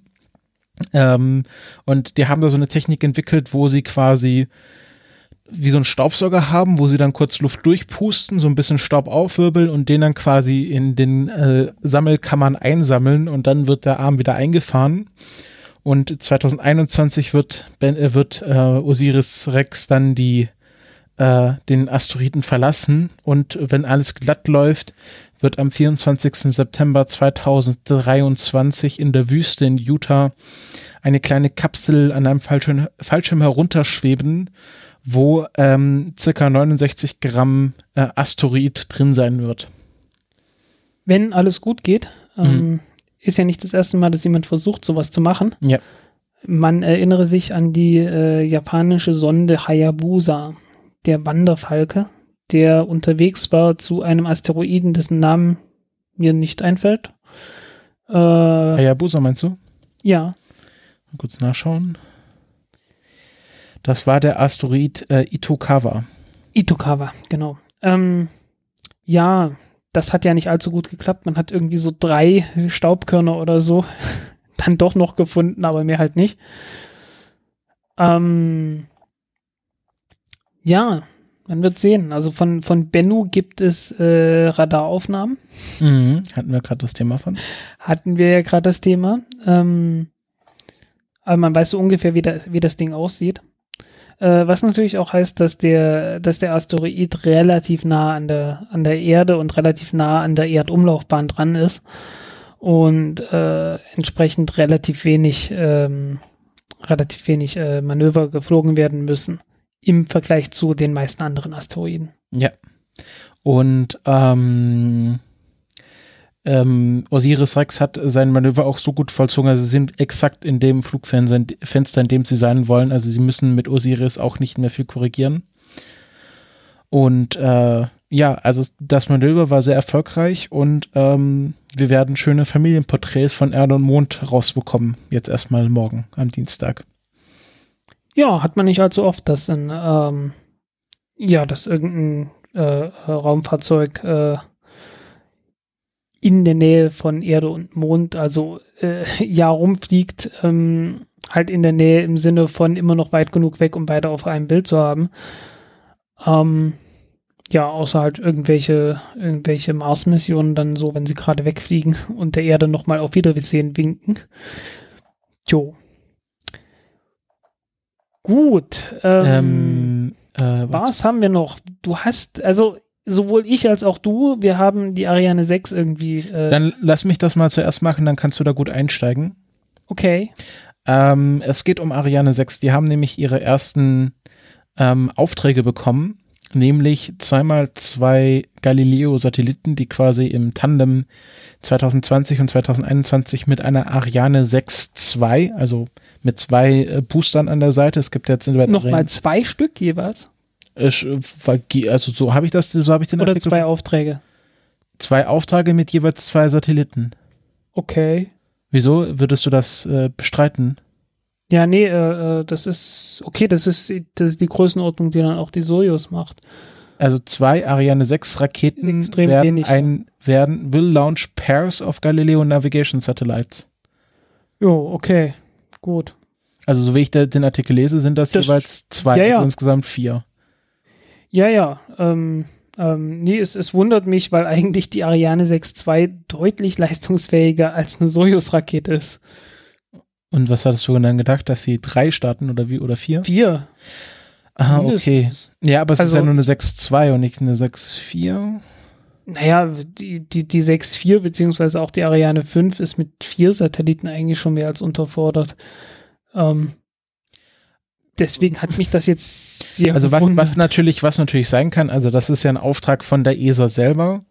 ähm, und die haben da so eine Technik entwickelt, wo sie quasi wie so einen Staubsauger haben, wo sie dann kurz Luft durchpusten, so ein bisschen Staub aufwirbeln und den dann quasi in den äh, Sammelkammern einsammeln und dann wird der Arm wieder eingefahren. Und 2021 wird, ben, äh, wird äh, Osiris Rex dann die äh, den Asteroiden verlassen und wenn alles glatt läuft, wird am 24. September 2023 in der Wüste in Utah eine kleine Kapsel an einem Fallschirm, Fallschirm herunterschweben, wo ähm, circa 69 Gramm äh, Asteroid drin sein wird. Wenn alles gut geht, ähm, mhm. ist ja nicht das erste Mal, dass jemand versucht, sowas zu machen. Ja. Man erinnere sich an die äh, japanische Sonde Hayabusa, der Wanderfalke, der unterwegs war zu einem Asteroiden, dessen Namen mir nicht einfällt. Äh, Hayabusa meinst du? Ja. Mal kurz nachschauen. Das war der Asteroid äh, Itokawa. Itokawa, genau. Ähm, ja, das hat ja nicht allzu gut geklappt. Man hat irgendwie so drei Staubkörner oder so dann doch noch gefunden, aber mehr halt nicht. Ähm, ja, man wird sehen. Also von, von Bennu gibt es äh, Radaraufnahmen. Mhm, hatten wir gerade das Thema von. Hatten wir ja gerade das Thema. Ähm, aber man weiß so ungefähr, wie, das, wie das Ding aussieht. Äh, was natürlich auch heißt, dass der, dass der Asteroid relativ nah an der, an der Erde und relativ nah an der Erdumlaufbahn dran ist und äh, entsprechend relativ wenig, ähm, relativ wenig äh, Manöver geflogen werden müssen im Vergleich zu den meisten anderen Asteroiden. Ja. Und ähm, ähm, Osiris Rex hat sein Manöver auch so gut vollzogen, also sie sind exakt in dem Flugfenster, in dem sie sein wollen. Also sie müssen mit Osiris auch nicht mehr viel korrigieren. Und äh, ja, also das Manöver war sehr erfolgreich und ähm, wir werden schöne Familienporträts von Erde und Mond rausbekommen. Jetzt erstmal morgen am Dienstag. Ja, hat man nicht allzu oft, dass ein, ähm, ja, dass irgendein äh, Raumfahrzeug äh, in der Nähe von Erde und Mond, also äh, ja, rumfliegt, ähm, halt in der Nähe im Sinne von immer noch weit genug weg, um beide auf einem Bild zu haben. Ähm, ja, außer halt irgendwelche, irgendwelche Mars-Missionen dann so, wenn sie gerade wegfliegen und der Erde nochmal auf Wiedersehen winken. Jo. Gut. Ähm, ähm, äh, was haben wir noch? Du hast, also sowohl ich als auch du, wir haben die Ariane 6 irgendwie. Äh dann lass mich das mal zuerst machen, dann kannst du da gut einsteigen. Okay. Ähm, es geht um Ariane 6. Die haben nämlich ihre ersten ähm, Aufträge bekommen nämlich zweimal zwei Galileo-Satelliten, die quasi im Tandem 2020 und 2021 mit einer Ariane 6.2, also mit zwei äh, Boostern an der Seite. Es gibt jetzt nochmal zwei Stück jeweils. Also so habe ich das, so habe ich den Oder Artikel zwei Aufträge. Zwei Aufträge mit jeweils zwei Satelliten. Okay. Wieso würdest du das äh, bestreiten? Ja, nee, äh, äh, das ist okay, das ist, das ist die Größenordnung, die dann auch die Soyuz macht. Also zwei Ariane 6 Raketen werden, wenig, ein, werden will launch pairs of Galileo Navigation Satellites. Jo, okay, gut. Also so wie ich den Artikel lese, sind das, das jeweils zwei, ja, ja. also insgesamt vier. Ja, ja. Ähm, ähm, nee, es, es wundert mich, weil eigentlich die Ariane 6.2 deutlich leistungsfähiger als eine Soyuz-Rakete ist. Und was hattest du dann gedacht, dass sie drei starten oder wie oder vier? Vier. Ah, okay. Ja, aber es also, ist ja nur eine 6.2 und nicht eine 6.4. Naja, die, die, die 6.4 beziehungsweise auch die Ariane 5 ist mit vier Satelliten eigentlich schon mehr als unterfordert. Ähm, deswegen hat mich das jetzt sehr Also was, was natürlich, was natürlich sein kann, also das ist ja ein Auftrag von der ESA selber.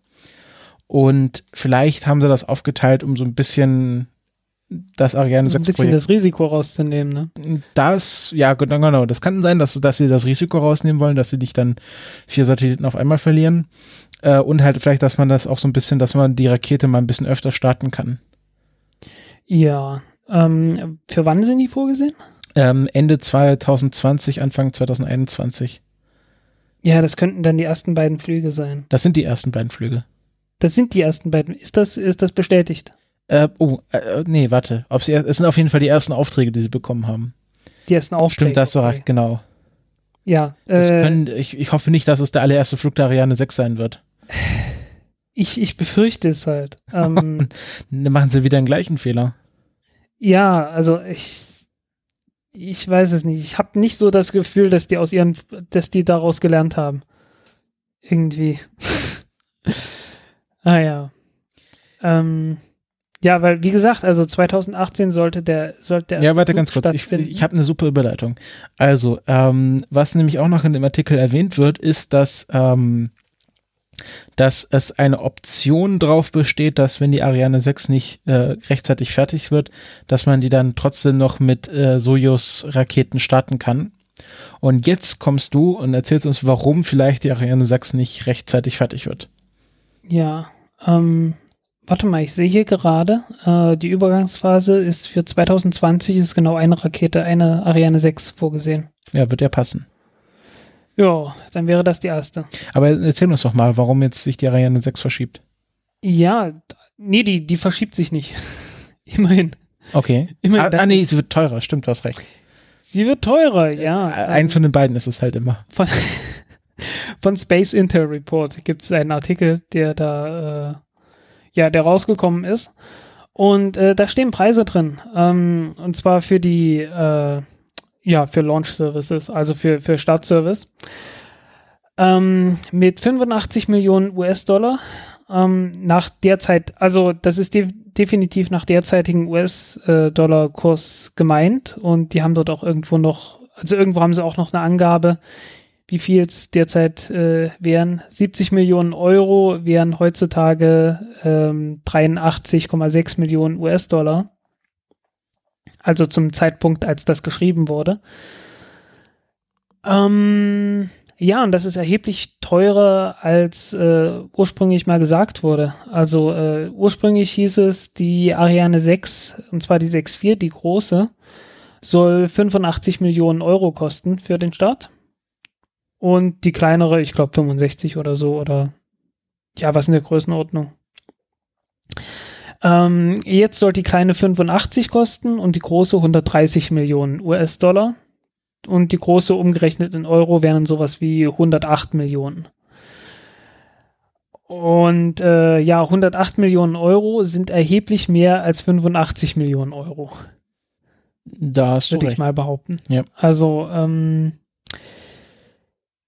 Und vielleicht haben sie das aufgeteilt, um so ein bisschen das Ariane 6 Ein bisschen Projekt. das Risiko rauszunehmen, ne? Das, ja, genau, genau. Das kann sein, dass, dass sie das Risiko rausnehmen wollen, dass sie nicht dann vier Satelliten auf einmal verlieren. Äh, und halt vielleicht, dass man das auch so ein bisschen, dass man die Rakete mal ein bisschen öfter starten kann. Ja. Ähm, für wann sind die vorgesehen? Ähm, Ende 2020, Anfang 2021. Ja, das könnten dann die ersten beiden Flüge sein. Das sind die ersten beiden Flüge. Das sind die ersten beiden. Ist das, ist das bestätigt? Äh, oh, äh, nee, warte. Ob sie, es sind auf jeden Fall die ersten Aufträge, die sie bekommen haben. Die ersten Aufträge. Stimmt, das so recht, genau. Ja. Äh, können, ich, ich hoffe nicht, dass es der allererste Flug der Ariane 6 sein wird. Ich, ich befürchte es halt. Ähm, Dann machen sie wieder den gleichen Fehler. Ja, also ich, ich weiß es nicht. Ich habe nicht so das Gefühl, dass die aus ihren, dass die daraus gelernt haben. Irgendwie. ah ja. Ähm, ja, weil wie gesagt, also 2018 sollte der sollte der Ja, warte ganz kurz. Ich, ich habe eine super Überleitung. Also, ähm, was nämlich auch noch in dem Artikel erwähnt wird, ist, dass ähm, dass es eine Option drauf besteht, dass wenn die Ariane 6 nicht äh, rechtzeitig fertig wird, dass man die dann trotzdem noch mit äh, Soyuz-Raketen starten kann. Und jetzt kommst du und erzählst uns, warum vielleicht die Ariane 6 nicht rechtzeitig fertig wird. Ja, ähm, warte mal, ich sehe hier gerade, äh, die Übergangsphase ist für 2020 ist genau eine Rakete, eine Ariane 6 vorgesehen. Ja, wird ja passen. Ja, dann wäre das die erste. Aber erzähl uns doch mal, warum jetzt sich die Ariane 6 verschiebt. Ja, nee, die, die verschiebt sich nicht. Immerhin. Okay. Immerhin ah, ah, nee, sie wird teurer, stimmt, du hast recht. Sie wird teurer, ja. Äh, eins von den beiden ist es halt immer. Von, von Space Intel Report gibt es einen Artikel, der da, äh, ja, der rausgekommen ist. Und äh, da stehen Preise drin. Ähm, und zwar für die, äh, ja, für Launch Services, also für, für Startservice. Ähm, mit 85 Millionen US-Dollar ähm, nach derzeit, also das ist de definitiv nach derzeitigem US-Dollar-Kurs gemeint und die haben dort auch irgendwo noch, also irgendwo haben sie auch noch eine Angabe, wie viel es derzeit äh, wären. 70 Millionen Euro wären heutzutage ähm, 83,6 Millionen US-Dollar also zum Zeitpunkt, als das geschrieben wurde. Ähm, ja, und das ist erheblich teurer, als äh, ursprünglich mal gesagt wurde. Also äh, ursprünglich hieß es, die Ariane 6, und zwar die 6.4, die große, soll 85 Millionen Euro kosten für den Start. Und die kleinere, ich glaube 65 oder so, oder ja, was in der Größenordnung. Ähm, jetzt soll die kleine 85 kosten und die große 130 Millionen US-Dollar. Und die große umgerechnet in Euro wären sowas wie 108 Millionen. Und äh, ja, 108 Millionen Euro sind erheblich mehr als 85 Millionen Euro. Da hast du Würde ich mal behaupten. Ja. Also, ähm,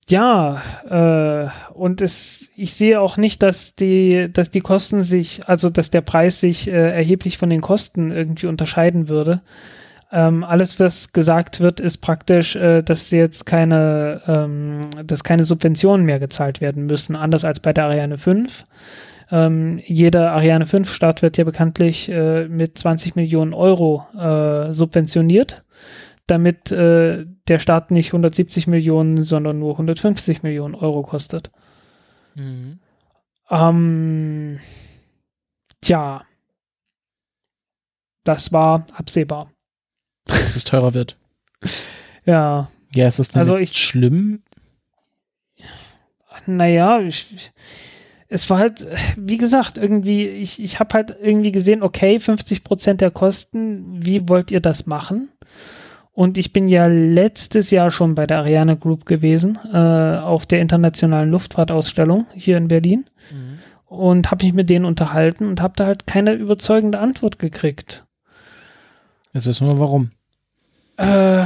ja, äh, und es, ich sehe auch nicht, dass die, dass die Kosten sich, also dass der Preis sich äh, erheblich von den Kosten irgendwie unterscheiden würde. Ähm, alles, was gesagt wird, ist praktisch, äh, dass jetzt keine, ähm, dass keine Subventionen mehr gezahlt werden müssen, anders als bei der Ariane 5. Ähm, jeder Ariane 5 Start wird ja bekanntlich äh, mit 20 Millionen Euro äh, subventioniert, damit äh, der Start nicht 170 Millionen, sondern nur 150 Millionen Euro kostet. Mhm. Ähm, tja, das war absehbar dass es teurer wird. Ja. Ja, ist das denn also ich, schlimm? Naja, ich, es war halt, wie gesagt, irgendwie, ich, ich habe halt irgendwie gesehen, okay, 50 Prozent der Kosten, wie wollt ihr das machen? Und ich bin ja letztes Jahr schon bei der Ariane Group gewesen, äh, auf der internationalen Luftfahrtausstellung hier in Berlin. Mhm. Und habe mich mit denen unterhalten und habe da halt keine überzeugende Antwort gekriegt. Jetzt wissen wir warum. Äh,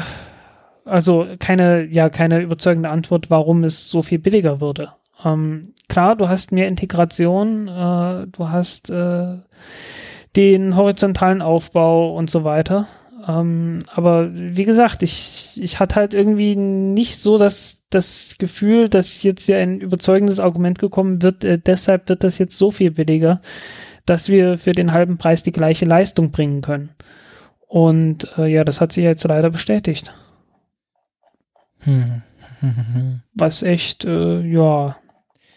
also keine, ja, keine überzeugende Antwort, warum es so viel billiger würde. Ähm, klar, du hast mehr Integration, äh, du hast äh, den horizontalen Aufbau und so weiter. Ähm, aber wie gesagt, ich, ich hatte halt irgendwie nicht so das, das Gefühl, dass jetzt hier ein überzeugendes Argument gekommen wird, äh, deshalb wird das jetzt so viel billiger, dass wir für den halben Preis die gleiche Leistung bringen können. Und äh, ja, das hat sich jetzt leider bestätigt. Hm. Was echt, äh, ja,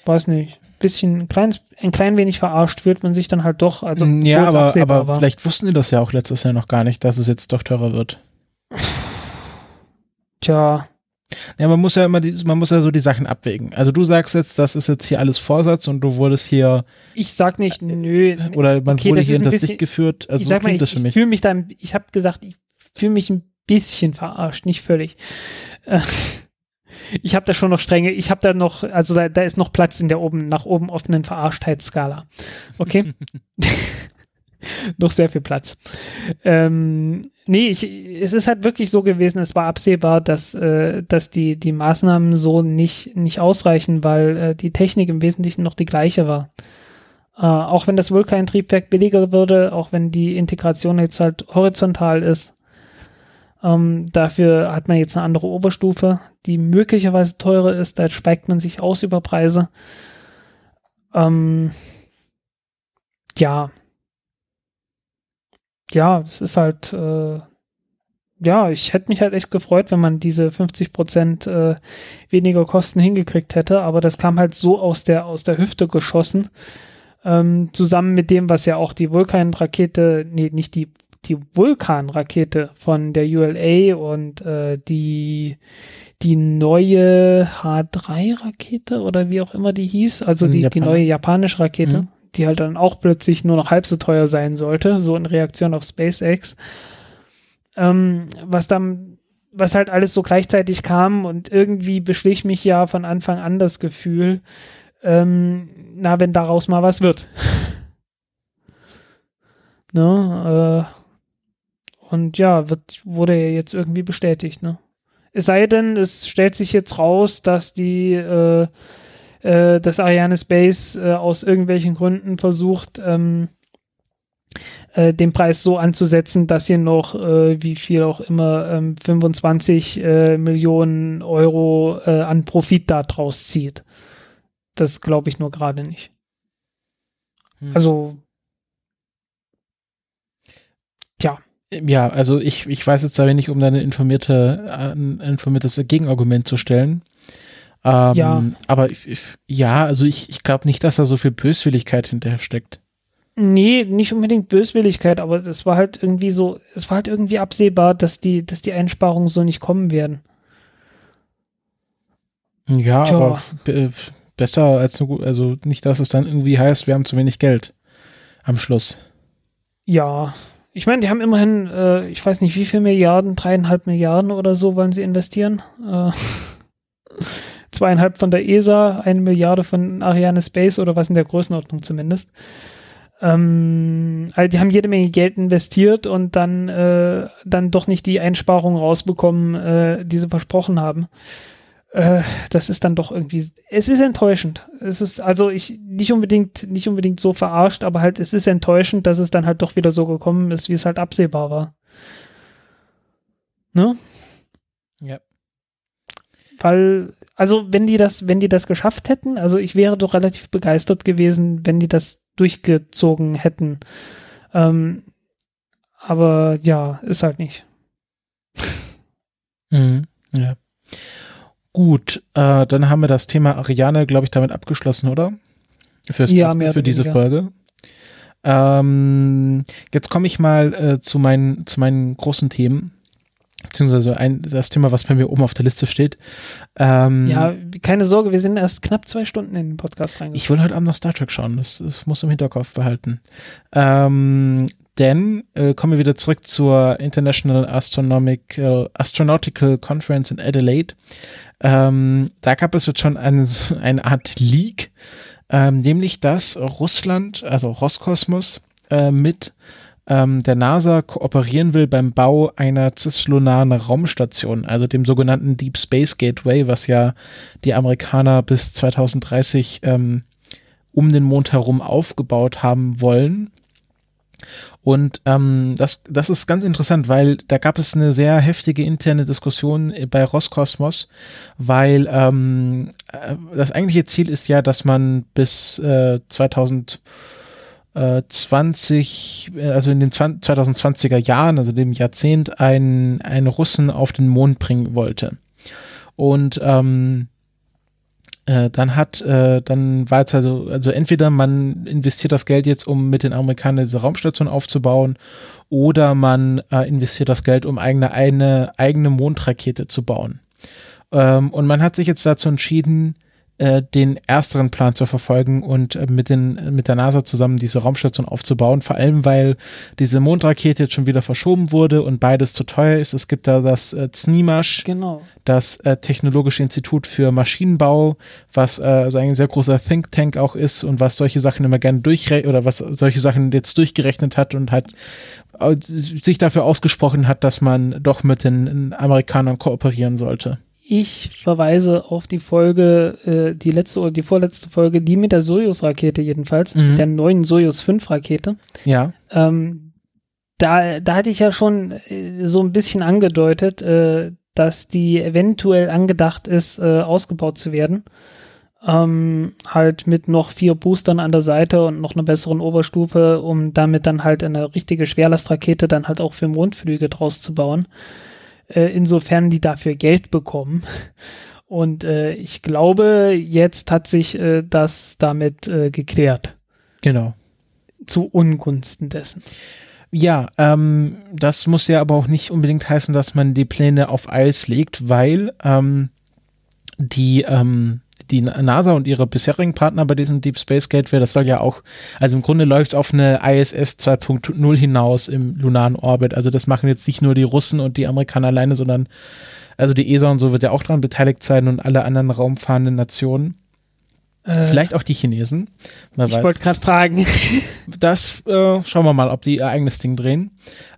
weiß nicht, bisschen ein, kleines, ein klein wenig verarscht fühlt man sich dann halt doch. Also ja, aber, aber war. vielleicht wussten die das ja auch letztes Jahr noch gar nicht, dass es jetzt doch teurer wird. Tja, ja, man muss ja immer, die, man muss ja so die Sachen abwägen. Also du sagst jetzt, das ist jetzt hier alles Vorsatz und du wurdest hier. Ich sag nicht, nö. Oder man okay, wurde hier in das Licht geführt. Also ich so sag mal, ich, das für mich. Ich fühle mich da, ich habe gesagt, ich fühle mich ein bisschen verarscht, nicht völlig. Ich habe da schon noch strenge, ich habe da noch, also da, da ist noch Platz in der oben, nach oben offenen Verarschtheitsskala. Okay? noch sehr viel Platz. Ähm, nee, ich, es ist halt wirklich so gewesen, es war absehbar, dass, äh, dass die, die Maßnahmen so nicht, nicht ausreichen, weil äh, die Technik im Wesentlichen noch die gleiche war. Äh, auch wenn das Vulkan-Triebwerk billiger würde, auch wenn die Integration jetzt halt horizontal ist, ähm, dafür hat man jetzt eine andere Oberstufe, die möglicherweise teurer ist, da schweigt man sich aus über Preise. Ähm, ja, ja, es ist halt, äh, ja, ich hätte mich halt echt gefreut, wenn man diese 50 Prozent äh, weniger Kosten hingekriegt hätte, aber das kam halt so aus der, aus der Hüfte geschossen, ähm, zusammen mit dem, was ja auch die Vulkan-Rakete, nee, nicht die, die Vulkan-Rakete von der ULA und äh, die, die neue H3-Rakete oder wie auch immer die hieß, also die, die neue japanische Rakete, mhm die halt dann auch plötzlich nur noch halb so teuer sein sollte, so in Reaktion auf SpaceX. Ähm, was dann, was halt alles so gleichzeitig kam und irgendwie beschlich mich ja von Anfang an das Gefühl, ähm, na, wenn daraus mal was wird. ne, äh, und ja, wird, wurde ja jetzt irgendwie bestätigt, ne? Es sei denn, es stellt sich jetzt raus, dass die äh, äh, dass Ariane Space äh, aus irgendwelchen Gründen versucht, ähm, äh, den Preis so anzusetzen, dass ihr noch, äh, wie viel auch immer, ähm, 25 äh, Millionen Euro an Profit daraus zieht. Das glaube ich nur gerade nicht. Hm. Also, ja. Also ich, ich weiß jetzt da wenig, um da eine informierte, ein informiertes Gegenargument zu stellen. Ähm, ja. Aber ich, ja, also ich, ich glaube nicht, dass da so viel Böswilligkeit hinterher steckt. Nee, nicht unbedingt Böswilligkeit, aber es war halt irgendwie so, es war halt irgendwie absehbar, dass die, dass die Einsparungen so nicht kommen werden. Ja, Tja. aber besser als nur, also nicht, dass es dann irgendwie heißt, wir haben zu wenig Geld am Schluss. Ja, ich meine, die haben immerhin, äh, ich weiß nicht, wie viel Milliarden, dreieinhalb Milliarden oder so wollen sie investieren. Äh, zweieinhalb von der ESA, eine Milliarde von Ariane Space oder was in der Größenordnung zumindest. Ähm, also die haben jede Menge Geld investiert und dann, äh, dann doch nicht die Einsparungen rausbekommen, äh, die sie versprochen haben. Äh, das ist dann doch irgendwie, es ist enttäuschend. Es ist also ich nicht unbedingt, nicht unbedingt so verarscht, aber halt es ist enttäuschend, dass es dann halt doch wieder so gekommen ist, wie es halt absehbar war. Ne? Ja. Weil, also wenn die das, wenn die das geschafft hätten, also ich wäre doch relativ begeistert gewesen, wenn die das durchgezogen hätten. Ähm, aber ja, ist halt nicht. Mhm. Ja. Gut, äh, dann haben wir das Thema Ariane, glaube ich, damit abgeschlossen, oder? Fürs Ja, Testen, für diese weniger. Folge. Ähm, jetzt komme ich mal äh, zu, meinen, zu meinen großen Themen. Beziehungsweise ein, das Thema, was bei mir oben auf der Liste steht. Ähm, Ja, keine Sorge, wir sind erst knapp zwei Stunden in den Podcast reingekommen. Ich will heute Abend noch Star Trek schauen, das, das muss im Hinterkopf behalten. Ähm, denn äh, kommen wir wieder zurück zur International Astronomical, Astronautical Conference in Adelaide. Ähm, da gab es jetzt schon eine, eine Art Leak, ähm, nämlich dass Russland, also Roskosmos, äh, mit ähm, der NASA kooperieren will beim Bau einer cislunaren Raumstation, also dem sogenannten Deep Space Gateway, was ja die Amerikaner bis 2030 ähm, um den Mond herum aufgebaut haben wollen. Und ähm, das, das ist ganz interessant, weil da gab es eine sehr heftige interne Diskussion bei Roskosmos, weil ähm, äh, das eigentliche Ziel ist ja, dass man bis äh, 2000 äh, 20, äh, also in den 20, 2020er Jahren, also dem Jahrzehnt, einen, einen Russen auf den Mond bringen wollte. Und ähm, äh, dann hat, äh, dann war es also, also entweder man investiert das Geld jetzt, um mit den Amerikanern diese Raumstation aufzubauen, oder man äh, investiert das Geld, um eigene, eine eigene Mondrakete zu bauen. Ähm, und man hat sich jetzt dazu entschieden, den ersteren Plan zu verfolgen und äh, mit, den, mit der NASA zusammen diese Raumstation aufzubauen. Vor allem, weil diese Mondrakete jetzt schon wieder verschoben wurde und beides zu teuer ist. Es gibt da das äh, ZNIMASH, Genau. das äh, Technologische Institut für Maschinenbau, was äh, also ein sehr großer Think Tank auch ist und was solche Sachen immer gerne durchrechnet oder was solche Sachen jetzt durchgerechnet hat und hat äh, sich dafür ausgesprochen hat, dass man doch mit den Amerikanern kooperieren sollte. Ich verweise auf die Folge, äh, die letzte oder die vorletzte Folge, die mit der Soyuz-Rakete jedenfalls, Mhm. der neuen Soyuz 5-Rakete. Ja. Ähm, da, da hatte ich ja schon äh, so ein bisschen angedeutet, äh, dass die eventuell angedacht ist, äh, ausgebaut zu werden. Ähm, halt mit noch vier Boostern an der Seite und noch einer besseren Oberstufe, um damit dann halt eine richtige Schwerlastrakete dann halt auch für Mondflüge draus zu bauen. Äh, insofern die dafür Geld bekommen. Und äh, ich glaube, jetzt hat sich äh, das damit äh, geklärt. Genau. Zu Ungunsten dessen. Ja, ähm, das muss ja aber auch nicht unbedingt heißen, dass man die Pläne auf Eis legt, weil ähm, die, ähm, die NASA und ihre bisherigen Partner bei diesem Deep Space Gateway, das soll ja auch, also im Grunde läuft es auf eine ISS 2.0 hinaus im lunaren Orbit. Also das machen jetzt nicht nur die Russen und die Amerikaner alleine, sondern also die ESA und so wird ja auch daran beteiligt sein und alle anderen raumfahrenden Nationen. Äh, Vielleicht auch die Chinesen. Wer Ich wollte gerade fragen. Das äh, schauen wir mal, ob die ihr eigenes Ding drehen.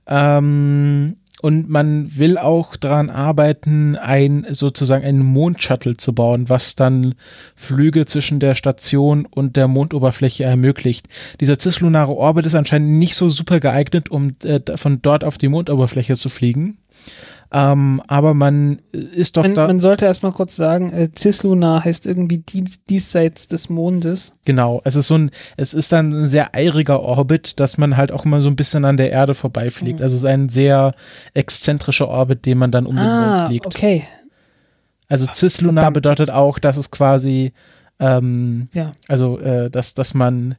Ähm, und man will auch daran arbeiten, ein sozusagen einen Mondshuttle zu bauen, was dann Flüge zwischen der Station und der Mondoberfläche ermöglicht. Dieser cislunare Orbit ist anscheinend nicht so super geeignet, um äh, von dort auf die Mondoberfläche zu fliegen. Ähm, aber man ist doch Man, da. man sollte erstmal kurz sagen, äh, Cislunar heißt irgendwie dies, diesseits des Mondes. Genau, es ist so ein, es ist dann ein sehr eiriger Orbit, dass man halt auch immer so ein bisschen an der Erde vorbeifliegt. Mhm. Also es ist ein sehr exzentrischer Orbit, den man dann um den Mond ah, fliegt. okay. Also cislunar Verdammt. bedeutet auch, dass es quasi, ähm, Ja. also äh, dass, dass man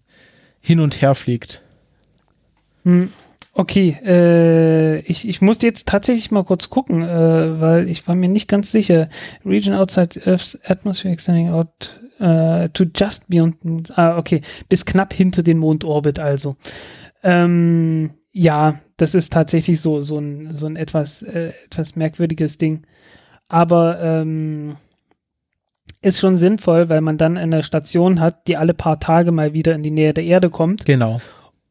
hin und her fliegt. Hm. Okay, äh, ich, ich musste jetzt tatsächlich mal kurz gucken, äh, weil ich war mir nicht ganz sicher. Region outside Earth's atmosphere extending out äh, to just beyond. Ah, okay, bis knapp hinter den Mondorbit also. Ähm, ja, das ist tatsächlich so, so ein, so ein etwas, äh, etwas merkwürdiges Ding. Aber ähm, ist schon sinnvoll, weil man dann eine Station hat, die alle paar Tage mal wieder in die Nähe der Erde kommt Genau.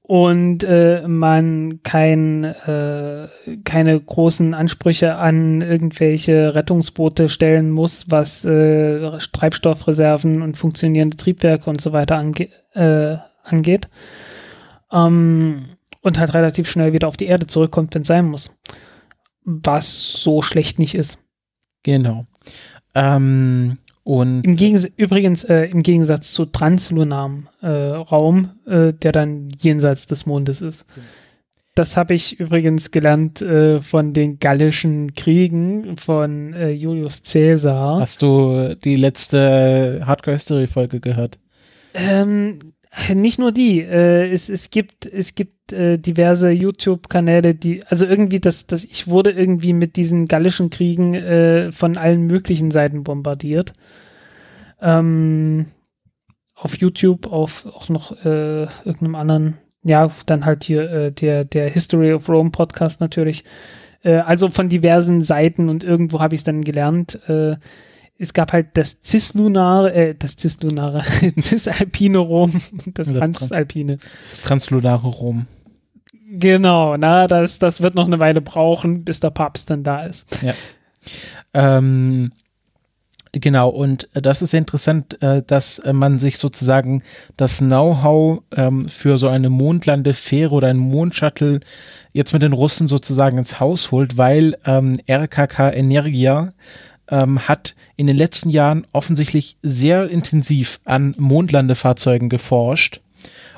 Und äh, man kein, äh, keine großen Ansprüche an irgendwelche Rettungsboote stellen muss, was äh, Treibstoffreserven und funktionierende Triebwerke und so weiter ange äh, angeht. Ähm, und halt relativ schnell wieder auf die Erde zurückkommt, wenn es sein muss. was so schlecht nicht ist. Genau. Ähm, und Im Gegens übrigens äh, im Gegensatz zu translunarem äh, Raum, äh, der dann jenseits des Mondes ist. Das habe ich übrigens gelernt äh, von den gallischen Kriegen von äh, Julius Caesar. hast du die letzte Hardcore History Folge gehört? Ähm, nicht nur die. Äh, es, es gibt, es gibt äh, diverse YouTube-Kanäle, die, also irgendwie, das, das, ich wurde irgendwie mit diesen gallischen Kriegen äh, von allen möglichen Seiten bombardiert. Ähm, auf YouTube, auf auch noch äh, irgendeinem anderen, ja, dann halt hier äh, der, der History of Rome Podcast natürlich. Äh, also von diversen Seiten und irgendwo habe ich es dann gelernt. Es gab halt das cislunare, äh, das cislunare, cisalpine Rom und das Das Tran- transalpine. Das translunare Rom. Genau, na, das, das wird noch eine Weile brauchen, bis der Papst dann da ist. Ähm, genau, und äh, das ist interessant, äh, dass äh, man sich sozusagen das Know-how ähm, für so eine Mondlandefähre oder einen Mondshuttle jetzt mit den Russen sozusagen ins Haus holt, weil ähm, RKK Energia ähm, hat in den letzten Jahren offensichtlich sehr intensiv an Mondlandefahrzeugen geforscht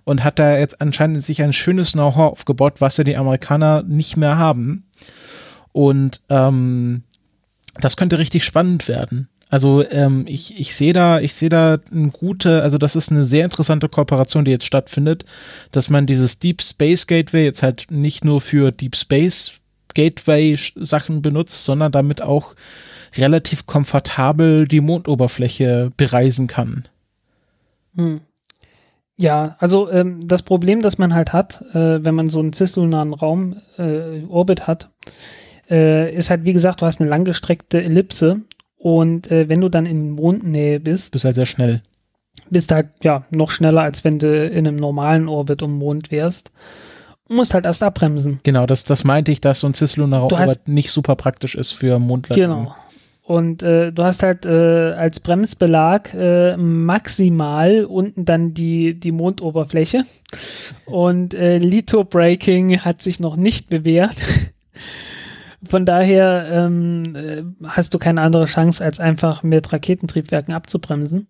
und hat da jetzt anscheinend sich ein schönes Know-how aufgebaut, was ja die Amerikaner nicht mehr haben. Und ähm, das könnte richtig spannend werden. Also ähm, ich, ich sehe da, ich sehe da eine gute, also das ist eine sehr interessante Kooperation, die jetzt stattfindet, dass man dieses Deep Space Gateway jetzt halt nicht nur für Deep Space Gateway Sachen benutzt, sondern damit auch relativ komfortabel die Mondoberfläche bereisen kann. Hm. Ja, also ähm, das Problem, das man halt hat, äh, wenn man so einen cislunaren Raum, äh, Orbit hat, äh, ist halt, wie gesagt, du hast eine langgestreckte Ellipse und äh, wenn du dann in Mondnähe bist, Bist halt sehr schnell. bist du halt ja noch schneller, als wenn du in einem normalen Orbit um Mond wärst. Du musst halt erst abbremsen. Genau, das, das meinte ich, dass so ein cislunarer Orbit nicht super praktisch ist für Mondlandungen. Genau. Und äh, du hast halt äh, als Bremsbelag äh, maximal unten dann die, die Mondoberfläche. Und äh, Litho Braking hat sich noch nicht bewährt. Von daher ähm, äh, hast du keine andere Chance, als einfach mit Raketentriebwerken abzubremsen.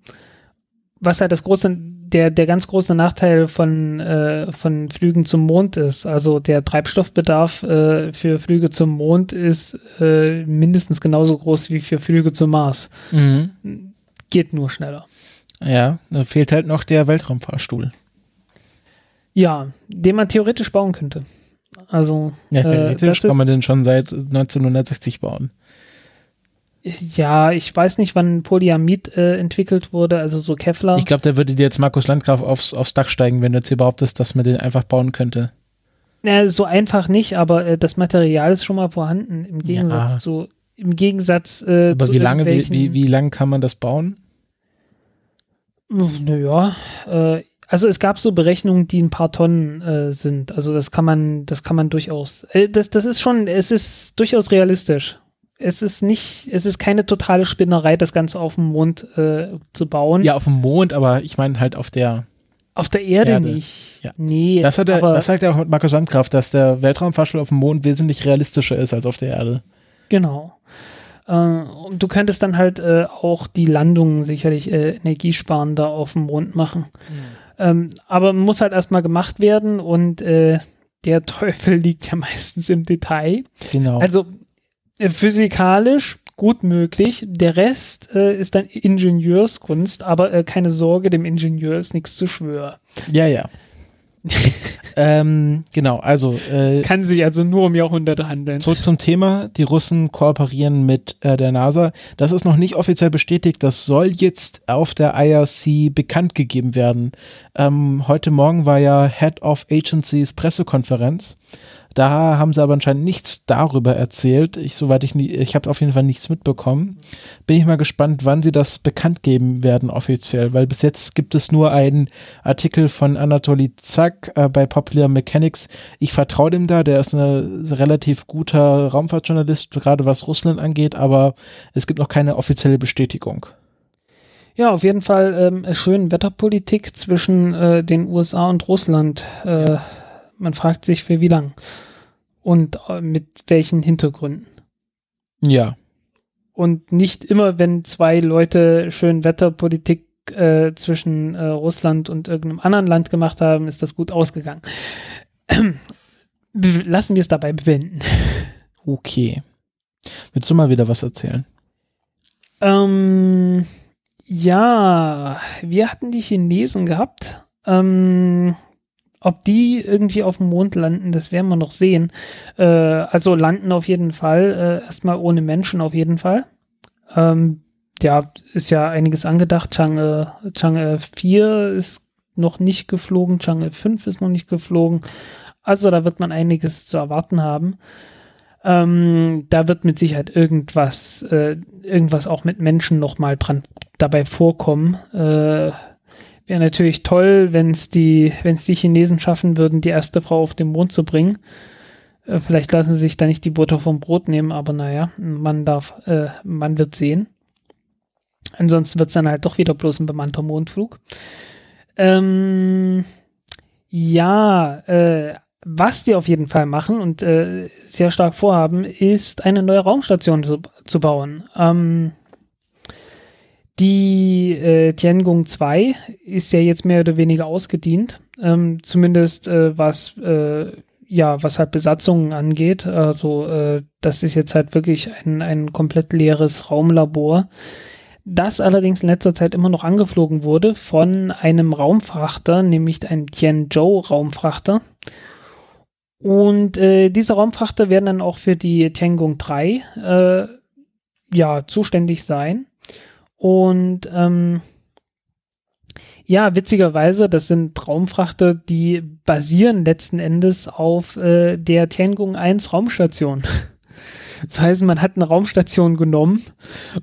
Was halt das große, der, der ganz große Nachteil von, äh, von Flügen zum Mond ist. Also der Treibstoffbedarf äh, für Flüge zum Mond ist äh, mindestens genauso groß wie für Flüge zum Mars. Mhm. Geht nur schneller. Ja, da fehlt halt noch der Weltraumfahrstuhl. Ja, den man theoretisch bauen könnte. Also, Ja, äh, theoretisch kann man den schon seit 1960 bauen. Ja, ich weiß nicht, wann Polyamid äh, entwickelt wurde, also so Kevlar. Ich glaube, da würde dir jetzt Markus Landgraf aufs, aufs Dach steigen, wenn du jetzt behauptest, dass man den einfach bauen könnte. Ja, so einfach nicht, aber äh, das Material ist schon mal vorhanden, im Gegensatz Ja. zu, im Gegensatz äh, Aber zu wie lange, wie, wie, wie lange kann man das bauen? Naja, äh, also es gab so Berechnungen, die ein paar Tonnen äh, sind. Also das kann man, das kann man durchaus. Äh, das, das ist schon, es ist durchaus realistisch. Es ist nicht, es ist keine totale Spinnerei, das Ganze auf dem Mond äh, zu bauen. Ja, auf dem Mond, aber ich meine halt auf der. Auf der Erde, Erde. nicht. Ja. Nee, Das hat er, das sagt er auch mit Markus Landgraf, dass der Weltraumfahrstuhl auf dem Mond wesentlich realistischer ist als auf der Erde. Genau. Äh, und du könntest dann halt äh, auch die Landungen sicherlich äh, energiesparender auf dem Mond machen. Ähm, aber muss halt erstmal gemacht werden und äh, der Teufel liegt ja meistens im Detail. Genau. Also physikalisch gut möglich. Der Rest äh, ist dann Ingenieurskunst, aber äh, keine Sorge, dem Ingenieur ist nichts zu schwören. ja, ja. ähm, genau, also äh, Kann sich also nur um Jahrhunderte handeln. Zurück zum Thema. Die Russen kooperieren mit äh, der NASA. Das ist noch nicht offiziell bestätigt. Das soll jetzt auf der IRC bekannt gegeben werden. Ähm, heute Morgen war ja Head of Agencies Pressekonferenz. Da haben sie aber anscheinend nichts darüber erzählt. Ich, soweit ich nie, ich habe auf jeden Fall nichts mitbekommen. Bin ich mal gespannt, wann sie das bekannt geben werden offiziell, weil bis jetzt gibt es nur einen Artikel von Anatoly Zack äh, bei Popular Mechanics. Ich vertraue dem da, der ist ein relativ guter Raumfahrtjournalist, gerade was Russland angeht, aber es gibt noch keine offizielle Bestätigung. Ja, auf jeden Fall ähm, schön Wetterpolitik zwischen äh, den USA und Russland. Äh, Man fragt sich, für wie lang. Und äh, mit welchen Hintergründen. Ja. Und nicht immer, wenn zwei Leute schön Wetterpolitik äh, zwischen äh, Russland und irgendeinem anderen Land gemacht haben, ist das gut ausgegangen. Lassen wir es dabei bewenden. Okay. Willst du mal wieder was erzählen? Ähm, ja, wir hatten die Chinesen gehabt. Ähm, ob die irgendwie auf dem Mond landen, das werden wir noch sehen. Äh, also landen auf jeden Fall. Äh, erstmal ohne Menschen auf jeden Fall. Ähm, ja, ist ja einiges angedacht. Chang'e, Chang'e 4 ist noch nicht geflogen, Chang'e 5 ist noch nicht geflogen. Also da wird man einiges zu erwarten haben. Ähm, da wird mit Sicherheit irgendwas, äh, irgendwas auch mit Menschen nochmal dran dabei vorkommen. Äh, Wäre natürlich toll, wenn es die, wenn es die Chinesen schaffen würden, die erste Frau auf den Mond zu bringen. Äh, vielleicht lassen sie sich da nicht die Butter vom Brot nehmen, aber naja, man darf, äh, man wird sehen. Ansonsten wird es dann halt doch wieder bloß ein bemannter Mondflug. Ähm, ja, äh, was die auf jeden Fall machen und äh, sehr stark vorhaben, ist eine neue Raumstation zu, zu bauen. Ähm, die äh, Tiangong 2 ist ja jetzt mehr oder weniger ausgedient, ähm, zumindest äh, was äh, ja was halt Besatzungen angeht. Also äh, das ist jetzt halt wirklich ein, ein komplett leeres Raumlabor das allerdings in letzter Zeit immer noch angeflogen wurde von einem Raumfrachter, nämlich ein Tianzhou Raumfrachter. Und äh, diese Raumfrachter werden dann auch für die Tiangong 3 äh, ja, zuständig sein. Und ähm, ja, witzigerweise, das sind Raumfrachter, die basieren letzten Endes auf äh, der Tiangong 1 Raumstation. Das heißt, man hat eine Raumstation genommen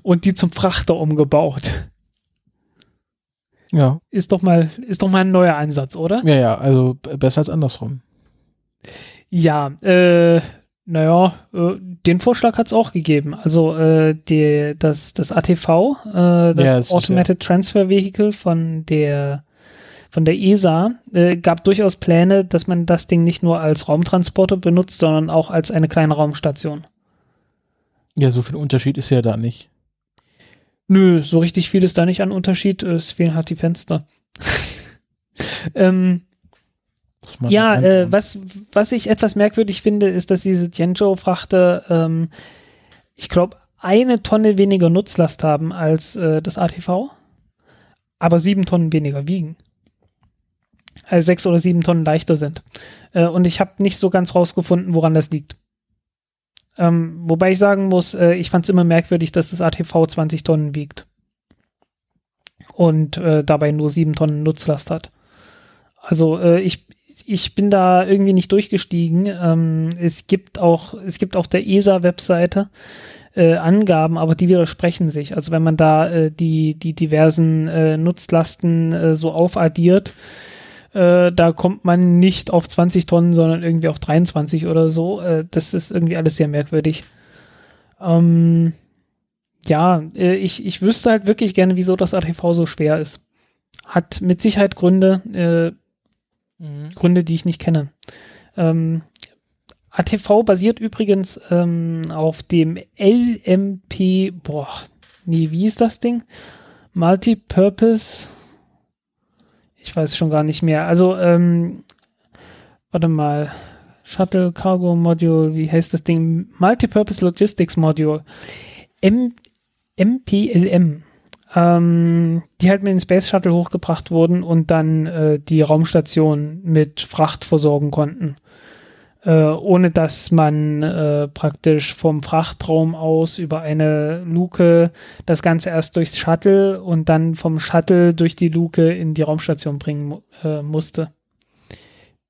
und die zum Frachter umgebaut. Ja. Ist doch mal, ist doch mal ein neuer Ansatz, oder? Ja, ja, also besser als andersrum. Ja, äh, naja, äh, den Vorschlag hat es auch gegeben. Also äh, die, das, das ATV, äh, das, Ja, das Automated Transfer Vehicle von der von der ESA äh, gab durchaus Pläne, dass man das Ding nicht nur als Raumtransporter benutzt, sondern auch als eine kleine Raumstation. Ja, so viel Unterschied ist ja da nicht. Nö, so richtig viel ist da nicht an Unterschied. Es fehlen halt die Fenster. ähm, ja, äh, was, was ich etwas merkwürdig finde, ist, dass diese Tianzhou-Frachter, ähm, ich glaube, eine Tonne weniger Nutzlast haben als äh, das ATV, aber sieben Tonnen weniger wiegen. Also sechs oder sieben Tonnen leichter sind. Äh, und ich habe nicht so ganz rausgefunden, woran das liegt. Ähm, wobei ich sagen muss, äh, ich fand es immer merkwürdig, dass das ATV 20 Tonnen wiegt. Und äh, dabei nur sieben Tonnen Nutzlast hat. Also äh, ich, ich bin da irgendwie nicht durchgestiegen. Ähm, es gibt auch, es gibt auf der ESA-Webseite äh, Angaben, aber die widersprechen sich. Also wenn man da äh, die, die diversen äh, Nutzlasten äh, so aufaddiert, äh, da kommt man nicht auf 20 Tonnen, sondern irgendwie auf 23 oder so. Äh, das ist irgendwie alles sehr merkwürdig. Ähm, ja, ich, ich wüsste halt wirklich gerne, wieso das ATV so schwer ist. Hat mit Sicherheit Gründe, Mhm. Gründe, die ich nicht kenne. Ähm, ATV basiert übrigens ähm, auf dem LMP, boah, nee, wie ist das Ding? Multipurpose, ich weiß schon gar nicht mehr. Also, ähm, warte mal, Shuttle Cargo Module, wie heißt das Ding? Multipurpose Logistics Module. M MPLM ähm, die halt mit dem Space Shuttle hochgebracht wurden und dann äh, die Raumstation mit Fracht versorgen konnten. Äh, ohne dass man äh, praktisch vom Frachtraum aus über eine Luke das Ganze erst durchs Shuttle und dann vom Shuttle durch die Luke in die Raumstation bringen äh, musste.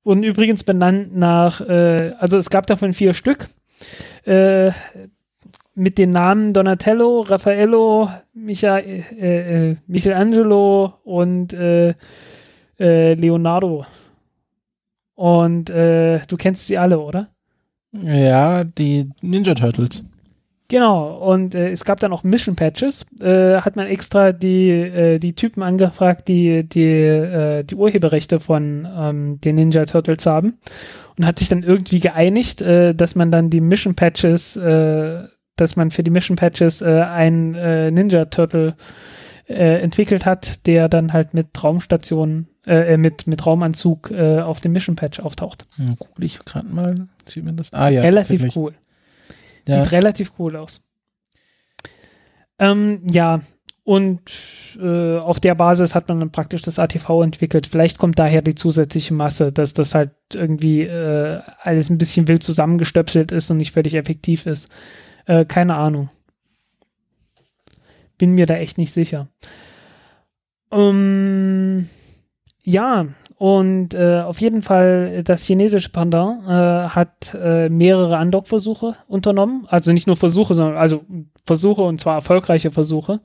Und übrigens benannt nach, äh, also es gab davon vier Stück. Mit den Namen Donatello, Raffaello, Micha, äh, äh, Michelangelo und äh, äh, Leonardo. Und äh, du kennst sie alle, oder? Ja, die Ninja Turtles. Genau, und äh, es gab dann auch Mission Patches. Hat man extra die, die Typen angefragt, die die, die Urheberrechte von ähm, den Ninja Turtles haben. und hat sich dann irgendwie geeinigt, dass man dann die Mission Patches, äh, dass man für die Mission Patches äh, ein äh, Ninja Turtle äh, entwickelt hat, der dann halt mit Raumstationen, äh, äh mit, mit Raumanzug äh, auf dem Mission Patch auftaucht. Hm, Google ich gerade mal, sieht man das? Ah ja. relativ cool. Ja. Sieht relativ cool aus. Ähm, ja, und äh, auf der Basis hat man dann praktisch das ATV entwickelt. Vielleicht kommt daher die zusätzliche Masse, dass das halt irgendwie äh, alles ein bisschen wild zusammengestöpselt ist und nicht völlig effektiv ist. Äh, keine Ahnung. Bin mir da echt nicht sicher. Ähm, ja, und äh, auf jeden Fall das chinesische Pendant äh, hat äh, mehrere Andockversuche unternommen. Also nicht nur Versuche, sondern also Versuche und zwar erfolgreiche Versuche,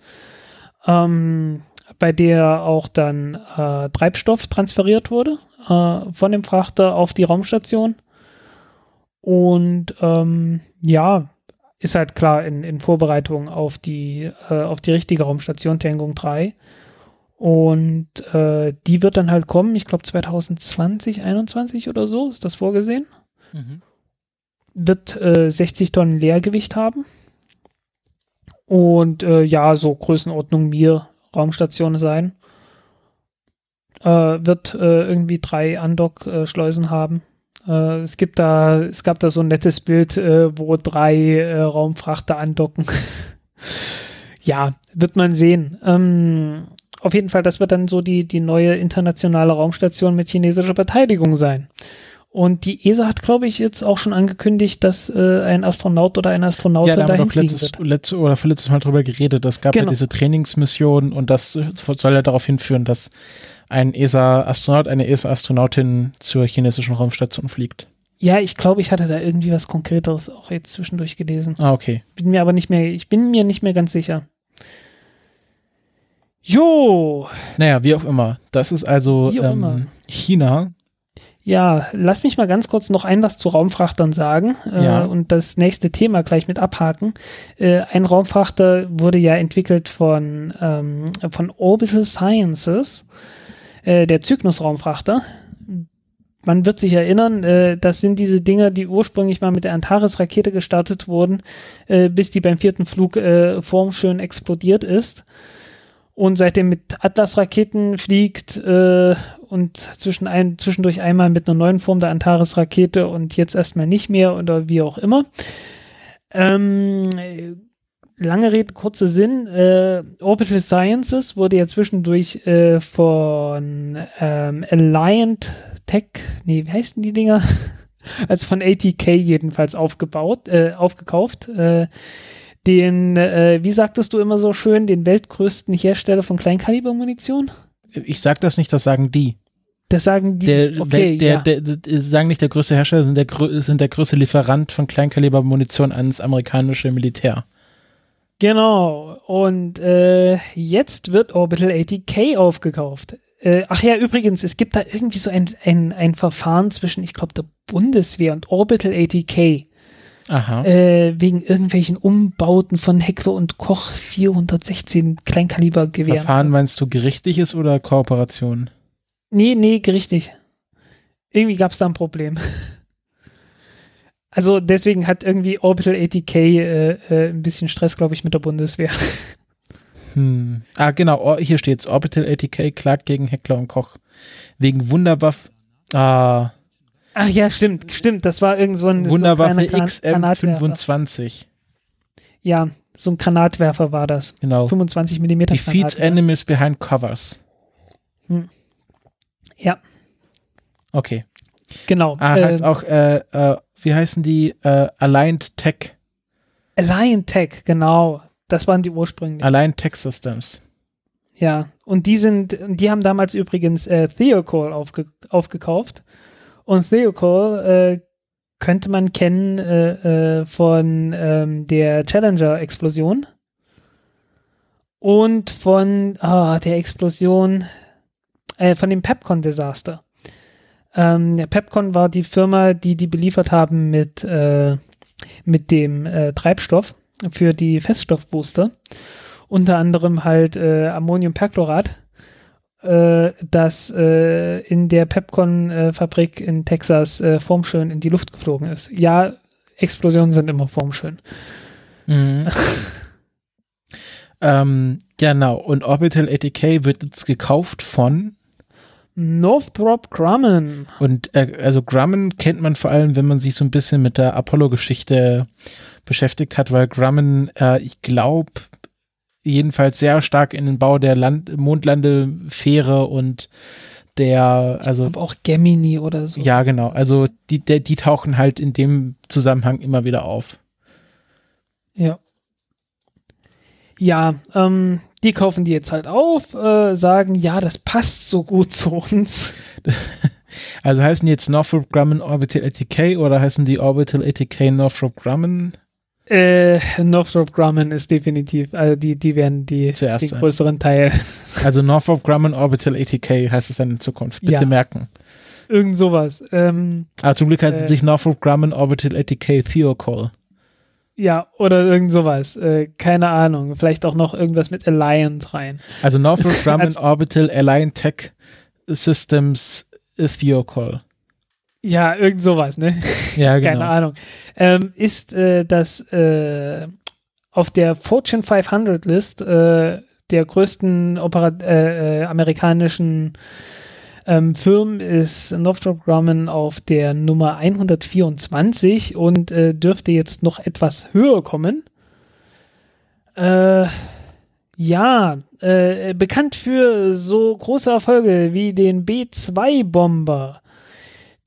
ähm, bei der auch dann äh, Treibstoff transferiert wurde äh, von dem Frachter auf die Raumstation. Und ähm, ja, ist halt klar in, in Vorbereitung auf die, äh, auf die richtige Raumstation Tiangong 3. Und äh, die wird dann halt kommen, ich glaube 2020, 21 oder so, ist das vorgesehen. Mhm. Wird äh, 60 Tonnen Leergewicht haben. Und äh, ja, so Größenordnung Mir Raumstation sein. Äh, wird äh, irgendwie drei Andock-Schleusen haben. Äh, es gibt da, es gab da so ein nettes Bild, äh, wo drei äh, Raumfrachter andocken. ja, wird man sehen. Ähm, auf jeden Fall, das wird dann so die, die neue internationale Raumstation mit chinesischer Beteiligung sein. Und die ESA hat, glaube ich, jetzt auch schon angekündigt, dass äh, ein Astronaut oder eine Ja, Astronautin da haben wir doch letztes, wird. letzte, oder vorletztes Mal drüber geredet. Es gab ja Genau. diese Trainingsmission und das soll ja darauf hinführen, dass ein ESA-Astronaut, eine ESA-Astronautin zur chinesischen Raumstation fliegt. Ja, ich glaube, ich hatte da irgendwie was Konkreteres auch jetzt zwischendurch gelesen. Ah, okay. Bin mir aber nicht mehr, ich bin mir nicht mehr ganz sicher. Jo, Naja, wie auch immer. Das ist also ähm, China. ja, lass mich mal ganz kurz noch ein was zu Raumfrachtern sagen äh, Ja. und das nächste Thema gleich mit abhaken. Äh, ein Raumfrachter wurde ja entwickelt von, ähm, von Orbital Sciences, äh, der Cygnus-Raumfrachter. Man wird sich erinnern, äh, das sind diese Dinger, die ursprünglich mal mit der Antares-Rakete gestartet wurden, äh, bis die beim vierten Flug äh, formschön explodiert ist. Und seitdem mit Atlas-Raketen fliegt äh, und zwischen ein, zwischendurch einmal mit einer neuen Form der Antares-Rakete und jetzt erstmal nicht mehr oder wie auch immer. Ähm, äh, lange Rede, kurzer Sinn. Äh, Orbital Sciences wurde ja zwischendurch äh, von ähm, Alliant Tech, nee, wie heißen die Dinger? also von ATK jedenfalls aufgebaut, äh, aufgekauft. Äh, den, äh, wie sagtest du immer so schön, den weltgrößten Hersteller von Kleinkalibermunition? Ich sag das nicht, das sagen die. Das sagen die. Der, okay, der, ja. der, sagen nicht der größte Hersteller, sind der, sind der größte Lieferant von Kleinkalibermunition ans amerikanische Militär. Genau. Und äh, jetzt wird Orbital ATK aufgekauft. Äh, ach ja, übrigens, es gibt da irgendwie so ein, ein, ein Verfahren zwischen, ich glaube, der Bundeswehr und Orbital ATK. Aha. Äh, wegen irgendwelchen Umbauten von Heckler und Koch 416 Kleinkalibergewehren. Verfahren meinst du gerichtliches oder Kooperation? Nee, nee, gerichtlich. Irgendwie gab es da ein Problem. Also deswegen hat irgendwie Orbital ATK äh, äh, ein bisschen Stress, glaube ich, mit der Bundeswehr. Hm. Ah, genau, hier steht's. Orbital ATK klagt gegen Heckler und Koch. Wegen Wunderwaff. Ah, Ach ja, stimmt, stimmt. Das war irgend so ein Wunderwaffe so ein kleiner Gran- Granatwerfer. XM25. Ja, so ein Granatwerfer war das. Genau. 25 mm Defeats enemies behind covers. Ja, Okay. genau. Ah, Ähm, heißt auch, äh, äh, wie heißen die? Äh, Aligned Tech. Alliant Tech, genau. Das waren die ursprünglichen. Aligned Tech Systems. Ja, und die sind, die haben damals übrigens äh, Theocall aufge, aufgekauft. Und Theocall äh, könnte man kennen äh, äh, von ähm, der Challenger-Explosion und von ah, der Explosion, äh, von dem Pepcon-Desaster. Ähm, Pepcon war die Firma, die die beliefert haben mit, äh, mit dem äh, Treibstoff für die Feststoffbooster unter anderem halt äh, Ammoniumperchlorat. äh, dass äh, in der Pepcon-Fabrik in Texas äh, formschön in die Luft geflogen ist. Ja, Explosionen sind immer formschön. Mhm. ähm, genau, und Orbital ATK wird jetzt gekauft von Northrop Grumman. Und äh, also Grumman kennt man vor allem, wenn man sich so ein bisschen mit der Apollo-Geschichte beschäftigt hat, weil Grumman, äh, ich glaube, jedenfalls sehr stark in den Bau der Land Mondlandefähre und der, also. Auch Gemini oder so. Ja, genau. Also die, der, die tauchen halt in dem Zusammenhang immer wieder auf. Ja. Ja, ähm, die kaufen die jetzt halt auf, äh, sagen, ja, das passt so gut zu uns. Also heißen die jetzt Northrop Grumman Orbital ATK oder heißen die Orbital ATK Northrop Grumman? Äh, Northrop Grumman ist definitiv, also die, die werden die, Zuerst den größeren Teil. Also Northrop Grumman Orbital ATK heißt es dann in Zukunft. Bitte Ja. merken. Irgend sowas. Ähm, Aber zum Glück heißt es Äh. sich Northrop Grumman Orbital ATK Theocall. Ja, oder irgend sowas. Äh, keine Ahnung. Vielleicht auch noch irgendwas mit Alliant rein. Also Northrop Grumman Orbital Allied Tech Systems Theocall. Ja, irgend sowas, ne? Ja, genau. Keine Ahnung. Ähm, ist äh, das äh, auf der Fortune 500 List äh, der größten Opera äh, äh, amerikanischen ähm, Firmen ist Northrop Grumman auf der Nummer 124 und äh, dürfte jetzt noch etwas höher kommen. Äh, ja, äh, bekannt für so große Erfolge wie den B-2-Bomber,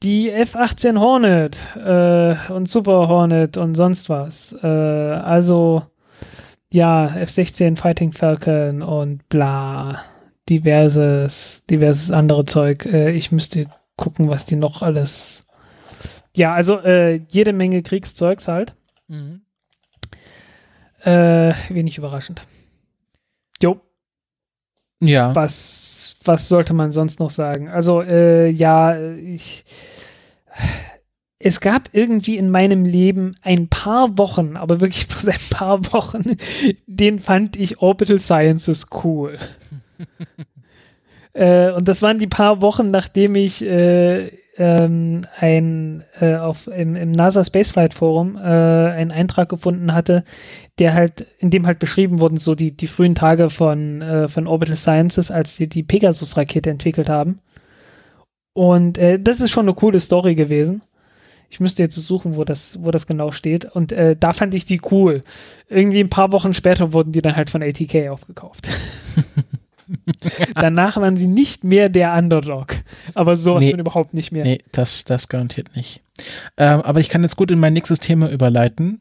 die F-18 Hornet äh, und Super Hornet und sonst was. Äh, also, ja, F-16 Fighting Falcon und bla, diverses, diverses andere Zeug. Äh, ich müsste gucken, was die noch alles. Ja, also äh, jede Menge Kriegszeugs halt. Mhm. Äh, wenig überraschend. Jo, Ja. was, was sollte man sonst noch sagen? Also, äh, ja, ich. Es gab irgendwie in meinem Leben ein paar Wochen, aber wirklich bloß ein paar Wochen, den fand ich Orbital Sciences cool. äh, und das waren die paar Wochen, nachdem ich äh, ähm, ein äh, auf im, im NASA Spaceflight Forum äh, einen Eintrag gefunden hatte, der halt, in dem halt beschrieben wurden, so die, die frühen Tage von, äh, von Orbital Sciences, als die die Pegasus-Rakete entwickelt haben. Und äh, das ist schon eine coole Story gewesen. Ich müsste jetzt suchen, wo das, wo das genau steht. Und äh, da fand ich die cool. Irgendwie ein paar Wochen später wurden die dann halt von ATK aufgekauft. Danach waren sie nicht mehr der Underdog. Aber sowas Nee. überhaupt nicht mehr. Nee, das, das garantiert nicht. Ähm, aber ich kann jetzt gut in mein nächstes Thema überleiten.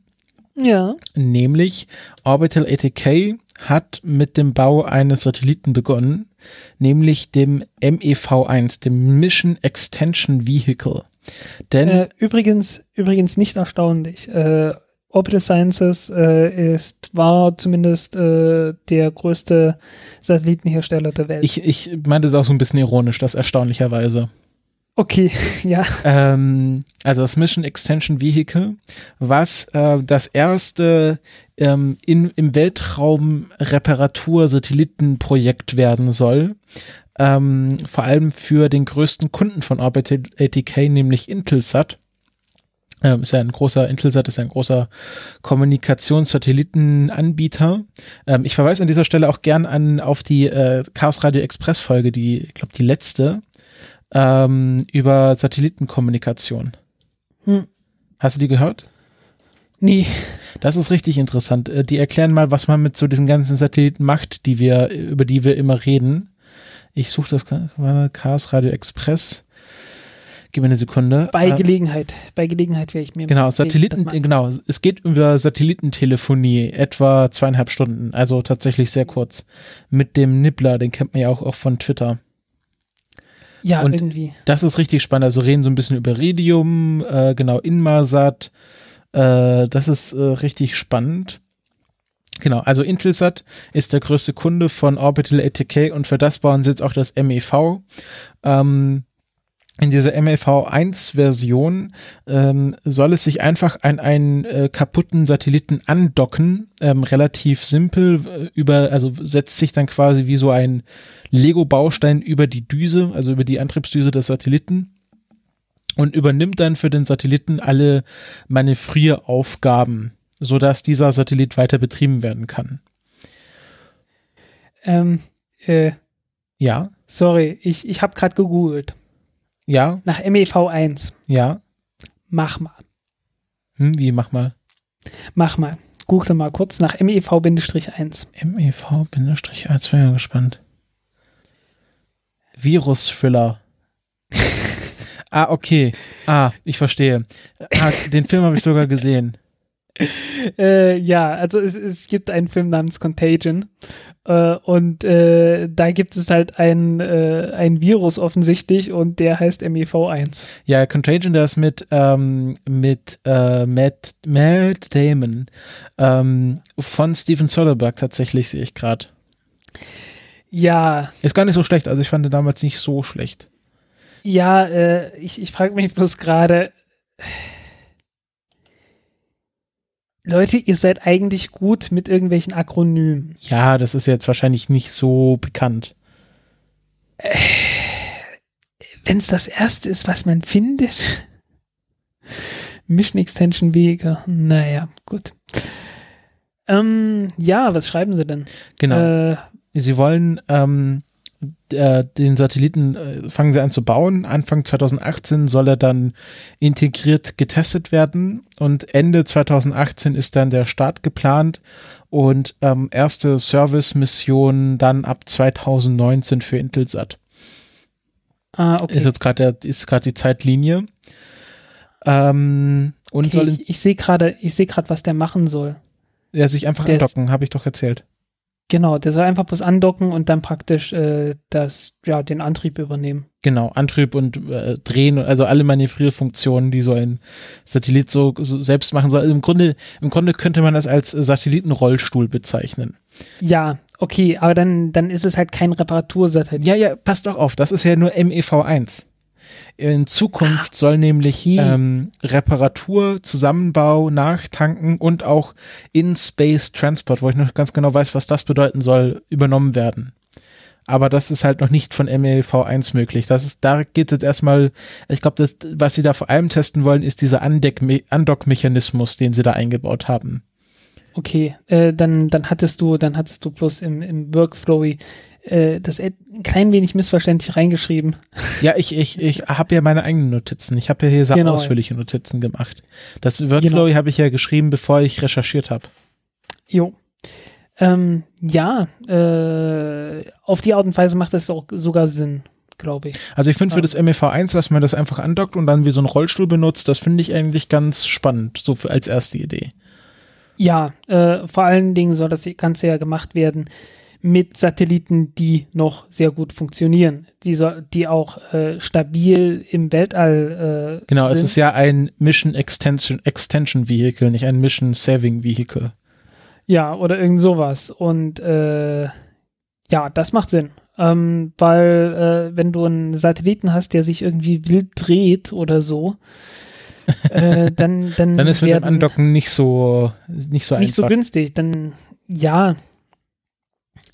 Ja. Nämlich Orbital ATK hat mit dem Bau eines Satelliten begonnen, nämlich dem MEV1, dem Mission Extension Vehicle. Denn Äh, übrigens, übrigens nicht erstaunlich. Äh, Orbital Sciences äh, ist, war zumindest äh, der größte Satellitenhersteller der Welt. ich, ich meinte es auch so ein bisschen ironisch, das erstaunlicherweise. okay, ja. Ähm, also das Mission Extension Vehicle, was äh, das erste ähm, in, im Weltraum Reparatur-Satellitenprojekt werden soll. Ähm, vor allem für den größten Kunden von Orbital ATK, nämlich Intelsat. Ähm, ist ja ein großer, Intelsat ist ja ein großer Kommunikationssatellitenanbieter. Ähm, ich verweise an dieser Stelle auch gern an auf die äh, Chaos Radio Express Folge, die, ich glaube, die letzte, ähm, über Satellitenkommunikation. Hm. Hast du die gehört? Nee. Das ist richtig interessant. Äh, Die erklären mal, was man mit so diesen ganzen Satelliten macht, die wir, über die wir immer reden. Ich suche das Chaos Radio Express. Gib mir eine Sekunde. Bei Äh, Gelegenheit. Bei Gelegenheit werde ich mir. Genau, Satelliten, genau. Es geht über Satellitentelefonie, etwa zweieinhalb Stunden, also tatsächlich sehr kurz. Mit dem Nibbler, den kennt man ja auch, auch von Twitter. Ja, und- irgendwie. Das ist richtig spannend. Also reden so ein bisschen über Iridium, äh, genau, Inmarsat. Äh, das ist äh, richtig spannend. Genau, also Intelsat ist der größte Kunde von Orbital ATK und für das bauen sie jetzt auch das MEV. Ähm, in dieser MEV1-Version ähm, soll es sich einfach an einen äh, kaputten Satelliten andocken, ähm, relativ simpel, äh, über, also setzt sich dann quasi wie so ein Lego-Baustein über die Düse, also über die Antriebsdüse des Satelliten und übernimmt dann für den Satelliten alle Manövrieraufgaben, sodass dieser Satellit weiter betrieben werden kann. Ähm, äh, Ja, sorry, ich, ich habe gerade gegoogelt. Ja, Nach MEV1. ja. Mach mal. Hm, wie, mach mal. Mach mal. Google mal kurz nach E MEV-1. MEV-1, bin ja gespannt. Virus-Thriller. ah, okay. Ah, ich verstehe. Ah, den Film habe ich sogar gesehen. Äh, ja, also es, es gibt einen Film namens Contagion äh, und äh, da gibt es halt ein, äh, ein Virus offensichtlich und der heißt E MEV1. Ja, Contagion, der ist mit, ähm, mit äh, Matt, Matt Damon ähm, von Steven Soderbergh tatsächlich, sehe ich gerade. Ja, Ist gar nicht so schlecht, also ich fand den damals nicht so schlecht. ja, äh, ich, ich frage mich bloß gerade, Leute, ihr seid eigentlich gut mit irgendwelchen Akronymen. Ja, das ist jetzt wahrscheinlich nicht so bekannt. Wenn es das erste ist, was man findet. Mission Extension Wege. Naja, gut. Ähm, ja, was schreiben sie denn? Genau. Äh, Sie wollen ähm, äh, den Satelliten, äh, fangen sie an zu bauen. Anfang 2018 soll er dann integriert getestet werden und Ende 2018 ist dann der Start geplant und ähm, erste Service-Mission dann ab 2019 für Intelsat. ah, okay. Ist jetzt gerade ist gerade die Zeitlinie. Ähm, und okay soll ich ich sehe gerade, ich sehe gerade, was der machen soll. er sich einfach der andocken, habe ich doch erzählt. Genau, der soll einfach bloß andocken und dann praktisch äh, das, ja, den Antrieb übernehmen. Genau, Antrieb und äh, Drehen, also alle Manövrierfunktionen, die so ein Satellit so, so selbst machen soll. Also Im Grunde, im Grunde könnte man das als Satellitenrollstuhl bezeichnen. Ja, okay, aber dann, dann ist es halt kein Reparatursatellit. Ja, ja, passt doch auf, das ist ja nur MEV1. In Zukunft soll nämlich ähm, Reparatur, Zusammenbau, Nachtanken und auch In-Space Transport, wo ich noch ganz genau weiß, was das bedeuten soll, übernommen werden. Aber das ist halt noch nicht von MEV1 möglich. Das ist, da geht es jetzt erstmal, ich glaube, das, was sie da vor allem testen wollen, ist dieser Andock-Mechanismus, den sie da eingebaut haben. Okay, äh, dann, dann hattest du, dann hattest du bloß im, im Workflow äh, das ein klein wenig missverständlich reingeschrieben. Ja, ich, ich, ich habe ja meine eigenen Notizen. Ich habe ja hier sehr Genau. ausführliche Notizen gemacht. Das Workflow habe ich ja geschrieben, bevor ich recherchiert habe. Jo. Ähm, ja, äh, auf die Art und Weise macht das auch sogar Sinn, glaube ich. Also ich finde für das MEV1, dass man das einfach andockt und dann wie so einen Rollstuhl benutzt, das finde ich eigentlich ganz spannend, so für, als erste Idee. Ja, äh, vor allen Dingen soll das Ganze ja gemacht werden mit Satelliten, die noch sehr gut funktionieren, die, soll, die auch äh, stabil im Weltall äh, Genau, sind. es ist ja ein Mission Extension, Extension Vehicle, nicht ein Mission Saving Vehicle. Ja, oder irgend sowas. Und äh, ja, das macht Sinn. Ähm, weil äh, wenn du einen Satelliten hast, der sich irgendwie wild dreht oder so, äh, dann, dann, Dann ist mit dem Andocken nicht so, nicht so nicht so einfach. günstig. Dann, ja,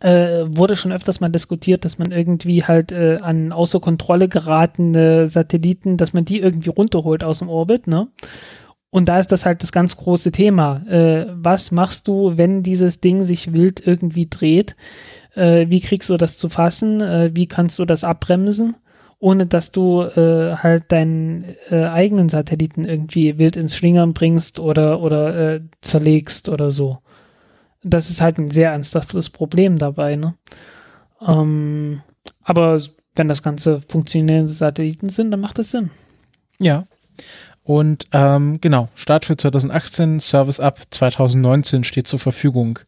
äh, wurde schon öfters mal diskutiert, dass man irgendwie halt äh, an außer Kontrolle geratene Satelliten, dass man die irgendwie runterholt aus dem Orbit, ne? Und da ist das halt das ganz große Thema. Äh, was machst du, wenn dieses Ding sich wild irgendwie dreht? Äh, wie kriegst du das zu fassen? Äh, wie kannst du das abbremsen? Ohne dass du äh, halt deinen äh, eigenen Satelliten irgendwie wild ins Schlingern bringst oder, oder äh, zerlegst oder so. Das ist halt ein sehr ernsthaftes Problem dabei, ne? Ähm, aber wenn das Ganze funktionierende Satelliten sind, dann macht das Sinn. Ja. Und ähm, genau, Start für 2018, Service ab 2019 steht zur Verfügung.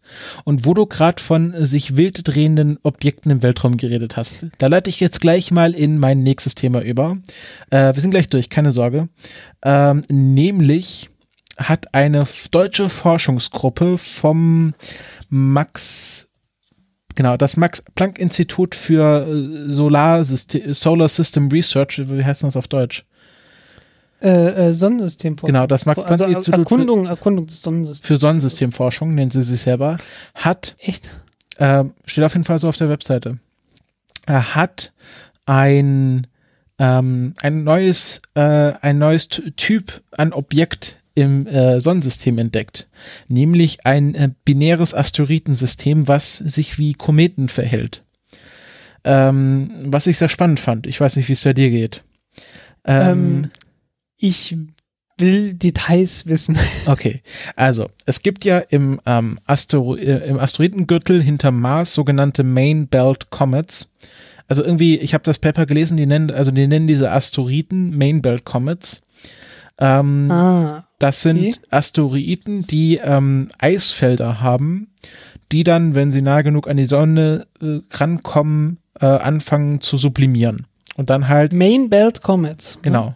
Und wo du gerade von sich wild drehenden Objekten im Weltraum geredet hast, da leite ich jetzt gleich mal in mein nächstes Thema über. Äh, wir sind gleich durch, keine Sorge. Ähm, nämlich hat eine deutsche Forschungsgruppe vom Max Genau, das Max-Planck-Institut für äh, Solarsystem, Solar System Research, wie heißt das auf Deutsch? Äh, äh, Sonnensystemforschung. Genau, das Max-Planck-Institut also Erkundung, Erkundung des Sonnensystems. für Sonnensystemforschung, nennen sie sich selber, hat, Echt? äh, steht auf jeden Fall so auf der Webseite, er hat ein, ähm, ein neues, äh, ein neues Typ an Objekt im äh, Sonnensystem entdeckt, nämlich ein äh, binäres Asteroidensystem, was sich wie Kometen verhält. Ähm, was ich sehr spannend fand. Ich weiß nicht, wie es bei dir geht. Ähm, Ähm, ich will Details wissen. Okay, also es gibt ja im, ähm, Astero äh, im Asteroidengürtel hinterm Mars sogenannte Main Belt Comets. Also irgendwie, ich habe das Paper gelesen, die nennen, also die nennen diese Asteroiden Main Belt Comets. Ähm, ah, das sind okay. Asteroiden, die ähm, Eisfelder haben, die dann, wenn sie nah genug an die Sonne äh, rankommen, äh, anfangen zu sublimieren. Und dann halt, Main Belt Comets. genau,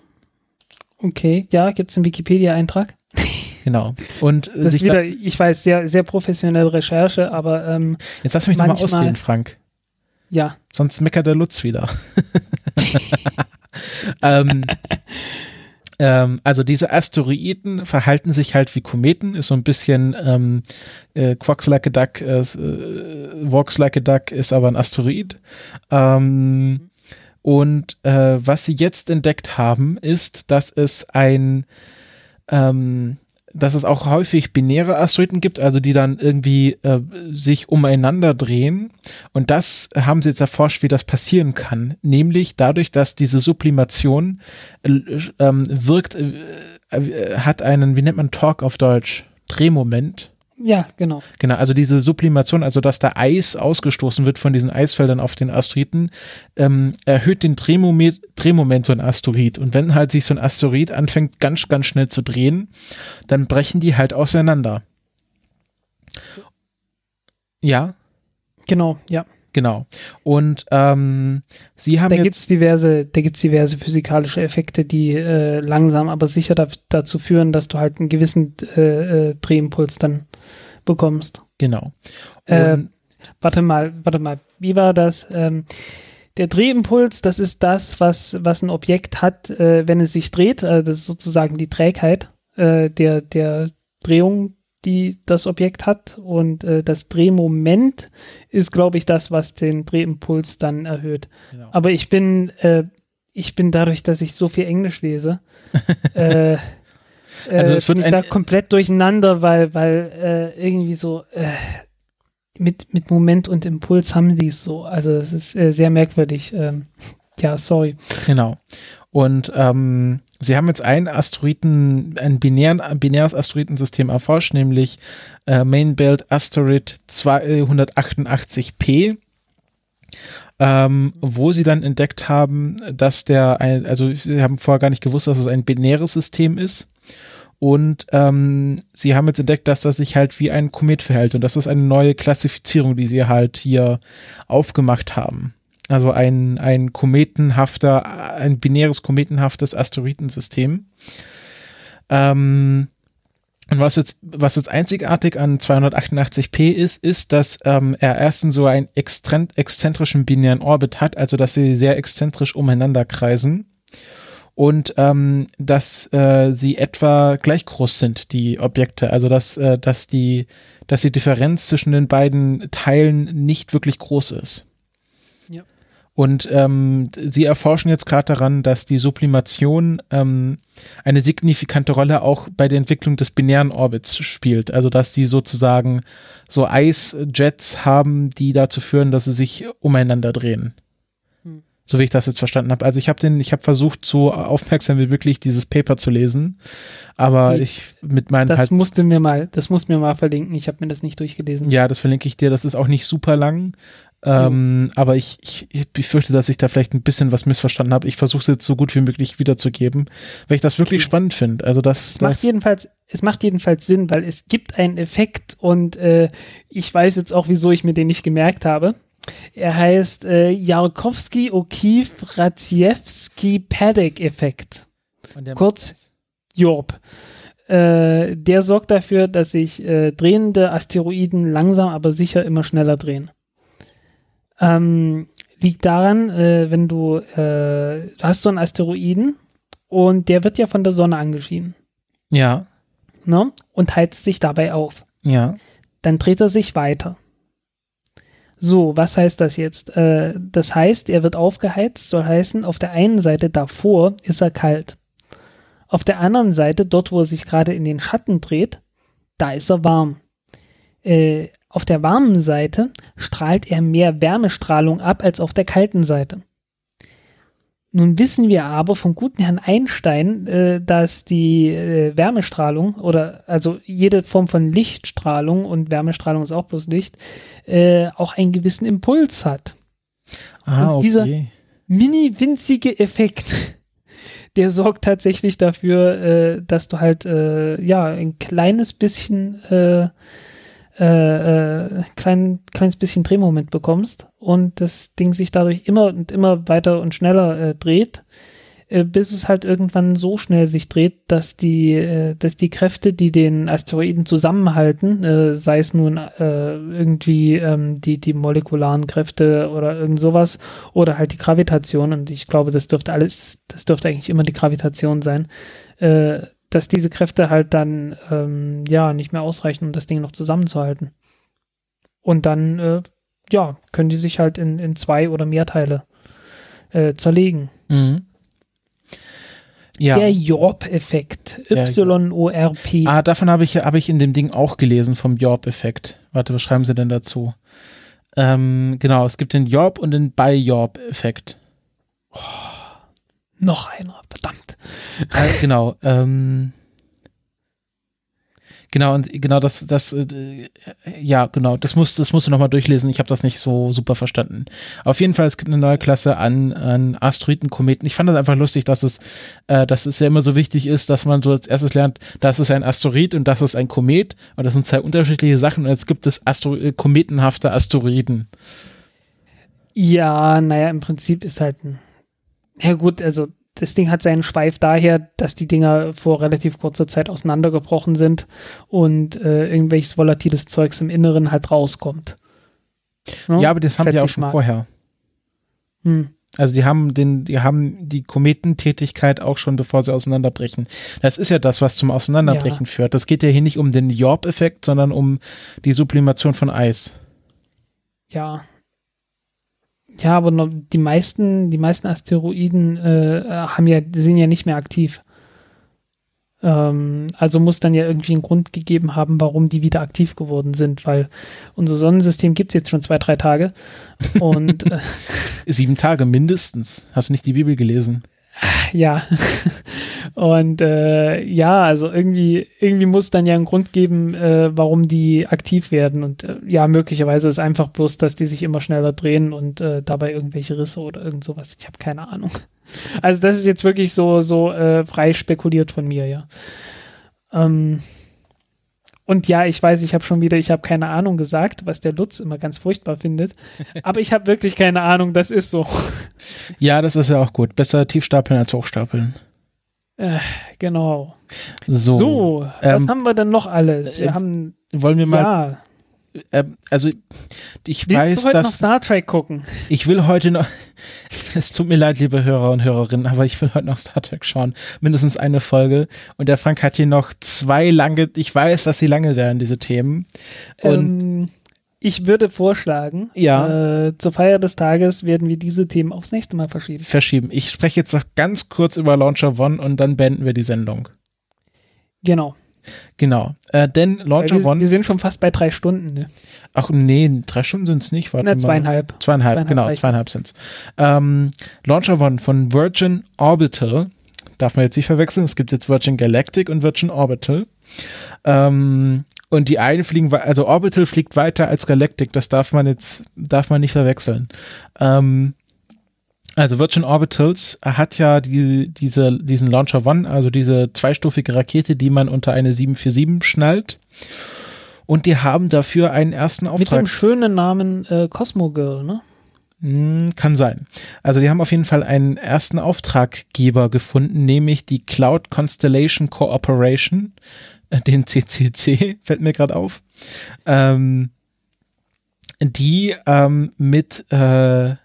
Okay, ja, gibt es einen Wikipedia-Eintrag? genau. Und äh, Das ist wieder, ich weiß, sehr, sehr professionelle Recherche, aber ähm, jetzt lass mich nochmal ausreden, Frank. ja. Sonst meckert der Lutz wieder. ähm, ähm, also diese Asteroiden verhalten sich halt wie Kometen, ist so ein bisschen ähm, äh, Quacks like a duck, äh, äh, walks like a duck, ist aber ein Asteroid. Ähm, und äh, was sie jetzt entdeckt haben, ist, dass es ein ähm, dass es auch häufig binäre Asteroiden gibt, also die dann irgendwie äh, sich umeinander drehen. Und das haben sie jetzt erforscht, wie das passieren kann. Nämlich dadurch, dass diese Sublimation äh, ähm, wirkt, äh, äh, hat einen, wie nennt man Torque auf Deutsch? Drehmoment. Ja, genau. Genau, also diese Sublimation, also dass da Eis ausgestoßen wird von diesen Eisfeldern auf den Asteroiden, ähm, erhöht den Drehmoment, Drehmoment so ein Asteroid. Und wenn halt sich so ein Asteroid anfängt, ganz, ganz schnell zu drehen, dann brechen die halt auseinander. Ja, Genau, ja. Genau. Und ähm, sie haben Da jetzt, gibt's diverse, da gibt's diverse physikalische Effekte, die äh, langsam, aber sicher da, dazu führen, dass du halt einen gewissen äh, äh, Drehimpuls dann bekommst. genau. Äh, Und, Warte mal, warte mal, wie war das? Ähm, der Drehimpuls, das ist das, was, was ein Objekt hat, äh, wenn es sich dreht. Äh, das ist sozusagen die Trägheit der, der Drehung, die das Objekt hat. Und äh, das Drehmoment ist, glaube ich, das, was den Drehimpuls dann erhöht. genau. Aber ich bin, äh, ich bin dadurch, dass ich so viel Englisch lese, äh, Also äh, es wird bin ich da komplett durcheinander, weil, weil äh, irgendwie so äh, mit, mit Moment und Impuls haben die es so. Also es ist sehr merkwürdig. Ähm, ja, sorry. Genau. Und ähm, sie haben jetzt einen Asteroiden, ein, binären, binäres Asteroidensystem erforscht, nämlich äh, Main Belt Asteroid 288p, ähm, wo sie dann entdeckt haben, dass der, ein, also sie haben vorher gar nicht gewusst, dass es ein binäres System ist. Und ähm, sie haben jetzt entdeckt, dass das sich halt wie ein Komet verhält. Und das ist eine neue Klassifizierung, die sie halt hier aufgemacht haben. Also ein, ein kometenhafter, ein binäres kometenhaftes Asteroidensystem. Ähm, und was jetzt, was jetzt einzigartig an 288p ist, ist, dass ähm, er erstens so einen exzentrischen binären Orbit hat, also dass sie sehr exzentrisch umeinander kreisen und ähm, dass äh, sie etwa gleich groß sind, die Objekte. Also dass, äh, dass die, dass die Differenz zwischen den beiden Teilen nicht wirklich groß ist. Ja. Und ähm, sie erforschen jetzt gerade daran, dass die Sublimation ähm, eine signifikante Rolle auch bei der Entwicklung des binären Orbits spielt. Also dass die sozusagen so Eisjets haben, die dazu führen, dass sie sich umeinander drehen. Hm. So wie ich das jetzt verstanden habe. Also ich habe den, ich habe versucht, so aufmerksam wie möglich dieses Paper zu lesen, aber Nee. ich mit meinen Das halt, musste mir mal, das musst mir mal verlinken. Ich habe mir das nicht durchgelesen. ja, das verlinke ich dir. Das ist auch nicht super lang. Ähm, aber ich, ich, ich befürchte, dass ich da vielleicht ein bisschen was missverstanden habe. Ich versuche es jetzt so gut wie möglich wiederzugeben, weil ich das wirklich spannend finde. Also das, Es macht das jedenfalls, es macht jedenfalls Sinn, weil es gibt einen Effekt und äh, ich weiß jetzt auch, wieso ich mir den nicht gemerkt habe. Er heißt äh, Jarkowski O'Keefe Radziewski Paddock Effekt. Kurz- Jorp. Äh, der sorgt dafür, dass sich äh, drehende Asteroiden langsam aber sicher immer schneller drehen. Ähm, liegt daran, äh, wenn du, äh, du hast so einen Asteroiden und der wird ja von der Sonne angeschienen. Ja. Ne? Und heizt sich dabei auf. Ja. Dann dreht er sich weiter. So, was heißt das jetzt? Äh, das heißt, er wird aufgeheizt, soll heißen, auf der einen Seite davor ist er kalt. Auf der anderen Seite, dort wo er sich gerade in den Schatten dreht, da ist er warm. Äh, auf der warmen Seite strahlt er mehr Wärmestrahlung ab als auf der kalten Seite. Nun wissen wir aber vom guten Herrn Einstein, äh, dass die äh, Wärmestrahlung oder also jede Form von Lichtstrahlung und Wärmestrahlung ist auch bloß Licht, äh, auch einen gewissen Impuls hat. Ah, Und okay. dieser- Mini winzige Effekt, der sorgt tatsächlich dafür, äh, dass du halt äh, ja ein kleines bisschen äh, äh, klein, kleines bisschen Drehmoment bekommst und das Ding sich dadurch immer und immer weiter und schneller äh, dreht, äh, bis es halt irgendwann so schnell sich dreht, dass die, äh, dass die Kräfte, die den Asteroiden zusammenhalten, äh, sei es nun äh, irgendwie ähm, die, die molekularen Kräfte oder irgend sowas oder halt die Gravitation und ich glaube, das dürfte alles, das dürfte eigentlich immer die Gravitation sein, äh, dass diese Kräfte halt dann ähm, ja nicht mehr ausreichen, um das Ding noch zusammenzuhalten. Und dann äh, ja können die sich halt in, in zwei oder mehr Teile äh, zerlegen. Mhm. Ja. Der Jorp-Effekt. Y-O-R-P. Ah, davon habe ich, habe ich in dem Ding auch gelesen, vom Jorp-Effekt. Warte, was schreiben Sie denn dazu? Ähm, genau, es gibt den Jorp und den Bei-Jorp-Effekt. Noch einer, verdammt. Äh, genau, ähm, genau, und genau das, das, äh, ja, genau, das musst, das musst du nochmal durchlesen. Ich habe das nicht so super verstanden. Auf jeden Fall, es gibt eine neue Klasse an, an Asteroiden, Kometen. Ich fand das einfach lustig, dass es, äh, dass es ja immer so wichtig ist, dass man so als erstes lernt, das ist ein Asteroid und das ist ein Komet. Und das sind zwei unterschiedliche Sachen. Und jetzt gibt es Astro äh, kometenhafte Asteroiden. Ja, naja, im Prinzip ist halt ein. Ja, gut, also das Ding hat seinen Schweif daher, dass die Dinger vor relativ kurzer Zeit auseinandergebrochen sind und äh, irgendwelches volatiles Zeugs im Inneren halt rauskommt. Ne? Ja, aber das haben die auch schon mal. vorher. Hm. Also die haben den, die haben die Kometentätigkeit auch schon, bevor sie auseinanderbrechen. Das ist ja das, was zum Auseinanderbrechen führt. Das geht ja hier nicht um den Jorp-Effekt, sondern um die Sublimation von Eis. Ja. Ja, aber die meisten, die meisten Asteroiden äh, haben ja, sind ja nicht mehr aktiv. Ähm, also muss dann ja irgendwie einen Grund gegeben haben, warum die wieder aktiv geworden sind, weil unser Sonnensystem gibt es jetzt schon zwei, drei Tage. Und äh, Sieben Tage mindestens. Hast du nicht die Bibel gelesen? ja. Und äh, ja, also irgendwie, irgendwie muss dann ja einen Grund geben, äh, warum die aktiv werden. Und äh, ja, möglicherweise ist einfach bloß, dass die sich immer schneller drehen und äh, dabei irgendwelche Risse oder irgend sowas. Ich habe keine Ahnung. Also das ist jetzt wirklich so, so äh, frei spekuliert von mir, ja. Ähm, und ja, ich weiß, ich habe schon wieder, ich habe keine Ahnung gesagt, was der Lutz immer ganz furchtbar findet. Aber ich habe wirklich keine Ahnung, das ist so. Ja, das ist ja auch gut. Besser tiefstapeln als hochstapeln. Äh, genau. So. So, was ähm, haben wir denn noch alles? Wir äh, haben, Wollen wir mal, ja, ähm, also ich willst weiß, du heute noch dass Star Trek gucken? ich will heute noch, es tut mir leid, liebe Hörer und Hörerinnen, aber ich will heute noch Star Trek schauen. Mindestens eine Folge. Und der Frank hat hier noch zwei lange, ich weiß, dass sie lange werden, diese Themen. Und ähm, ich würde vorschlagen, Ja. äh, zur Feier des Tages werden wir diese Themen aufs nächste Mal verschieben. verschieben. Ich spreche jetzt noch ganz kurz über Launcher One und dann beenden wir die Sendung. Genau. Genau. Äh, denn Launcher wir, wir One, sind schon fast bei drei Stunden. Ne? ach nee, drei Stunden sind es nicht. Warte Na, zweieinhalb. Zweieinhalb, Zweieinhalb genau, zweieinhalb sind's. Ähm, Launcher One von Virgin Orbital. Darf man jetzt nicht verwechseln. Es gibt jetzt Virgin Galactic und Virgin Orbital. Ähm, und die einen fliegen, also Orbital fliegt weiter als Galactic. Das darf man jetzt, darf man nicht verwechseln. Ähm, also Virgin Orbitals hat ja die, diese, diesen Launcher One, also diese zweistufige Rakete, die man unter eine 747 schnallt. Und die haben dafür einen ersten Mit Auftrag. dem schönen Namen äh, Cosmo Girl, ne? Hm, Kann sein. Also die haben auf jeden Fall einen ersten Auftraggeber gefunden, nämlich die Cloud Constellation Cooperation, äh, den CCC, fällt mir gerade auf. Ähm, die ähm, mit, äh,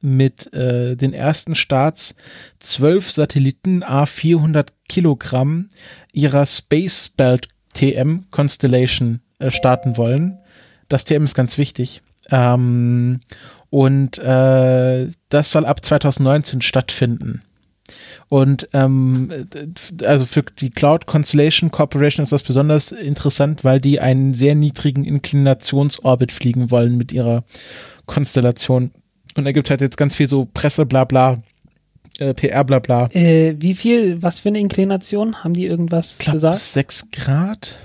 mit äh, den ersten Starts zwölf Satelliten A400 Kilogramm ihrer Space Belt TM Constellation äh, starten wollen. Das TM ist ganz wichtig. Ähm, und äh, das soll ab 2019 stattfinden. Und ähm, also für die Cloud Constellation Corporation ist das besonders interessant, weil die einen sehr niedrigen Inklinationsorbit fliegen wollen mit ihrer Konstellation. Und da gibt es halt jetzt ganz viel so Presse, bla bla, äh, PR, bla bla. Äh, wie viel, was für eine Inklination? Haben die irgendwas Glaub, gesagt? Sechs Grad?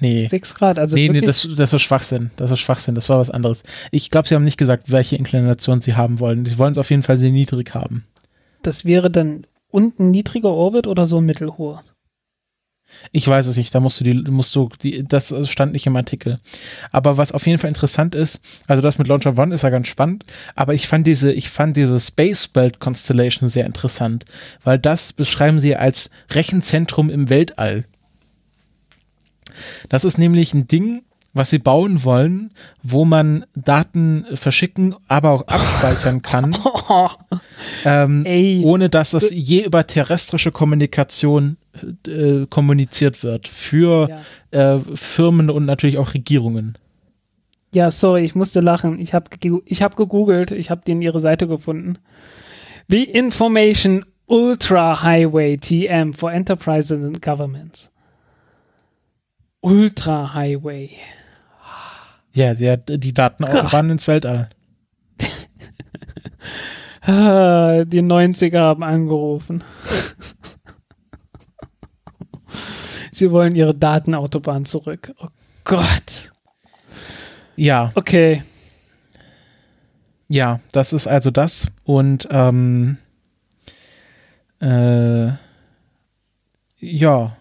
Nee. 6 Grad, also nee, nee, das, das ist Schwachsinn. Das ist Schwachsinn. Das war was anderes. Ich glaube, sie haben nicht gesagt, welche Inklination sie haben wollen. Sie wollen es auf jeden Fall sehr niedrig haben. das wäre dann unten niedriger Orbit oder so mittelhoher? Ich weiß es nicht, da musst du die, musst du, die, das stand nicht im Artikel. Aber was auf jeden Fall interessant ist, also das mit Launcher One ist ja ganz spannend, aber ich fand diese, ich fand diese Space Belt Constellation sehr interessant, weil das beschreiben sie als Rechenzentrum im Weltall. Das ist nämlich ein Ding, was sie bauen wollen, wo man Daten verschicken, aber auch abspeichern kann, ähm, ohne dass das je über terrestrische Kommunikation äh, kommuniziert wird für Ja. äh, Firmen und natürlich auch Regierungen. Ja, sorry, ich musste lachen. Ich habe ich hab gegoogelt, ich habe den ihre Seite gefunden. The Information Ultra Highway TM for Enterprises and Governments. Ultra Highway. Ja, der, die Datenautobahn ins Weltall. Ah, Die 90er haben angerufen. Sie wollen ihre Datenautobahn zurück. Oh Gott. Ja, Okay. ja, das ist also das. Und ähm, äh, ja,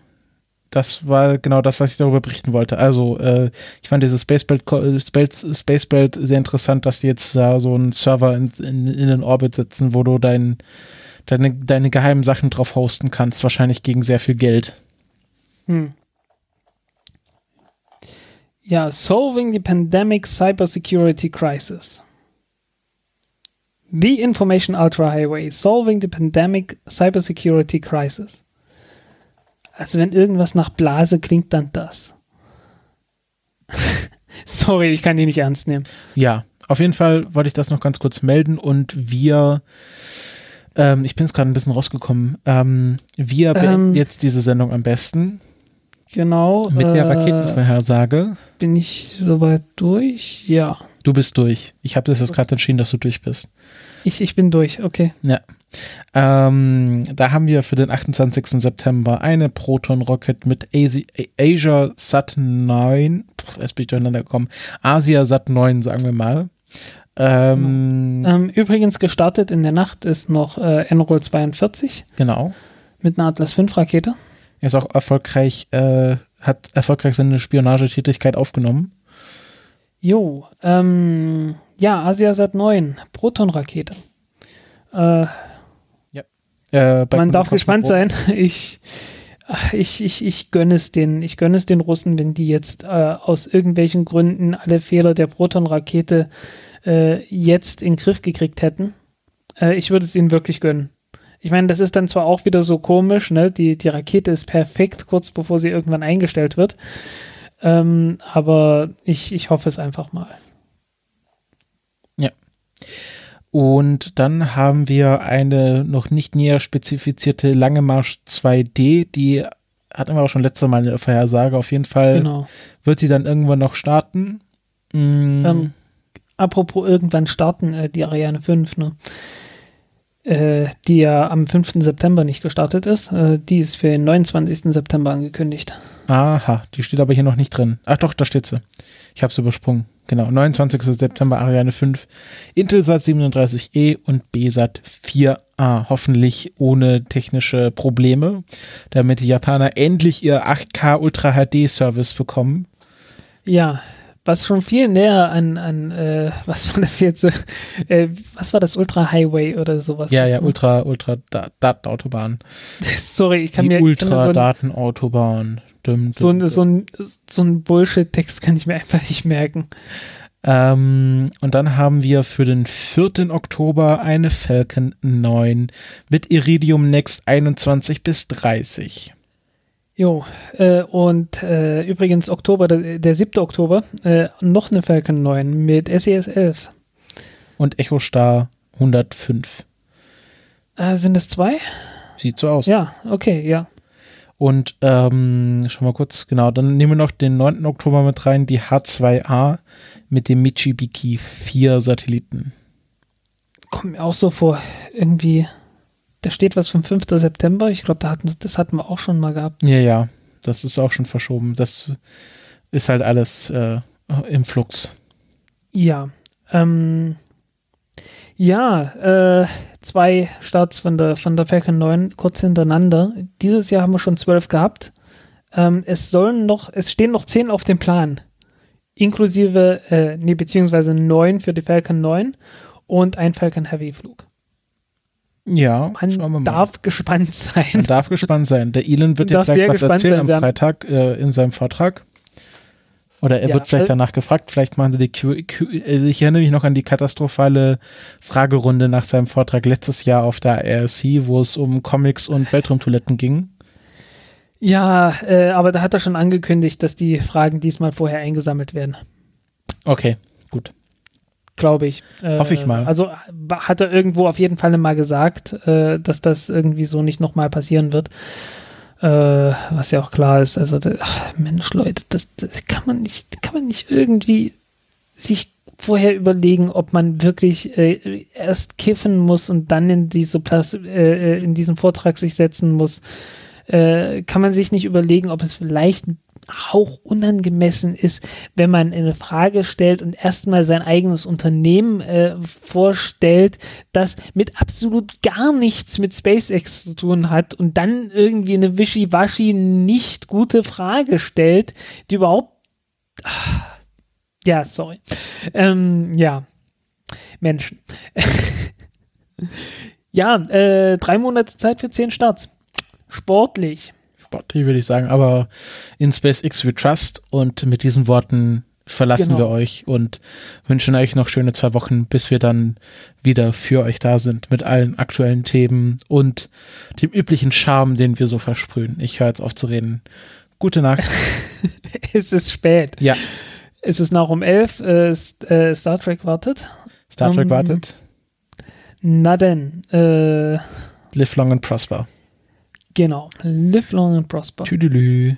das war genau das, was ich darüber berichten wollte. Also, äh, ich fand diese Spacebelt, Space, Spacebelt sehr interessant, dass die jetzt da so einen Server in, in, in den Orbit setzen, wo du dein, deine, deine geheimen Sachen drauf hosten kannst, wahrscheinlich gegen sehr viel Geld. Hm. Ja, Solving the Pandemic Cybersecurity Crisis. The Information Ultra Highway, Solving the Pandemic Cybersecurity Crisis. Also wenn irgendwas nach Blase klingt, dann das. Sorry, ich kann die nicht ernst nehmen. Ja, auf jeden Fall wollte ich das noch ganz kurz melden und wir, ähm, ich bin jetzt gerade ein bisschen rausgekommen, ähm, wir beenden Ähm. jetzt diese Sendung am besten Genau. mit der äh, Raketenvorhersage. Bin ich soweit durch? Ja. Du bist durch. Ich habe das jetzt gerade entschieden, dass du durch bist. Ich, ich bin durch, okay. Ja. Ähm, da haben wir für den 28. September eine Proton Rocket mit Asi Asia Sat 9. Puh, Jetzt bin ich durcheinander gekommen. Asia Sat 9, sagen wir mal. Ähm, Ähm, übrigens gestartet in der Nacht ist noch äh, Enroll 42 Genau. mit einer Atlas 5 Rakete. Er ist auch erfolgreich, äh, hat erfolgreich seine Spionagetätigkeit aufgenommen. Jo, ähm, ja, Asiasat 9, Proton-Rakete. Äh, Äh, man darf gespannt sein. Ich, ich, ich, ich gönne es den, ich gönne es den Russen, wenn die jetzt äh, aus irgendwelchen Gründen alle Fehler der Proton-Rakete äh, jetzt in den Griff gekriegt hätten. Äh, ich würde es ihnen wirklich gönnen. Ich meine, das ist dann zwar auch wieder so komisch, ne? Die, die Rakete ist perfekt, kurz bevor sie irgendwann eingestellt wird. Ähm, aber ich, ich hoffe es einfach mal. Und dann haben wir eine noch nicht näher spezifizierte Lange Marsch 2D, die hatten wir auch schon letztes Mal in der Vorhersage. Auf jeden Fall Genau. wird sie dann irgendwann noch starten. Mm, Ähm, apropos irgendwann starten, äh, die Ariane 5, ne? Äh, die ja am 5. September nicht gestartet ist. Äh, die ist für den 29. September angekündigt. aha, die steht aber hier noch nicht drin. Ach doch, da steht sie. Ich habe es übersprungen. Genau, 29. September Ariane 5, Intelsat 37E und BSat 4A. Hoffentlich ohne technische Probleme, damit die Japaner endlich ihr 8K Ultra HD Service bekommen. Ja, was schon viel näher an, an äh, was war das jetzt? Äh, was war das Ultra Highway oder sowas? Ja, ja? Ultra, Ultra Da- Datenautobahn. Sorry, ich kann die mir Ultra so, ein, Datenautobahn. So, ein, so ein, so ein Bullshit-Text kann ich mir einfach nicht merken. Ähm, und dann haben wir für den 4. Oktober eine Falcon 9 mit Iridium Next 21 bis 30. Jo, äh, und äh, übrigens Oktober, der, der 7. Oktober, äh, noch eine Falcon 9 mit SES 11. Und Echo Star 105. Äh, sind es zwei? Sieht so aus. Ja, okay, ja. Und ähm, schon mal kurz, genau, dann nehmen wir noch den 9. Oktober mit rein, die H2A mit dem Michibiki 4 Satelliten. Kommt mir auch so vor, irgendwie, da steht was vom 5. September. Ich glaube, da hatten, das hatten wir auch schon mal gehabt. Ja, ja, das ist auch schon verschoben. Das ist halt alles äh, im Flux. Ja, ähm, ja, äh, zwei Starts von der, von der Falcon 9 kurz hintereinander. Dieses Jahr haben wir schon zwölf gehabt. Ähm, es sollen noch, es stehen noch zehn auf dem Plan. Inklusive, äh, nee, beziehungsweise neun für die Falcon 9 und ein Falcon Heavy Flug. Ja, man darf gespannt sein. Man darf gespannt sein. Der Elon wird jetzt gleich was erzählen sein. am Freitag äh, in seinem Vortrag. Oder er ja, wird vielleicht äh, danach gefragt, vielleicht machen sie die Q, Q also ich erinnere mich noch an die katastrophale Fragerunde nach seinem Vortrag letztes Jahr auf der RSC, wo es um Comics und Weltraumtoiletten ging. Ja, äh, aber da hat er schon angekündigt, dass die Fragen diesmal vorher eingesammelt werden. Okay, gut. Glaube ich. Äh, Hoffe ich mal. Also hat er irgendwo auf jeden Fall mal gesagt, äh, dass das irgendwie so nicht nochmal passieren wird. Äh, was ja auch klar ist. Also, ach, Mensch, Leute, das, das, kann man nicht, kann man nicht irgendwie sich vorher überlegen, ob man wirklich äh, erst kiffen muss und dann in diese Plas äh, in diesen Vortrag sich setzen muss. Äh, kann man sich nicht überlegen, ob es vielleicht ein Hauch unangemessen ist, wenn man eine Frage stellt und erstmal sein eigenes Unternehmen äh, vorstellt, das mit absolut gar nichts mit SpaceX zu tun hat und dann irgendwie eine wischiwaschi nicht gute Frage stellt, die überhaupt. Ja, sorry. Ähm, ja, Menschen. ja, äh, drei Monate Zeit für zehn Starts. Sportlich. Sporty, würde ich sagen, aber in SpaceX we trust und mit diesen Worten verlassen genau. wir euch und wünschen euch noch schöne zwei Wochen, bis wir dann wieder für euch da sind mit allen aktuellen Themen und dem üblichen Charme, den wir so versprühen. Ich höre jetzt auf zu reden. Gute Nacht. es ist spät. Ja. Es ist nach um elf. Äh, äh, Star Trek wartet. Star Trek um, wartet. Na denn. Äh, Live long and prosper. Genau. Live long and prosper. Tüdelü.